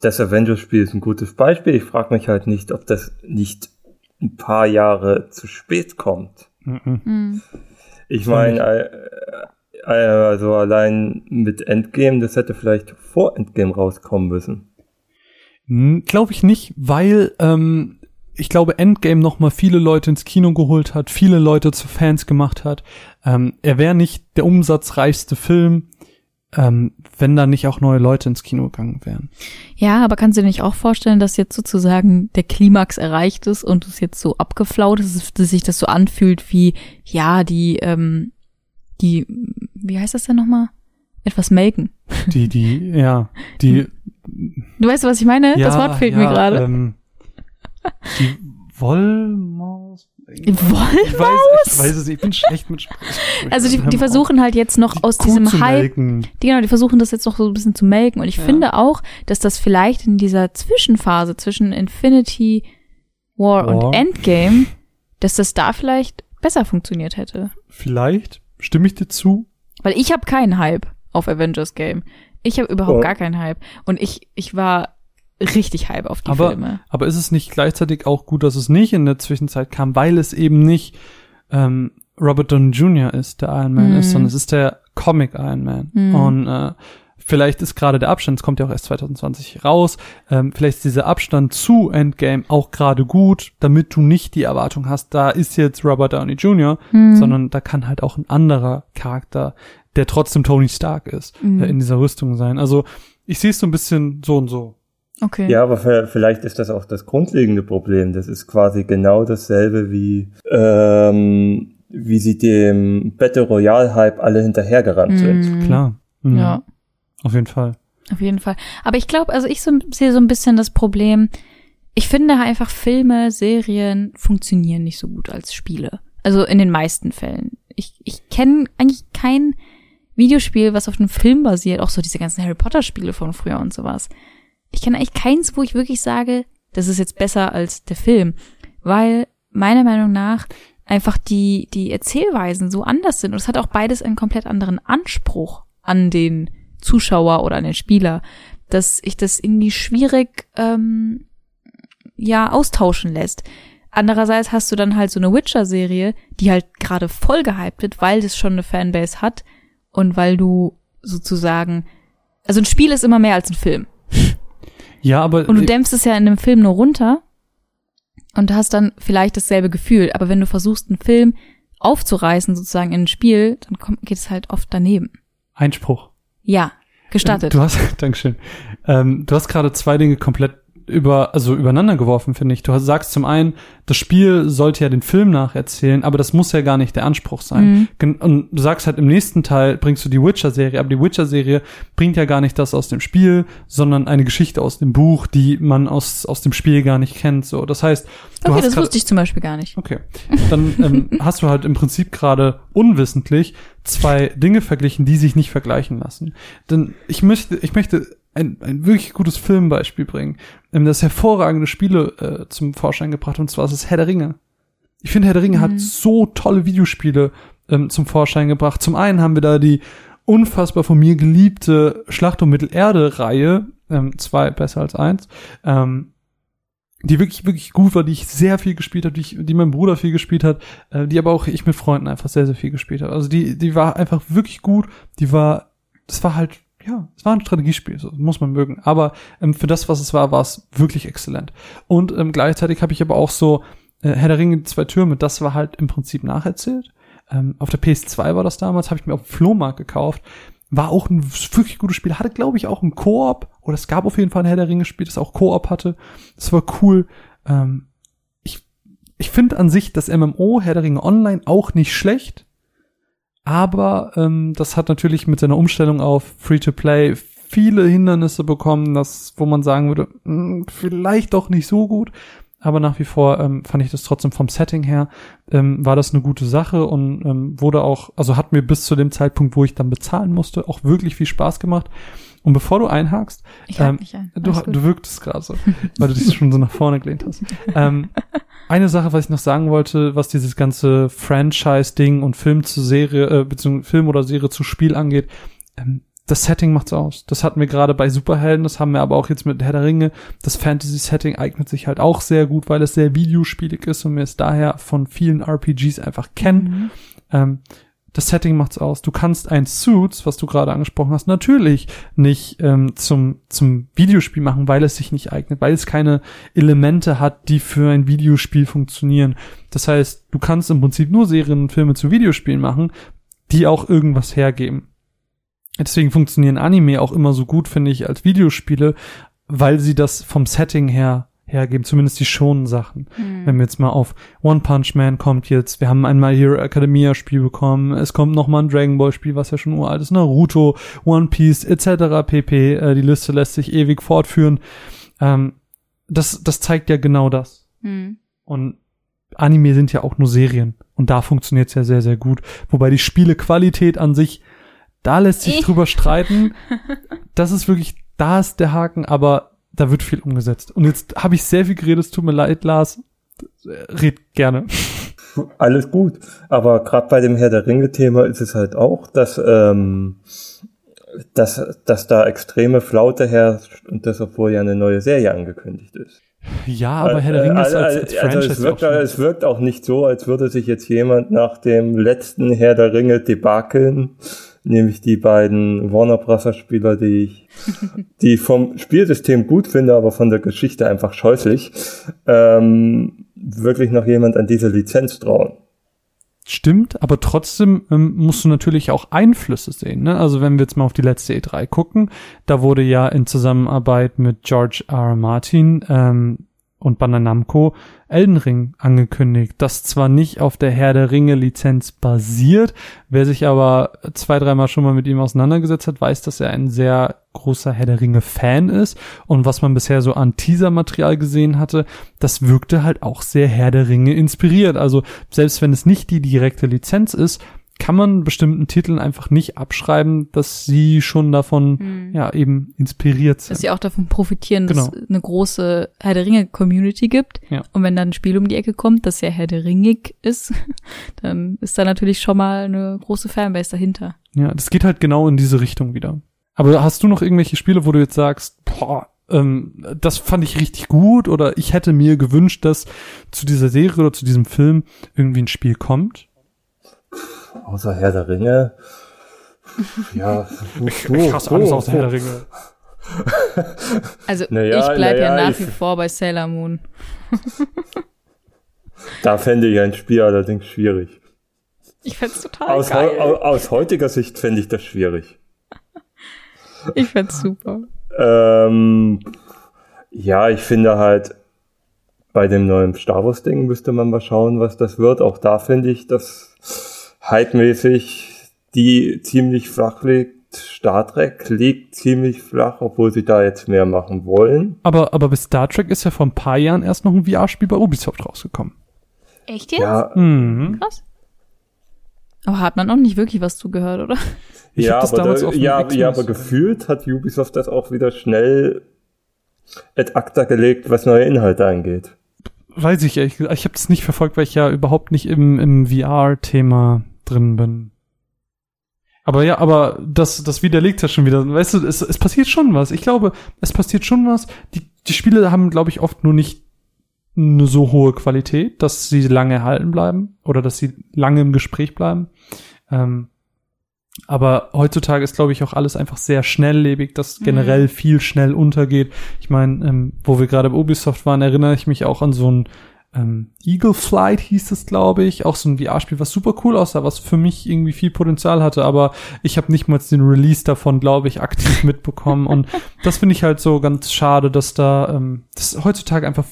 das Avengers-Spiel ist ein gutes Beispiel. Ich frage mich halt nicht, ob das nicht ein paar Jahre zu spät kommt.
Mhm.
Hm.
Ich meine, äh, äh, also allein mit Endgame, das hätte vielleicht vor Endgame rauskommen müssen.
Glaube ich nicht, weil ähm, ich glaube, Endgame noch mal viele Leute ins Kino geholt hat, viele Leute zu Fans gemacht hat. Ähm, er wäre nicht der umsatzreichste Film, ähm, wenn da nicht auch neue Leute ins Kino gegangen wären.
Ja, aber kannst du dir nicht auch vorstellen, dass jetzt sozusagen der Klimax erreicht ist und es jetzt so abgeflaut ist, dass sich das so anfühlt wie, ja, die, ähm, die, wie heißt das denn nochmal? Etwas melken.
Die, die, ja, die.
Du weißt, was ich meine?
ja,
das Wort fehlt
ja,
mir gerade.
Ähm, die Wollmaus.
Wollmaus?
Ich weiß, ich weiß es nicht. Ich bin schlecht mit Sprech.
Also die, die versuchen halt jetzt noch
Die
aus
Kuh
diesem Hype, die, genau, die versuchen das jetzt noch so ein bisschen zu melken. Und ich
Ja.
finde auch, dass das vielleicht in dieser Zwischenphase zwischen Infinity War,
War.
und Endgame, dass das da vielleicht besser funktioniert hätte.
Vielleicht stimme ich dir zu.
Weil ich habe keinen Hype auf Avengers Game. Ich habe überhaupt
Oh.
gar keinen Hype. Und ich, ich war richtig Hype auf die
aber,
Filme.
aber ist es nicht gleichzeitig auch gut, dass es nicht in der Zwischenzeit kam, weil es eben nicht ähm, Robert Downey Jr. ist, der Iron Man
Mhm.
ist, sondern es ist der Comic Iron Man.
Mhm.
Und äh, vielleicht ist gerade der Abstand, es kommt ja auch erst 2020 raus, ähm, vielleicht ist dieser Abstand zu Endgame auch gerade gut, damit du nicht die Erwartung hast, da ist jetzt Robert Downey Jr.,
Hm.
sondern da kann halt auch ein anderer Charakter, der trotzdem Tony Stark ist,
Mhm.
äh, in dieser Rüstung sein. Also ich sehe es so ein bisschen so und so.
Okay.
Ja, aber vielleicht ist das auch das grundlegende Problem. Das ist quasi genau dasselbe wie, ähm, wie sie dem Battle Royale Hype alle hinterhergerannt sind.
Mhm.
Klar. Mhm.
Ja.
Auf jeden Fall.
Auf jeden Fall. Aber ich glaube, also ich so, sehe so ein bisschen das Problem. Ich finde einfach Filme, Serien funktionieren nicht so gut als Spiele. Also in den meisten Fällen. Ich, ich kenne eigentlich kein Videospiel, was auf einem Film basiert. Auch so diese ganzen Harry Potter Spiele von früher und sowas. Ich kenne eigentlich keins, wo ich wirklich sage, das ist jetzt besser als der Film. Weil meiner Meinung nach einfach die, die Erzählweisen so anders sind. Und es hat auch beides einen komplett anderen Anspruch an den Zuschauer oder an den Spieler, dass ich das irgendwie schwierig ähm, ja austauschen lässt. Andererseits hast du dann halt so eine Witcher-Serie, die halt gerade voll gehypt wird, weil das schon eine Fanbase hat und weil du sozusagen, also ein Spiel ist immer mehr als ein Film.
Ja, aber
Und du dämpfst es ja in einem Film nur runter und hast dann vielleicht dasselbe Gefühl. Aber wenn du versuchst, einen Film aufzureißen, sozusagen in ein Spiel, dann kommt, geht es halt oft daneben.
Einspruch.
Ja, gestattet.
Du hast, Dankeschön. Ähm, du hast gerade zwei Dinge komplett über, also übereinander geworfen, finde ich. Du sagst zum einen, das Spiel sollte ja den Film nacherzählen, aber das muss ja gar nicht der Anspruch sein.
Mhm.
Und du sagst halt im nächsten Teil bringst du die Witcher-Serie, aber die Witcher-Serie bringt ja gar nicht das aus dem Spiel, sondern eine Geschichte aus dem Buch, die man aus, aus dem Spiel gar nicht kennt, so. Das heißt, du
okay,
hast
das wusste ich zum Beispiel gar nicht.
Okay. Dann ähm, hast du halt im Prinzip gerade unwissentlich zwei Dinge verglichen, die sich nicht vergleichen lassen. Denn ich möchte, ich möchte ein, ein wirklich gutes Filmbeispiel bringen, ähm, das hervorragende Spiele äh, zum Vorschein gebracht, und zwar ist es Herr der Ringe. Ich finde, Herr der Ringe
Mhm.
hat so tolle Videospiele ähm, zum Vorschein gebracht. Zum einen haben wir da die unfassbar von mir geliebte Schlacht um Mittelerde-Reihe, ähm, zwei besser als eins, ähm, die wirklich, wirklich gut war, die ich sehr viel gespielt habe, die, ich, die mein Bruder viel gespielt hat, äh, die aber auch ich mit Freunden einfach sehr, sehr viel gespielt habe. Also die, die war einfach wirklich gut, die war, das war halt, ja, es war ein Strategiespiel, so muss man mögen. Aber ähm, für das, was es war, war es wirklich exzellent. Und ähm, gleichzeitig habe ich aber auch so äh, Herr der Ringe, die zwei Türme, das war halt im Prinzip nacherzählt. Ähm, auf der PS2 war das damals, habe ich mir auf dem Flohmarkt gekauft. War auch ein wirklich gutes Spiel. Hatte, glaube ich, auch ein Koop. Oder es gab auf jeden Fall ein Herr der Ringe-Spiel, das auch Koop hatte. Das war cool. Ähm, ich ich finde an sich das MMO Herr der Ringe Online auch nicht schlecht. Aber ähm, das hat natürlich mit seiner Umstellung auf Free-to-Play viele Hindernisse bekommen, das, wo man sagen würde, mh, vielleicht doch nicht so gut. aber nach wie vor ähm, fand ich das trotzdem vom Setting her, ähm, war das eine gute Sache und ähm, wurde auch, also hat mir bis zu dem Zeitpunkt, wo ich dann bezahlen musste, auch wirklich viel Spaß gemacht. Und bevor du einhakst, ähm,
ein.
du, du wirktest gerade so, weil du dich schon so nach vorne gelehnt hast. ähm, eine Sache, was ich noch sagen wollte, was dieses ganze Franchise-Ding und Film zu Serie, äh, beziehungsweise Film oder Serie zu Spiel angeht, ähm, das Setting macht's aus. Das hatten wir gerade bei Superhelden, das haben wir aber auch jetzt mit Herr der Ringe. Das Fantasy-Setting eignet sich halt auch sehr gut, weil es sehr videospielig ist und wir es daher von vielen RPGs einfach kennen.
Mhm.
Ähm, das Setting macht's aus. Du kannst ein Suits, was du gerade angesprochen hast, natürlich nicht ähm, zum, zum Videospiel machen, weil es sich nicht eignet, weil es keine Elemente hat, die für ein Videospiel funktionieren. Das heißt, du kannst im Prinzip nur Serien und Filme zu Videospielen machen, die auch irgendwas hergeben. Deswegen funktionieren Anime auch immer so gut, finde ich, als Videospiele, weil sie das vom Setting her hergeben, zumindest die schonen Sachen.
Mhm.
Wenn wir jetzt mal auf One Punch Man kommt jetzt, wir haben ein My Hero Academia Spiel bekommen, es kommt noch mal ein Dragon Ball Spiel, was ja schon uralt ist, Naruto, One Piece etc. pp. Äh, die Liste lässt sich ewig fortführen. Ähm, das, das zeigt ja genau das.
Mhm.
Und Anime sind ja auch nur Serien. Und da funktioniert's ja sehr, sehr gut. Wobei die Spielequalität an sich, da lässt sich
Ich-
drüber streiten. Das ist wirklich, da ist der Haken, aber da wird viel umgesetzt. Und jetzt habe ich sehr viel geredet, es tut mir leid, Lars. Red gerne.
Alles gut. Aber gerade bei dem Herr der Ringe-Thema ist es halt auch, dass, ähm, dass, dass da extreme Flaute herrscht und das, obwohl ja eine neue Serie angekündigt ist.
Ja, aber Herr der
Äh,
Ringe ist
also,
als, als
also
Franchise
es, wirkt,
auch
es wirkt auch nicht so, als würde sich jetzt jemand nach dem letzten Herr der Ringe debakeln, nämlich die beiden Warner Bros. Spieler, die ich, die vom Spielsystem gut finde, aber von der Geschichte einfach scheußlich, ähm, wirklich noch jemand an diese Lizenz trauen.
Stimmt, aber trotzdem ähm, musst du natürlich auch Einflüsse sehen. Ne? Also wenn wir jetzt mal auf die letzte E3 gucken, da wurde ja in Zusammenarbeit mit George R. R. Martin ähm, und Bandai Namco Elden Ring angekündigt, das zwar nicht auf der Herr der Ringe Lizenz basiert, wer sich aber zwei, dreimal schon mal mit ihm auseinandergesetzt hat, weiß, dass er ein sehr großer Herr der Ringe Fan ist und was man bisher so an Teaser-Material gesehen hatte, das wirkte halt auch sehr Herr der Ringe inspiriert. Also selbst wenn es nicht die direkte Lizenz ist, kann man bestimmten Titeln einfach nicht abschreiben, dass sie schon davon
Mhm.
ja eben inspiriert sind.
Dass sie auch davon profitieren, dass
Genau.
es eine große Herr der Ringe-Community gibt.
Ja.
Und wenn dann ein Spiel um die Ecke kommt, das ja Herr der Ringig ist, dann ist da natürlich schon mal eine große Fanbase dahinter.
Ja, das geht halt genau in diese Richtung wieder. Aber hast du noch irgendwelche Spiele, wo du jetzt sagst, boah, ähm, das fand ich richtig gut oder ich hätte mir gewünscht, dass zu dieser Serie oder zu diesem Film irgendwie ein Spiel kommt?
Außer Herr der Ringe. Ja,
Ich hasse alles aus Herr der Ringe.
Also
Naja,
ich bleib ja
naja,
nach wie
ich-
vor bei Sailor Moon.
Da fände ich ein Spiel allerdings schwierig.
Ich fänd's total
Aus,
geil.
au- aus heutiger Sicht fände ich das schwierig.
Ich fänd's super.
Ähm, ja, ich finde halt, bei dem neuen Star Wars Ding müsste man mal schauen, was das wird. Auch da finde ich, dass hypemäßig die ziemlich flach liegt. Star Trek liegt ziemlich flach, obwohl sie da jetzt mehr machen wollen.
Aber, aber bei Star Trek ist ja vor ein paar Jahren erst noch ein VR-Spiel bei Ubisoft rausgekommen.
Echt jetzt?
Ja,
Mhm.
Krass. Aber hat man auch nicht wirklich was zugehört, oder?
Ich
ja, aber,
damals
da, ja, ja, aber gefühlt hat Ubisoft das auch wieder schnell ad acta gelegt, was neue Inhalte angeht.
Weiß ich ehrlich gesagt. Ich habe das nicht verfolgt, weil ich ja überhaupt nicht im, im VR-Thema drin bin. Aber ja, aber das, das widerlegt ja schon wieder. Weißt du, es, es passiert schon was. Ich glaube, es passiert schon was. Die, die Spiele haben, glaube ich, oft nur nicht eine so hohe Qualität, dass sie lange erhalten bleiben oder dass sie lange im Gespräch bleiben. Ähm, aber heutzutage ist, glaube ich, auch alles einfach sehr schnelllebig, dass
Mhm.
generell viel schnell untergeht. Ich meine, ähm, wo wir gerade bei Ubisoft waren, erinnere ich mich auch an so ein ähm, Eagle Flight hieß es, glaube ich, auch so ein VR-Spiel, was super cool aussah, was für mich irgendwie viel Potenzial hatte, aber ich habe nicht mal den Release davon, glaube ich, aktiv mitbekommen und das finde ich halt so ganz schade, dass da ähm, dass heutzutage einfach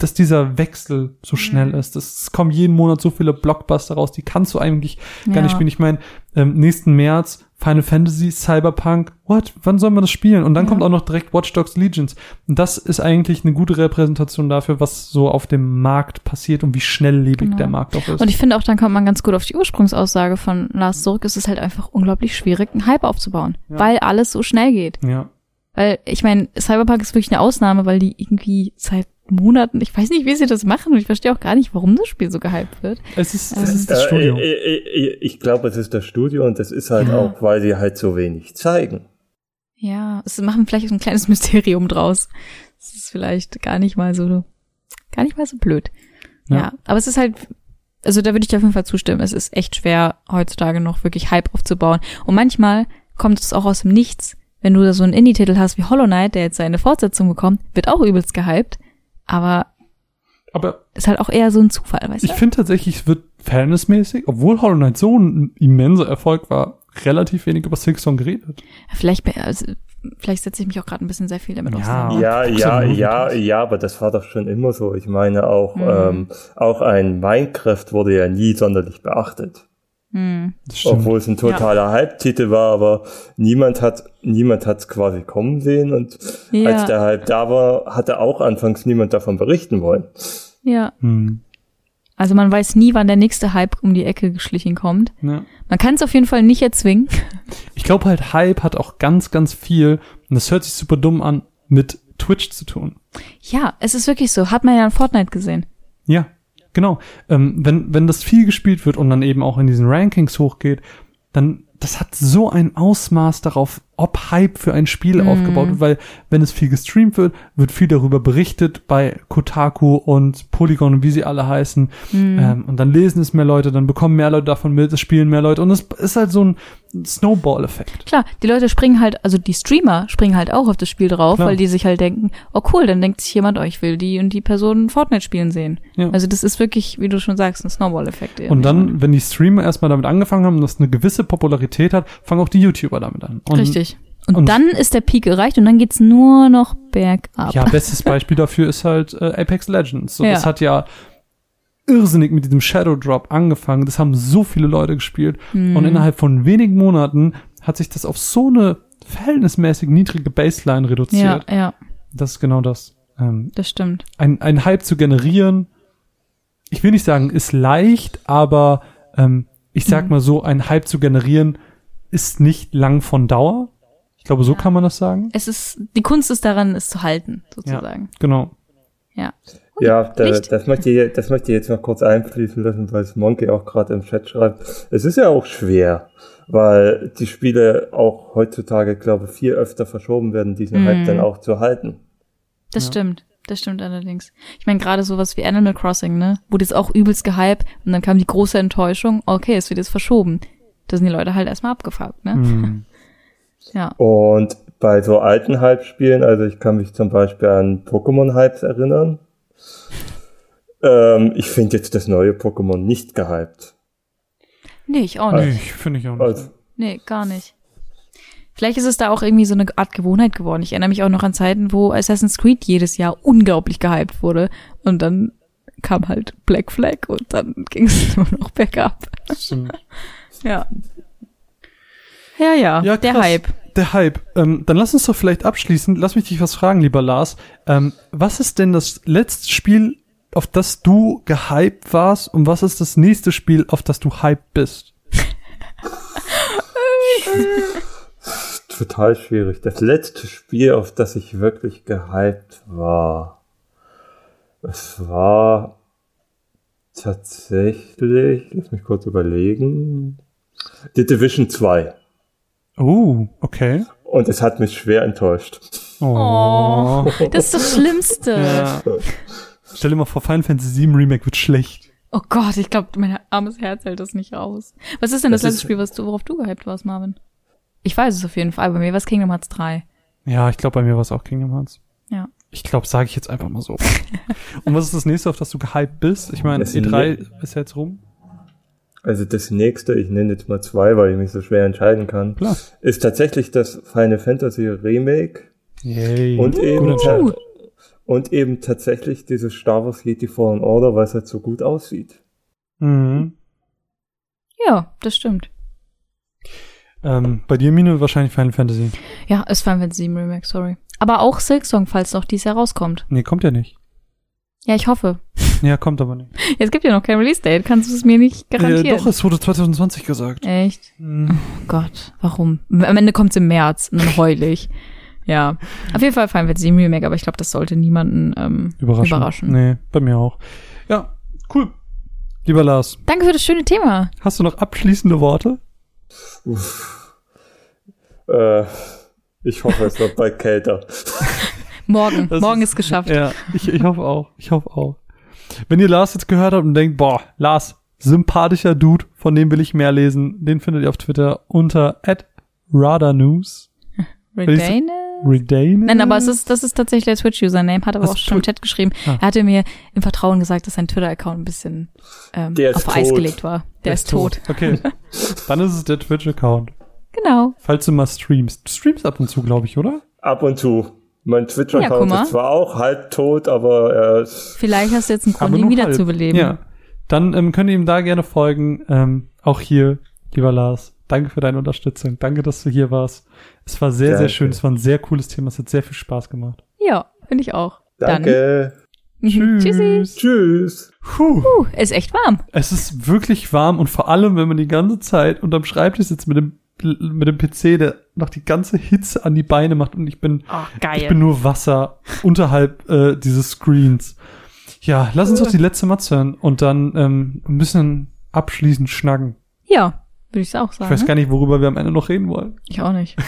dass dieser Wechsel so schnell ist. Es kommen jeden Monat so viele Blockbuster raus, die kannst du eigentlich gar
Ja.
nicht spielen. Ich meine, ähm, nächsten März Final Fantasy, Cyberpunk, what? Wann sollen wir das spielen? Und dann
Ja.
kommt auch noch direkt Watch Dogs Legions. Und das ist eigentlich eine gute Repräsentation dafür, was so auf dem Markt passiert und wie schnelllebig
Genau.
der Markt auch ist.
Und ich finde auch, dann kommt man ganz gut auf die Ursprungsaussage von Lars zurück. Es ist halt einfach unglaublich schwierig, einen Hype aufzubauen,
Ja.
weil alles so schnell geht.
ja.
Weil, ich meine, Cyberpunk ist wirklich eine Ausnahme, weil die irgendwie seit Monaten, ich weiß nicht, wie sie das machen und ich verstehe auch gar nicht, warum das Spiel so gehypt wird.
Es ist,
Ähm,
es ist das
Äh,
Studio.
äh, äh, äh, ich glaube, es ist das Studio und das ist halt auch, weil sie halt so wenig zeigen.
Ja, es machen vielleicht so ein kleines Mysterium draus. Das ist vielleicht gar nicht mal so, gar nicht mal so blöd. Ja,
Ja.
aber es ist halt, also da würde ich dir auf jeden Fall zustimmen. Es ist echt schwer, heutzutage noch wirklich Hype aufzubauen. Und manchmal kommt es auch aus dem Nichts. Wenn du da so einen Indie-Titel hast wie Hollow Knight, der jetzt seine Fortsetzung bekommt, wird auch übelst gehypt. Aber
Aber
ist halt auch eher so ein Zufall, weißt
ich
du?
finde tatsächlich, es wird fairnessmäßig, obwohl Hollow Knight so ein immenser Erfolg war, relativ wenig über Silksong geredet.
Vielleicht, also, vielleicht setze ich mich auch gerade ein bisschen sehr viel damit
Ja.
auseinander.
Ja, ja, ja, ja, aber das war doch schon immer so. Ich meine auch,
Mhm.
ähm, auch ein Minecraft wurde ja nie sonderlich beachtet.
Hm.
Obwohl es ein totaler Hype-Titel war, aber niemand hat, niemand hat es quasi kommen sehen und
Ja.
als der Hype da war, hatte auch anfangs niemand davon berichten wollen.
Ja.
Hm.
Also man weiß nie, wann der nächste Hype um die Ecke geschlichen kommt.
Ja.
Man kann es auf jeden Fall nicht erzwingen.
Ich glaube halt, Hype hat auch ganz, ganz viel, und das hört sich super dumm an, mit Twitch zu tun.
Ja, es ist wirklich so. Hat man ja in Fortnite gesehen.
Ja, genau. Ähm, wenn, wenn das viel gespielt wird und dann eben auch in diesen Rankings hochgeht, dann das hat so ein Ausmaß darauf, ob Hype für ein Spiel
Mhm.
aufgebaut wird, weil wenn es viel gestreamt wird, wird viel darüber berichtet bei Kotaku und Polygon und wie sie alle heißen.
Mhm.
Ähm, und dann lesen es mehr Leute, dann bekommen mehr Leute davon mit, es spielen mehr Leute und es ist halt so ein Snowball-Effekt.
Klar, die Leute springen halt, also die Streamer springen halt auch auf das Spiel drauf,
Klar.
weil die sich halt denken, oh cool, dann denkt sich jemand, oh, ich will die und die Person Fortnite spielen sehen.
Ja.
Also das ist wirklich, wie du schon sagst, ein Snowball-Effekt.
Und dann, wenn die Streamer erstmal damit angefangen haben, dass eine gewisse Popularität hat, fangen auch die YouTuber damit an. Und
Richtig. Und,
und-
dann ist der Peak erreicht und dann geht's nur noch bergab.
Ja, bestes Beispiel dafür ist halt äh, Apex Legends. So,
Ja.
Das hat ja irrsinnig mit diesem Shadow Drop angefangen. Das haben so viele Leute gespielt.
Mhm.
Und innerhalb von wenigen Monaten hat sich das auf so eine verhältnismäßig niedrige Baseline
ja,
reduziert.
ja,
Das ist genau das. Ähm,
das stimmt.
ein, ein Hype zu generieren, ich will nicht sagen, ist leicht, aber ähm, ich sag
Mhm.
mal so, ein Hype zu generieren ist nicht lang von Dauer. Ich glaube, so kann man das sagen.
Es ist, die Kunst ist daran, es zu halten, sozusagen.
Genau.
Ja.
Ja, da, das möchte ich, das möchte ich jetzt noch kurz einfließen lassen, weil es Monkey auch gerade im Chat schreibt. Es ist ja auch schwer, weil die Spiele auch heutzutage, glaube ich, viel öfter verschoben werden, diesen
Mhm.
Hype dann auch zu halten.
Das
Ja.
stimmt. Das stimmt allerdings. Ich meine, gerade sowas wie Animal Crossing, ne? Wurde jetzt auch übelst gehypt und dann kam die große Enttäuschung, okay, es wird jetzt verschoben. Da sind die Leute halt erstmal abgefuckt, ne?
Hm.
Ja.
Und bei so alten Hype-Spielen, also ich kann mich zum Beispiel an Pokémon-Hypes erinnern. Ähm, ich finde jetzt das neue Pokémon nicht gehypt.
Nee, ich auch
Nee,
nicht.
ich finde ich auch nicht.
Also,
Nee, gar nicht. Vielleicht ist es da auch irgendwie so eine Art Gewohnheit geworden. Ich erinnere mich auch noch an Zeiten, wo Assassin's Creed jedes Jahr unglaublich gehypt wurde. Und dann kam halt Black Flag und dann ging es nur noch bergab.
Stimmt.
Ja. Ja, ja,
Ja,
der. Hype.
Der Hype. Ähm, dann lass uns doch vielleicht abschließen. Lass mich dich was fragen, lieber Lars. Ähm, was ist denn das letzte Spiel, auf das du gehypt warst? Und was ist das nächste Spiel, auf das du hyped bist?
total schwierig. Das letzte Spiel, auf das ich wirklich gehypt war, es war tatsächlich, lass mich kurz überlegen, The Division 2.
Oh, okay.
Und es hat mich schwer enttäuscht.
Oh, das ist das Schlimmste.
Ja. Stell dir mal vor, Final Fantasy VII Remake wird schlecht.
Oh Gott, ich glaube, mein armes Herz hält das nicht aus. Was ist denn das,
Das
letzte Spiel, was du, worauf du gehypt warst, Marvin? Ich weiß es auf jeden Fall. Bei mir war es Kingdom Hearts 3.
Ja, ich glaube, bei mir war es auch Kingdom Hearts.
Ja.
Ich glaube, sage ich jetzt einfach mal so. Und was ist das nächste, auf das du gehypt bist? Ich meine,
Das
E3 ist jetzt rum.
Also das nächste, ich nenne jetzt mal zwei, weil ich mich so schwer entscheiden kann,
Klar.
ist tatsächlich das Final Fantasy Remake
Yay.
und eben,
Entscheidung.
und eben tatsächlich dieses Star Wars Jedi Fallen Order, weil es halt so gut aussieht.
Mhm.
Ja, das stimmt.
Ähm, bei dir, Mine, wahrscheinlich Final Fantasy.
Ja, ist Final Fantasy VII Remake, sorry. Aber auch Silksong, falls noch dies Jahr rauskommt.
Nee, kommt ja nicht.
Ja, ich hoffe.
Ja, kommt aber nicht.
Es gibt ja noch kein Release-Date, kannst du es mir nicht garantieren?
Äh, doch, es wurde 2020 gesagt.
Echt?
Hm.
Oh Gott, warum? Am Ende kommt's im März und dann heul ich. Ja, auf jeden Fall Final Fantasy VII Remake, aber ich glaube, das sollte niemanden ähm,
Überraschend.
überraschen.
Nee, bei mir auch. Ja, cool. Lieber Lars,
Danke für das schöne Thema.
hast du noch abschließende Worte?
Äh, ich hoffe, es wird bald kälter.
Morgen,
Das
morgen
ist-
ist, geschafft.
Ja, ich, ich hoffe auch. Ich hoffe auch. Wenn ihr Lars jetzt gehört habt und denkt, boah, Lars, sympathischer Dude, von dem will ich mehr lesen, den findet ihr auf Twitter unter @radarnews.
Redane?
Redane?
Nein, aber es ist, das ist tatsächlich der Twitch-Username, hat aber
Ach,
auch schon im Chat geschrieben.
Ah.
Er hatte mir im Vertrauen gesagt, dass sein Twitter-Account ein bisschen ähm,
Der ist
auf Eis
tot.
gelegt war. Der, ist tot.
Okay. Dann ist es der Twitch-Account.
Genau.
Falls du mal streamst. Du streamst ab und zu, glaube ich, oder?
Ab und zu. Mein
Ja, guck
Twitch-Account
mal.
ist zwar auch halb tot, aber er ist
Vielleicht hast du jetzt einen Grund, ihn
nur
wieder
halb.
zu beleben.
Ja. Dann ähm, könnt ihr ihm da gerne folgen. Ähm, auch hier, lieber Lars. Danke für deine Unterstützung. Danke, dass du hier warst. Es war sehr, sehr
Danke.
schön. Es war ein sehr cooles Thema. Es hat sehr viel Spaß gemacht.
Ja, finde ich auch.
Danke.
Dann. Mhm. Tschüssi.
Tschüss.
Puh.
Puh, ist echt warm.
Es ist wirklich warm und vor allem, wenn man die ganze Zeit unterm Schreibtisch sitzt mit dem, mit dem PC, der noch die ganze Hitze an die Beine macht und ich bin,
Oh,
ich bin nur Wasser unterhalb äh, dieses Screens. Ja, lass uns doch die letzte Matz hören und dann ähm, ein bisschen abschließend schnacken.
Ja, würde ich auch
Ich
sagen.
weiß gar nicht, worüber wir am Ende noch reden wollen.
ich auch nicht.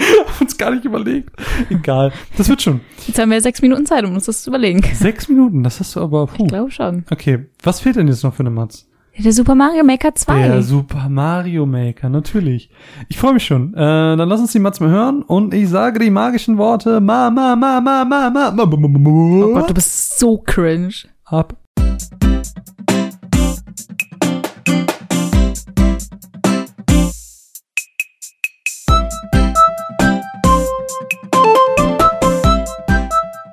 Haben uns gar nicht überlegt. Egal. Das wird schon.
Jetzt haben wir sechs Minuten Zeit, um uns das zu überlegen.
Sechs Minuten, das hast du aber. Puh.
Ich glaube schon.
Okay, was fehlt denn jetzt noch für eine Matz?
Der Super Mario Maker 2.
Der Super Mario Maker, natürlich. Ich freue mich schon. Äh, dann lass uns die Matz mal hören und ich sage die magischen Worte ma ma ma ma ma ma ma ma ma ma
oh Gott, du bist so cringe.
ab.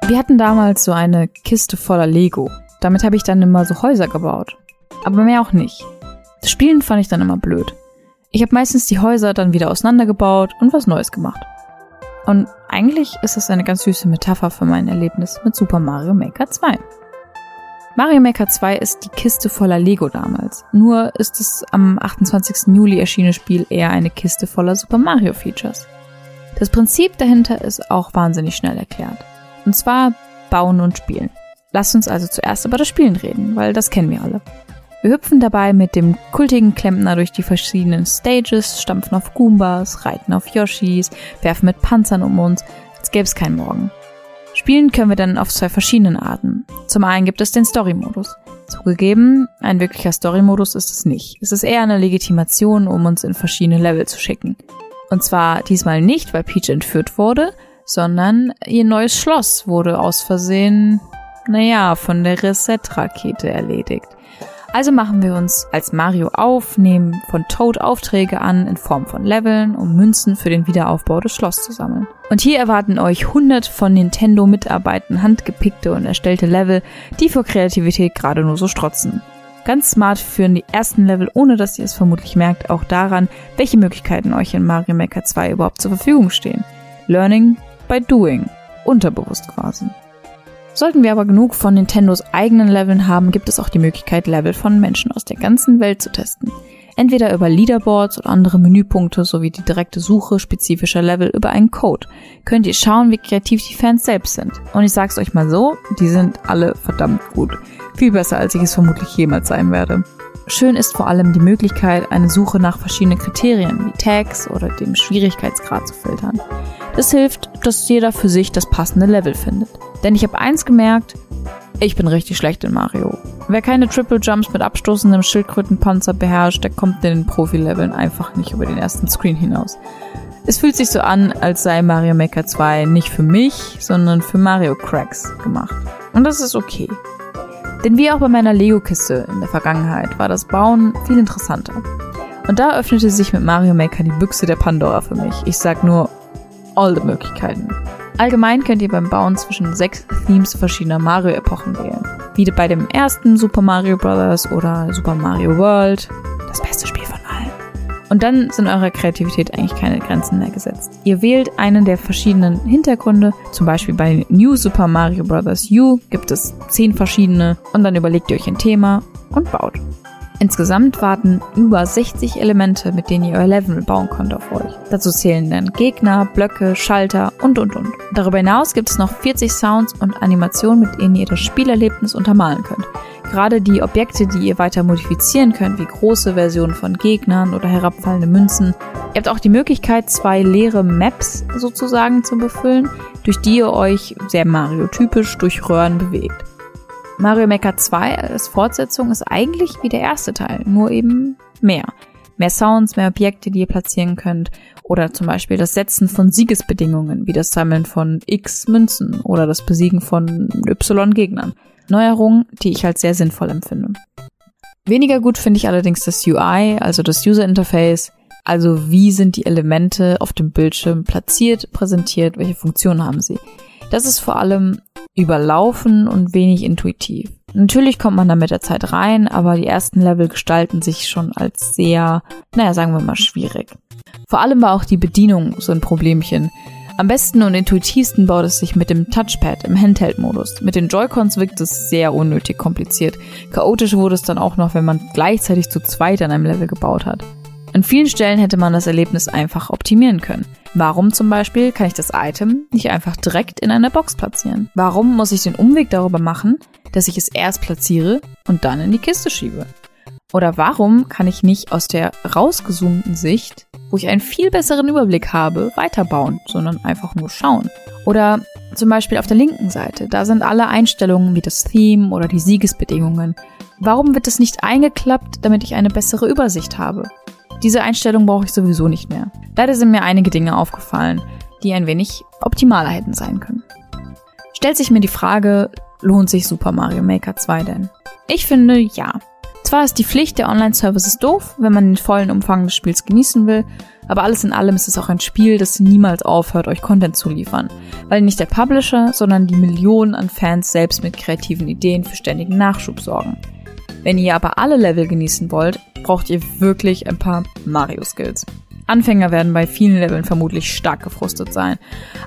Wir hatten damals so eine Kiste voller Lego. Damit habe ich dann immer so Häuser gebaut. Aber mehr auch nicht. Das Spielen fand ich dann immer blöd. Ich habe meistens die Häuser dann wieder auseinandergebaut und was Neues gemacht. Und eigentlich ist das eine ganz süße Metapher für mein Erlebnis mit Super Mario Maker 2. Mario Maker 2 ist die Kiste voller Lego damals. Nur ist es am 28. Juli erschienene Spiel eher eine Kiste voller Super Mario Features. Das Prinzip dahinter ist auch wahnsinnig schnell erklärt. Und zwar bauen und spielen. Lasst uns also zuerst über das Spielen reden, weil das kennen wir alle. Wir hüpfen dabei mit dem kultigen Klempner durch die verschiedenen Stages, stampfen auf Goombas, reiten auf Yoshis, werfen mit Panzern um uns, als gäbe es keinen Morgen. Spielen können wir dann auf zwei verschiedenen Arten. Zum einen gibt es den Story-Modus. Zugegeben, ein wirklicher Story-Modus ist es nicht. Es ist eher eine Legitimation, um uns in verschiedene Level zu schicken. Und zwar diesmal nicht, weil Peach entführt wurde, sondern ihr neues Schloss wurde aus Versehen, naja, von der Reset-Rakete erledigt. Also machen wir uns als Mario auf, nehmen von Toad Aufträge an in Form von Leveln, um Münzen für den Wiederaufbau des Schloss zu sammeln. Und hier erwarten euch 100 von Nintendo-Mitarbeitern handgepickte und erstellte Level, die vor Kreativität gerade nur so strotzen. Ganz smart führen die ersten Level, ohne dass ihr es vermutlich merkt, auch daran, welche Möglichkeiten euch in Mario Maker 2 überhaupt zur Verfügung stehen. Learning by doing. Unterbewusst quasi. Sollten wir aber genug von Nintendos eigenen Leveln haben, gibt es auch die Möglichkeit, Level von Menschen aus der ganzen Welt zu testen. Entweder über Leaderboards oder andere Menüpunkte sowie die direkte Suche spezifischer Level über einen Code. Könnt ihr schauen, wie kreativ die Fans selbst sind. Und ich sag's euch mal so, die sind alle verdammt gut. Viel besser, als ich es vermutlich jemals sein werde. Schön ist vor allem die Möglichkeit, eine Suche nach verschiedenen Kriterien wie Tags oder dem Schwierigkeitsgrad zu filtern. Das hilft, dass jeder für sich das passende Level findet. Denn ich habe eins gemerkt, ich bin richtig schlecht in Mario. Wer keine Triple Jumps mit abstoßendem Schildkrötenpanzer beherrscht, der kommt in den Profi-Leveln einfach nicht über den ersten Screen hinaus. Es fühlt sich so an, als sei Mario Maker 2 nicht für mich, sondern für Mario Cracks gemacht. Und das ist okay. Denn wie auch bei meiner Lego-Kiste in der Vergangenheit war das Bauen viel interessanter. Und da öffnete sich mit Mario Maker die Büchse der Pandora für mich. Ich sag nur, all the Möglichkeiten. Allgemein könnt ihr beim Bauen zwischen sechs Themes verschiedener Mario-Epochen wählen. Wie bei dem ersten Super Mario Bros. oder Super Mario World. Das beste Spiel. Und dann sind eurer Kreativität eigentlich keine Grenzen mehr gesetzt. Ihr wählt einen der verschiedenen Hintergründe, zum Beispiel bei New Super Mario Bros. U gibt es zehn verschiedene und dann überlegt ihr euch ein Thema und baut. Insgesamt warten über 60 Elemente, mit denen ihr euer Level bauen könnt auf euch. Dazu zählen dann Gegner, Blöcke, Schalter und und und. Darüber hinaus gibt es noch 40 Sounds und Animationen, mit denen ihr das Spielerlebnis untermalen könnt. Gerade die Objekte, die ihr weiter modifizieren könnt, wie große Versionen von Gegnern oder herabfallende Münzen. Ihr habt auch die Möglichkeit, zwei leere Maps sozusagen zu befüllen, durch die ihr euch sehr Mario-typisch durch Röhren bewegt. Mario Maker 2 als Fortsetzung ist eigentlich wie der erste Teil, nur eben mehr. Mehr Sounds, mehr Objekte, die ihr platzieren könnt. Oder zum Beispiel das Setzen von Siegesbedingungen, wie das Sammeln von X Münzen oder das Besiegen von Y Gegnern. Neuerungen, die ich als sehr sinnvoll empfinde. Weniger gut finde ich allerdings das UI, also das User Interface. Also wie sind die Elemente auf dem Bildschirm platziert, präsentiert, welche Funktionen haben sie. Das ist vor allem überlaufen und wenig intuitiv. Natürlich kommt man da mit der Zeit rein, aber die ersten Level gestalten sich schon als sehr, naja, sagen wir mal, schwierig. Vor allem war auch die Bedienung so ein Problemchen. Am besten und intuitivsten baut es sich mit dem Touchpad im Handheld-Modus. Mit den Joy-Cons wirkt es sehr unnötig kompliziert. Chaotisch wurde es dann auch noch, wenn man gleichzeitig zu zweit an einem Level gebaut hat. An vielen Stellen hätte man das Erlebnis einfach optimieren können. Warum zum Beispiel kann ich das Item nicht einfach direkt in einer Box platzieren? Warum muss ich den Umweg darüber machen, dass ich es erst platziere und dann in die Kiste schiebe? Oder warum kann ich nicht aus der rausgezoomten Sicht, wo ich einen viel besseren Überblick habe, weiterbauen, sondern einfach nur schauen? Oder zum Beispiel auf der linken Seite, da sind alle Einstellungen wie das Theme oder die Siegesbedingungen. Warum wird das nicht eingeklappt, damit ich eine bessere Übersicht habe? Diese Einstellung brauche ich sowieso nicht mehr. Leider sind mir einige Dinge aufgefallen, die ein wenig optimaler hätten sein können. Stellt sich mir die Frage, lohnt sich Super Mario Maker 2 denn? Ich finde, ja. Zwar ist die Pflicht der Online-Services doof, wenn man den vollen Umfang des Spiels genießen will, aber alles in allem ist es auch ein Spiel, das niemals aufhört, euch Content zu liefern, weil nicht der Publisher, sondern die Millionen an Fans selbst mit kreativen Ideen für ständigen Nachschub sorgen. Wenn ihr aber alle Level genießen wollt, braucht ihr wirklich ein paar Mario-Skills. Anfänger werden bei vielen Leveln vermutlich stark gefrustet sein.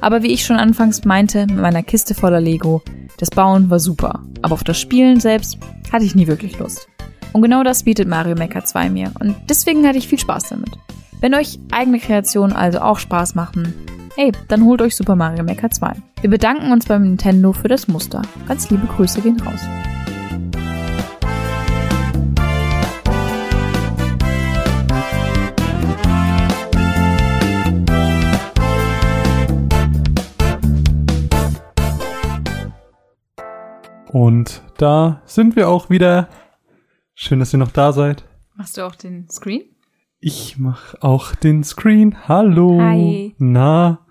Aber wie ich schon anfangs meinte, mit meiner Kiste voller Lego, das Bauen war super. Aber auf das Spielen selbst hatte ich nie wirklich Lust. Und genau das bietet Mario Maker 2 mir. Und deswegen hatte ich viel Spaß damit. Wenn euch eigene Kreationen also auch Spaß machen, hey, dann holt euch Super Mario Maker 2. Wir bedanken uns beim Nintendo für das Muster. Ganz liebe Grüße gehen raus.
Und da sind wir auch wieder. Schön, dass ihr noch da seid.
Machst du auch den Screen?
Ich mach auch den Screen. Hallo.
Hi.
Na.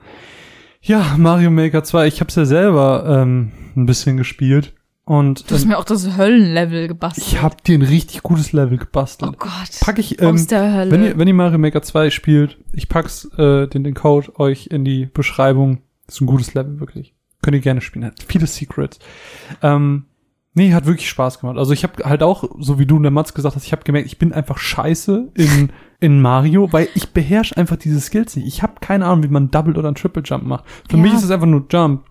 Ja, Mario Maker 2. Ich hab's ja selber ähm, ein bisschen gespielt. Und
Du hast
ähm,
mir auch das Höllenlevel gebastelt.
ich hab dir ein richtig gutes Level gebastelt.
Oh Gott.
Pack ich, ähm, wenn ihr, wenn ihr Mario Maker 2 spielt, ich pack's äh, den, den Code euch in die Beschreibung. Ist ein gutes Level, wirklich. Könnt ihr gerne spielen. Hat viele Secrets. Ähm, nee, hat wirklich Spaß gemacht. Also ich habe halt auch, so wie du und der Mats gesagt hast, ich habe gemerkt, ich bin einfach scheiße in, in Mario, weil ich beherrsche einfach diese Skills nicht. Ich habe keine Ahnung, wie man Double oder einen Triple Jump macht. Für
Ja.
mich ist es einfach nur Jump.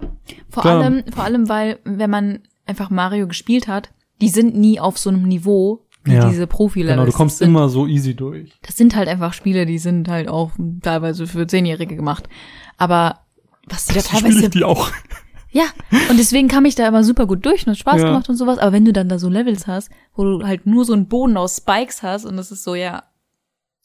vor
Jump.
allem, vor allem, weil, wenn man einfach Mario gespielt hat, die sind nie auf so einem Niveau wie
Ja,
diese Profi-Levels.
Genau, du kommst
sind,
immer so easy durch.
Das sind halt einfach Spiele, die sind halt auch teilweise für Zehnjährige gemacht. Aber was die da teilweise
ich die auch.
Ja, und deswegen kam ich da immer super gut durch und hat Spaß
Ja.
gemacht und sowas. Aber wenn du dann da so Levels hast, wo du halt nur so einen Boden aus Spikes hast und das ist so, ja,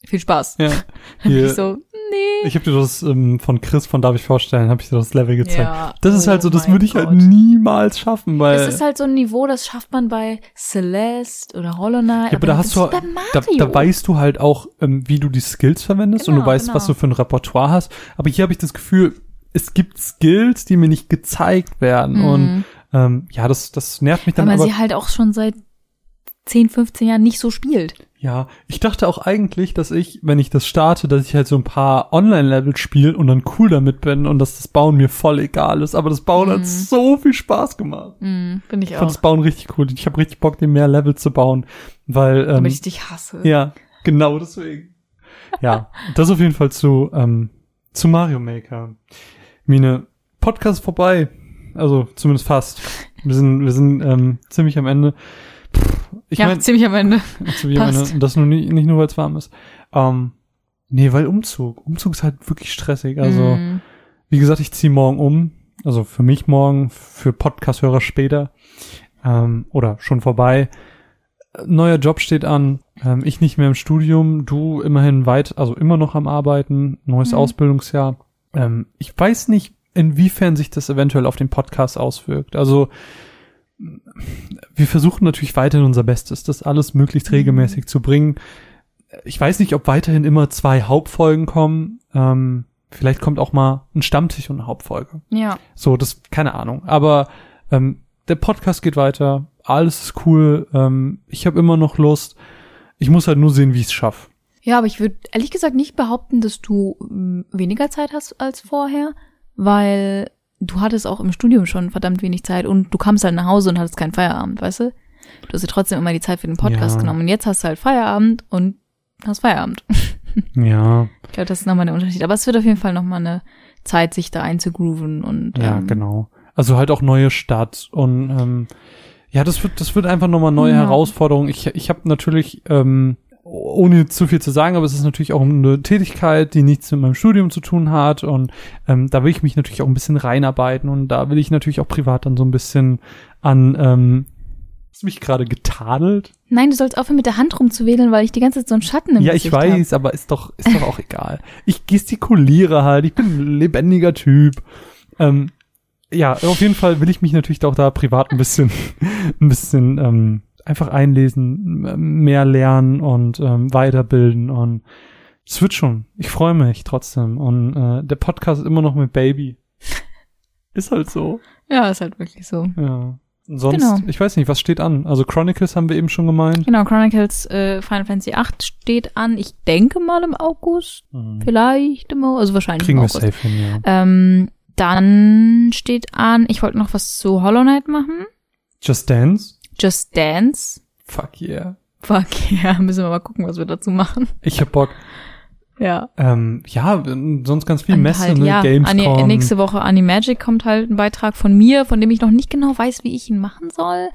viel Spaß.
Ja.
Dann bin
Hier,
ich so, nee.
ich habe dir das ähm, von Chris von Darf ich vorstellen, habe ich dir das Level gezeigt.
Ja,
das ist
oh
halt so, das
mein
würde ich halt
Gott.
niemals schaffen, weil
Das ist halt so ein Niveau, das schafft man bei Celeste oder Hollow Knight.
Ja, aber da hast du,
das
da, da weißt du halt auch, ähm, wie du die Skills verwendest und
Genau,
du weißt,
genau.
was du für ein Repertoire hast. Aber hier habe ich das Gefühl, es gibt Skills, die mir nicht gezeigt werden. Und ähm, ja, das, das nervt mich
Mhm. Weil
dann
man
aber.
sie halt auch schon seit 10, 15 Jahren nicht so spielt.
Ja, ich dachte auch eigentlich, dass ich, wenn ich das starte, dass ich halt so ein paar Online-Level spiele und dann cool damit bin und dass das Bauen mir voll egal ist. Aber das Bauen hat so viel Spaß gemacht.
Mhm, Finde ich
Ich
auch.
fand das Bauen richtig cool. Ich habe richtig Bock, dir mehr Level zu bauen, weil ähm,
damit ich dich hasse.
Ja, genau deswegen. ja, das auf jeden Fall zu, ähm, zu Mario Maker. Mine, Podcast vorbei. Also zumindest fast. Wir sind, wir sind ähm, ziemlich am Ende. Pff, Ich
ja,
mein,
ziemlich am Ende.
ziemlich am Ende. Und das nur nicht, nicht nur, weil es warm ist. Ähm, nee, weil Umzug. Umzug ist halt wirklich stressig. Also,
Mm.
wie gesagt, ich ziehe morgen um. Also für mich morgen, für Podcast-Hörer später. Ähm, oder schon vorbei. Neuer Job steht an. Ähm, ich nicht mehr im Studium. Du immerhin weit, also immer noch am Arbeiten. Neues
Mhm.
Ausbildungsjahr. Ähm, ich weiß nicht, inwiefern sich das eventuell auf den Podcast auswirkt. Also wir versuchen natürlich weiterhin unser Bestes, das alles möglichst regelmäßig zu bringen. Ich weiß nicht, ob weiterhin immer zwei Hauptfolgen kommen. Ähm, vielleicht kommt auch mal ein Stammtisch und eine Hauptfolge.
Ja.
So, das, keine Ahnung. Aber ähm, der Podcast geht weiter. Alles ist cool. Ähm, ich habe immer noch Lust. Ich muss halt nur sehen, wie ich es schaffe.
Ja, aber ich würde ehrlich gesagt nicht behaupten, dass du mm, weniger Zeit hast als vorher, weil du hattest auch im Studium schon verdammt wenig Zeit und du kamst halt nach Hause und hattest keinen Feierabend, weißt du? Du hast dir trotzdem immer die Zeit für den Podcast
Ja.
genommen und jetzt hast du halt Feierabend und hast Feierabend.
Ja,
Ich glaube, das ist nochmal der Unterschied. Aber es wird auf jeden Fall nochmal eine Zeit, sich da einzugrooven und
ja,
ähm,
genau. Also halt auch neue Stadt und ähm, ja, das wird, das wird einfach nochmal neue
Ja.
Herausforderungen. Ich, ich habe natürlich, ähm, ohne zu viel zu sagen, aber es ist natürlich auch eine Tätigkeit, die nichts mit meinem Studium zu tun hat und ähm, da will ich mich natürlich auch ein bisschen reinarbeiten und da will ich natürlich auch privat dann so ein bisschen an, ähm, hast du mich gerade getadelt?
Nein, du sollst aufhören mit der Hand rumzuwedeln, weil ich die ganze Zeit so einen Schatten im
Ja, ich
Gesicht hab.
weiß, aber ist doch, ist doch auch egal. Ich gestikuliere halt, ich bin ein lebendiger Typ. Ähm, ja, auf jeden Fall will ich mich natürlich auch da privat ein bisschen, ein bisschen ähm, einfach einlesen, mehr lernen und ähm, weiterbilden und es wird schon. Ich freue mich trotzdem und äh, der Podcast ist immer noch mit Baby. Ist halt so.
Ja, ist halt wirklich so.
Ja. Und sonst,
Genau.
ich weiß nicht, was steht an? Also Chronicles haben wir eben schon gemeint.
Genau, Chronicles äh, Final Fantasy 8 steht an. Ich denke mal im August.
Mhm.
Vielleicht im August, also wahrscheinlich
Kriegen
im
wir
August.
safe hin, ja.
Ähm, dann steht an, ich wollte noch was zu Hollow Knight machen.
Just Dance?
Just Dance.
Fuck yeah.
Fuck, ja, müssen wir mal gucken, was wir dazu machen.
Ich hab Bock.
Ja.
Ähm, ja, sonst ganz viel
Und
Messe,
halt,
ne?
ja,
Gamescom.
Ani, nächste Woche Animagic kommt halt ein Beitrag von mir, von dem ich noch nicht genau weiß, wie ich ihn machen soll.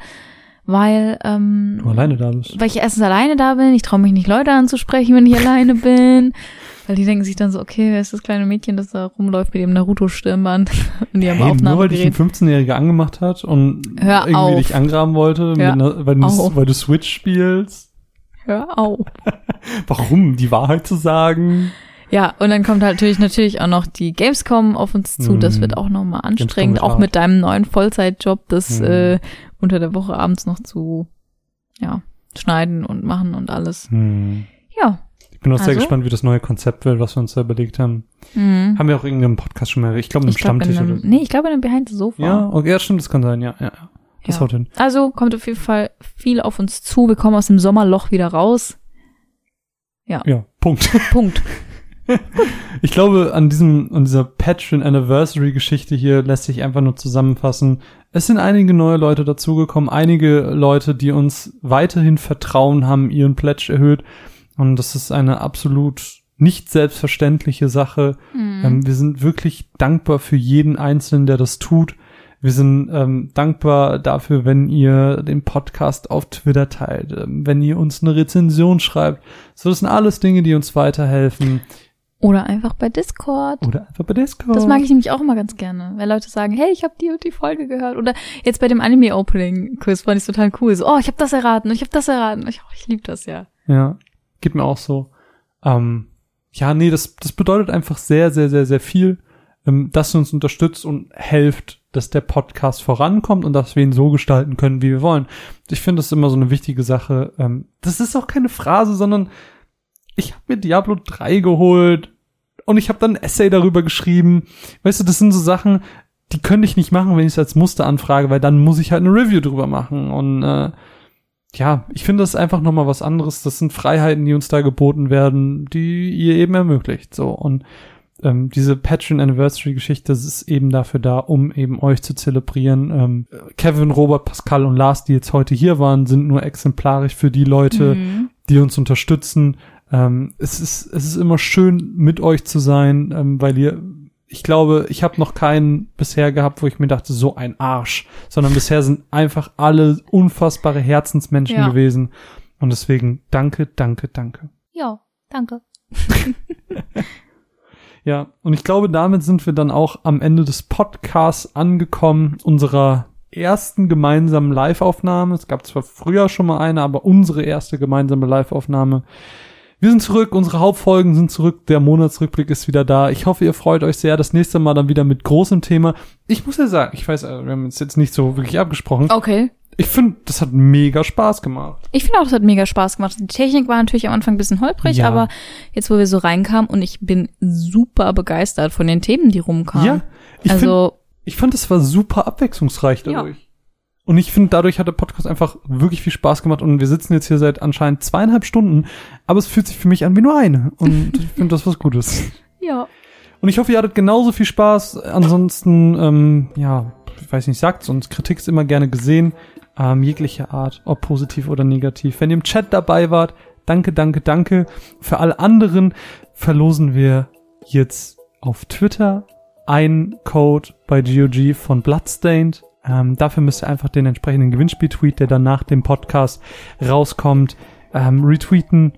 Weil, ähm,
du alleine da bist.
weil ich erstens alleine da bin, ich traue mich nicht, Leute anzusprechen, wenn ich alleine bin. Weil die denken sich dann so, okay, wer ist das kleine Mädchen, das da rumläuft mit dem Naruto-Stirnband und die haben
Hey, nur weil dich ein
Aufnahmegerät.
15-Jähriger angemacht hat und
Hör
irgendwie
auf.
dich angraben wollte, einer, weil, du, weil du Switch spielst.
Hör auf.
Warum? Die Wahrheit zu sagen?
Ja, und dann kommt halt natürlich natürlich auch noch die Gamescom auf uns zu. Das
Mhm.
wird auch nochmal anstrengend, auch mit deinem neuen Vollzeitjob, das
Mhm.
äh, unter der Woche abends noch zu ja schneiden und machen und alles.
Hm.
Ja.
Ich bin auch sehr
Also?
gespannt, wie das neue Konzept wird, was wir uns da überlegt haben.
Mhm.
Haben wir auch irgendeinem Podcast schon mal, ich glaube, im
Ich glaube in
Stammtisch
einem,
oder
nee, ich glaube in einem Behind the Sofa.
Ja, okay, ja, stimmt, das kann sein, ja, ja, ja. Das
Ja.
haut hin.
Also kommt auf jeden Fall viel auf uns zu. Wir kommen aus dem Sommerloch wieder raus.
Ja, Punkt.
Punkt.
Ich glaube, an diesem, an dieser Patreon Anniversary Geschichte hier lässt sich einfach nur zusammenfassen. Es sind einige neue Leute dazugekommen, einige Leute, die uns weiterhin vertrauen, haben ihren Pledge erhöht. Und das ist eine absolut nicht selbstverständliche Sache.
Mhm.
Ähm, wir sind wirklich dankbar für jeden Einzelnen, der das tut. Wir sind ähm, dankbar dafür, wenn ihr den Podcast auf Twitter teilt, ähm, wenn ihr uns eine Rezension schreibt. So, das sind alles Dinge, die uns weiterhelfen.
Oder einfach bei Discord.
Oder einfach bei Discord.
Das mag ich nämlich auch immer ganz gerne, wenn Leute sagen, hey, ich habe die und die Folge gehört. Oder jetzt bei dem Anime-Opening-Quiz fand ich total cool. So, oh, ich habe das erraten ich habe das erraten. Ich, oh, ich liebe das ja.
Ja, geht mir auch so. Ähm, ja, nee, das, das bedeutet einfach sehr, sehr, sehr, sehr viel, ähm, dass ihr uns unterstützt und helft, dass der Podcast vorankommt und dass wir ihn so gestalten können, wie wir wollen. Ich finde das immer so eine wichtige Sache. Ähm, das ist auch keine Phrase, sondern ich habe mir Diablo 3 geholt und ich habe dann ein Essay darüber geschrieben. Weißt du, das sind so Sachen, die könnte ich nicht machen, wenn ich es als Muster anfrage, weil dann muss ich halt eine Review drüber machen und äh, ja, ich finde das einfach nochmal was anderes. Das sind Freiheiten, die uns da geboten werden, die ihr eben ermöglicht. So und ähm, diese Patreon Anniversary Geschichte das ist eben dafür da, um eben euch zu zelebrieren. Ähm, Kevin, Robert, Pascal und Lars, die jetzt heute hier waren, sind nur exemplarisch für die Leute,
Mhm.
die uns unterstützen. Ähm, es ist es ist immer schön mit euch zu sein, ähm, weil ihr ich glaube, ich habe noch keinen bisher gehabt, wo ich mir dachte, so ein Arsch, sondern bisher sind einfach alle unfassbare Herzensmenschen
Ja.
gewesen und deswegen danke, danke, danke.
Ja, danke.
Ja, und ich glaube, damit sind wir dann auch am Ende des Podcasts angekommen, unserer ersten gemeinsamen Live-Aufnahme. Es gab zwar früher schon mal eine, aber unsere erste gemeinsame Live-Aufnahme. Wir sind zurück, unsere Hauptfolgen sind zurück, der Monatsrückblick ist wieder da. Ich hoffe, ihr freut euch sehr. Das nächste Mal dann wieder mit großem Thema. Ich muss ja sagen, ich weiß, äh, wir haben uns jetzt nicht so wirklich abgesprochen.
Okay.
Ich finde, das hat mega Spaß gemacht.
Ich finde auch, das hat mega Spaß gemacht. Die Technik war natürlich am Anfang ein bisschen holprig,
Ja.
aber jetzt, wo wir so reinkamen und ich bin super begeistert von den Themen, die rumkamen.
Ja, ich
also,
ich fand, es war super abwechslungsreich
Ja.
Und ich finde, dadurch hat der Podcast einfach wirklich viel Spaß gemacht und wir sitzen jetzt hier seit anscheinend zweieinhalb Stunden, aber es fühlt sich für mich an wie nur eine. Und ich finde das was Gutes.
ja.
Und ich hoffe, ihr hattet genauso viel Spaß. Ansonsten, ähm, ja, ich weiß nicht, sagt sonst Kritik ist immer gerne gesehen. Ähm, jeglicher Art, ob positiv oder negativ. Wenn ihr im Chat dabei wart, danke, danke, danke. Für alle anderen verlosen wir jetzt auf Twitter einen Code bei GOG von Bloodstained. Ähm, dafür müsst ihr einfach den entsprechenden Gewinnspiel-Tweet, der dann nach dem Podcast rauskommt, ähm, retweeten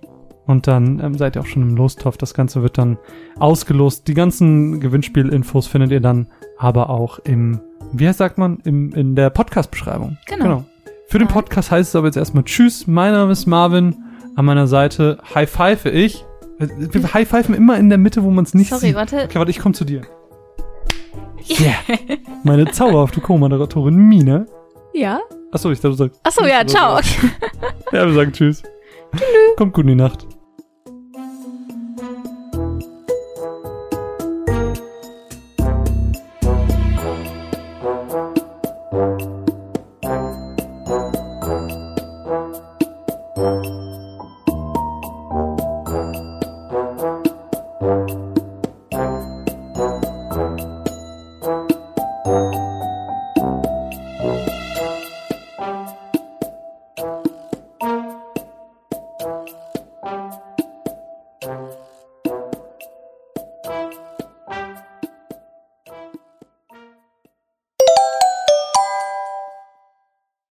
und dann ähm, seid ihr auch schon im Lostopf. Das Ganze wird dann ausgelost. Die ganzen Gewinnspielinfos findet ihr dann aber auch im, wie heißt, sagt man, im, in der Podcast-Beschreibung.
Genau.
Für den. Podcast heißt es aber jetzt erstmal Tschüss. Mein Name ist Marvin. An meiner Seite High Five ich. Wir High Five immer in der Mitte, wo man es nicht
Sorry,
sieht.
warte.
Okay, warte, ich komme zu dir. Yeah. Meine zauberhafte Co-Moderatorin Mine.
Ja?
Achso, ich dachte, du sagst.
Achso, ja, ciao.
Ja, wir sagen Tschüss. Kommt gut in die Nacht.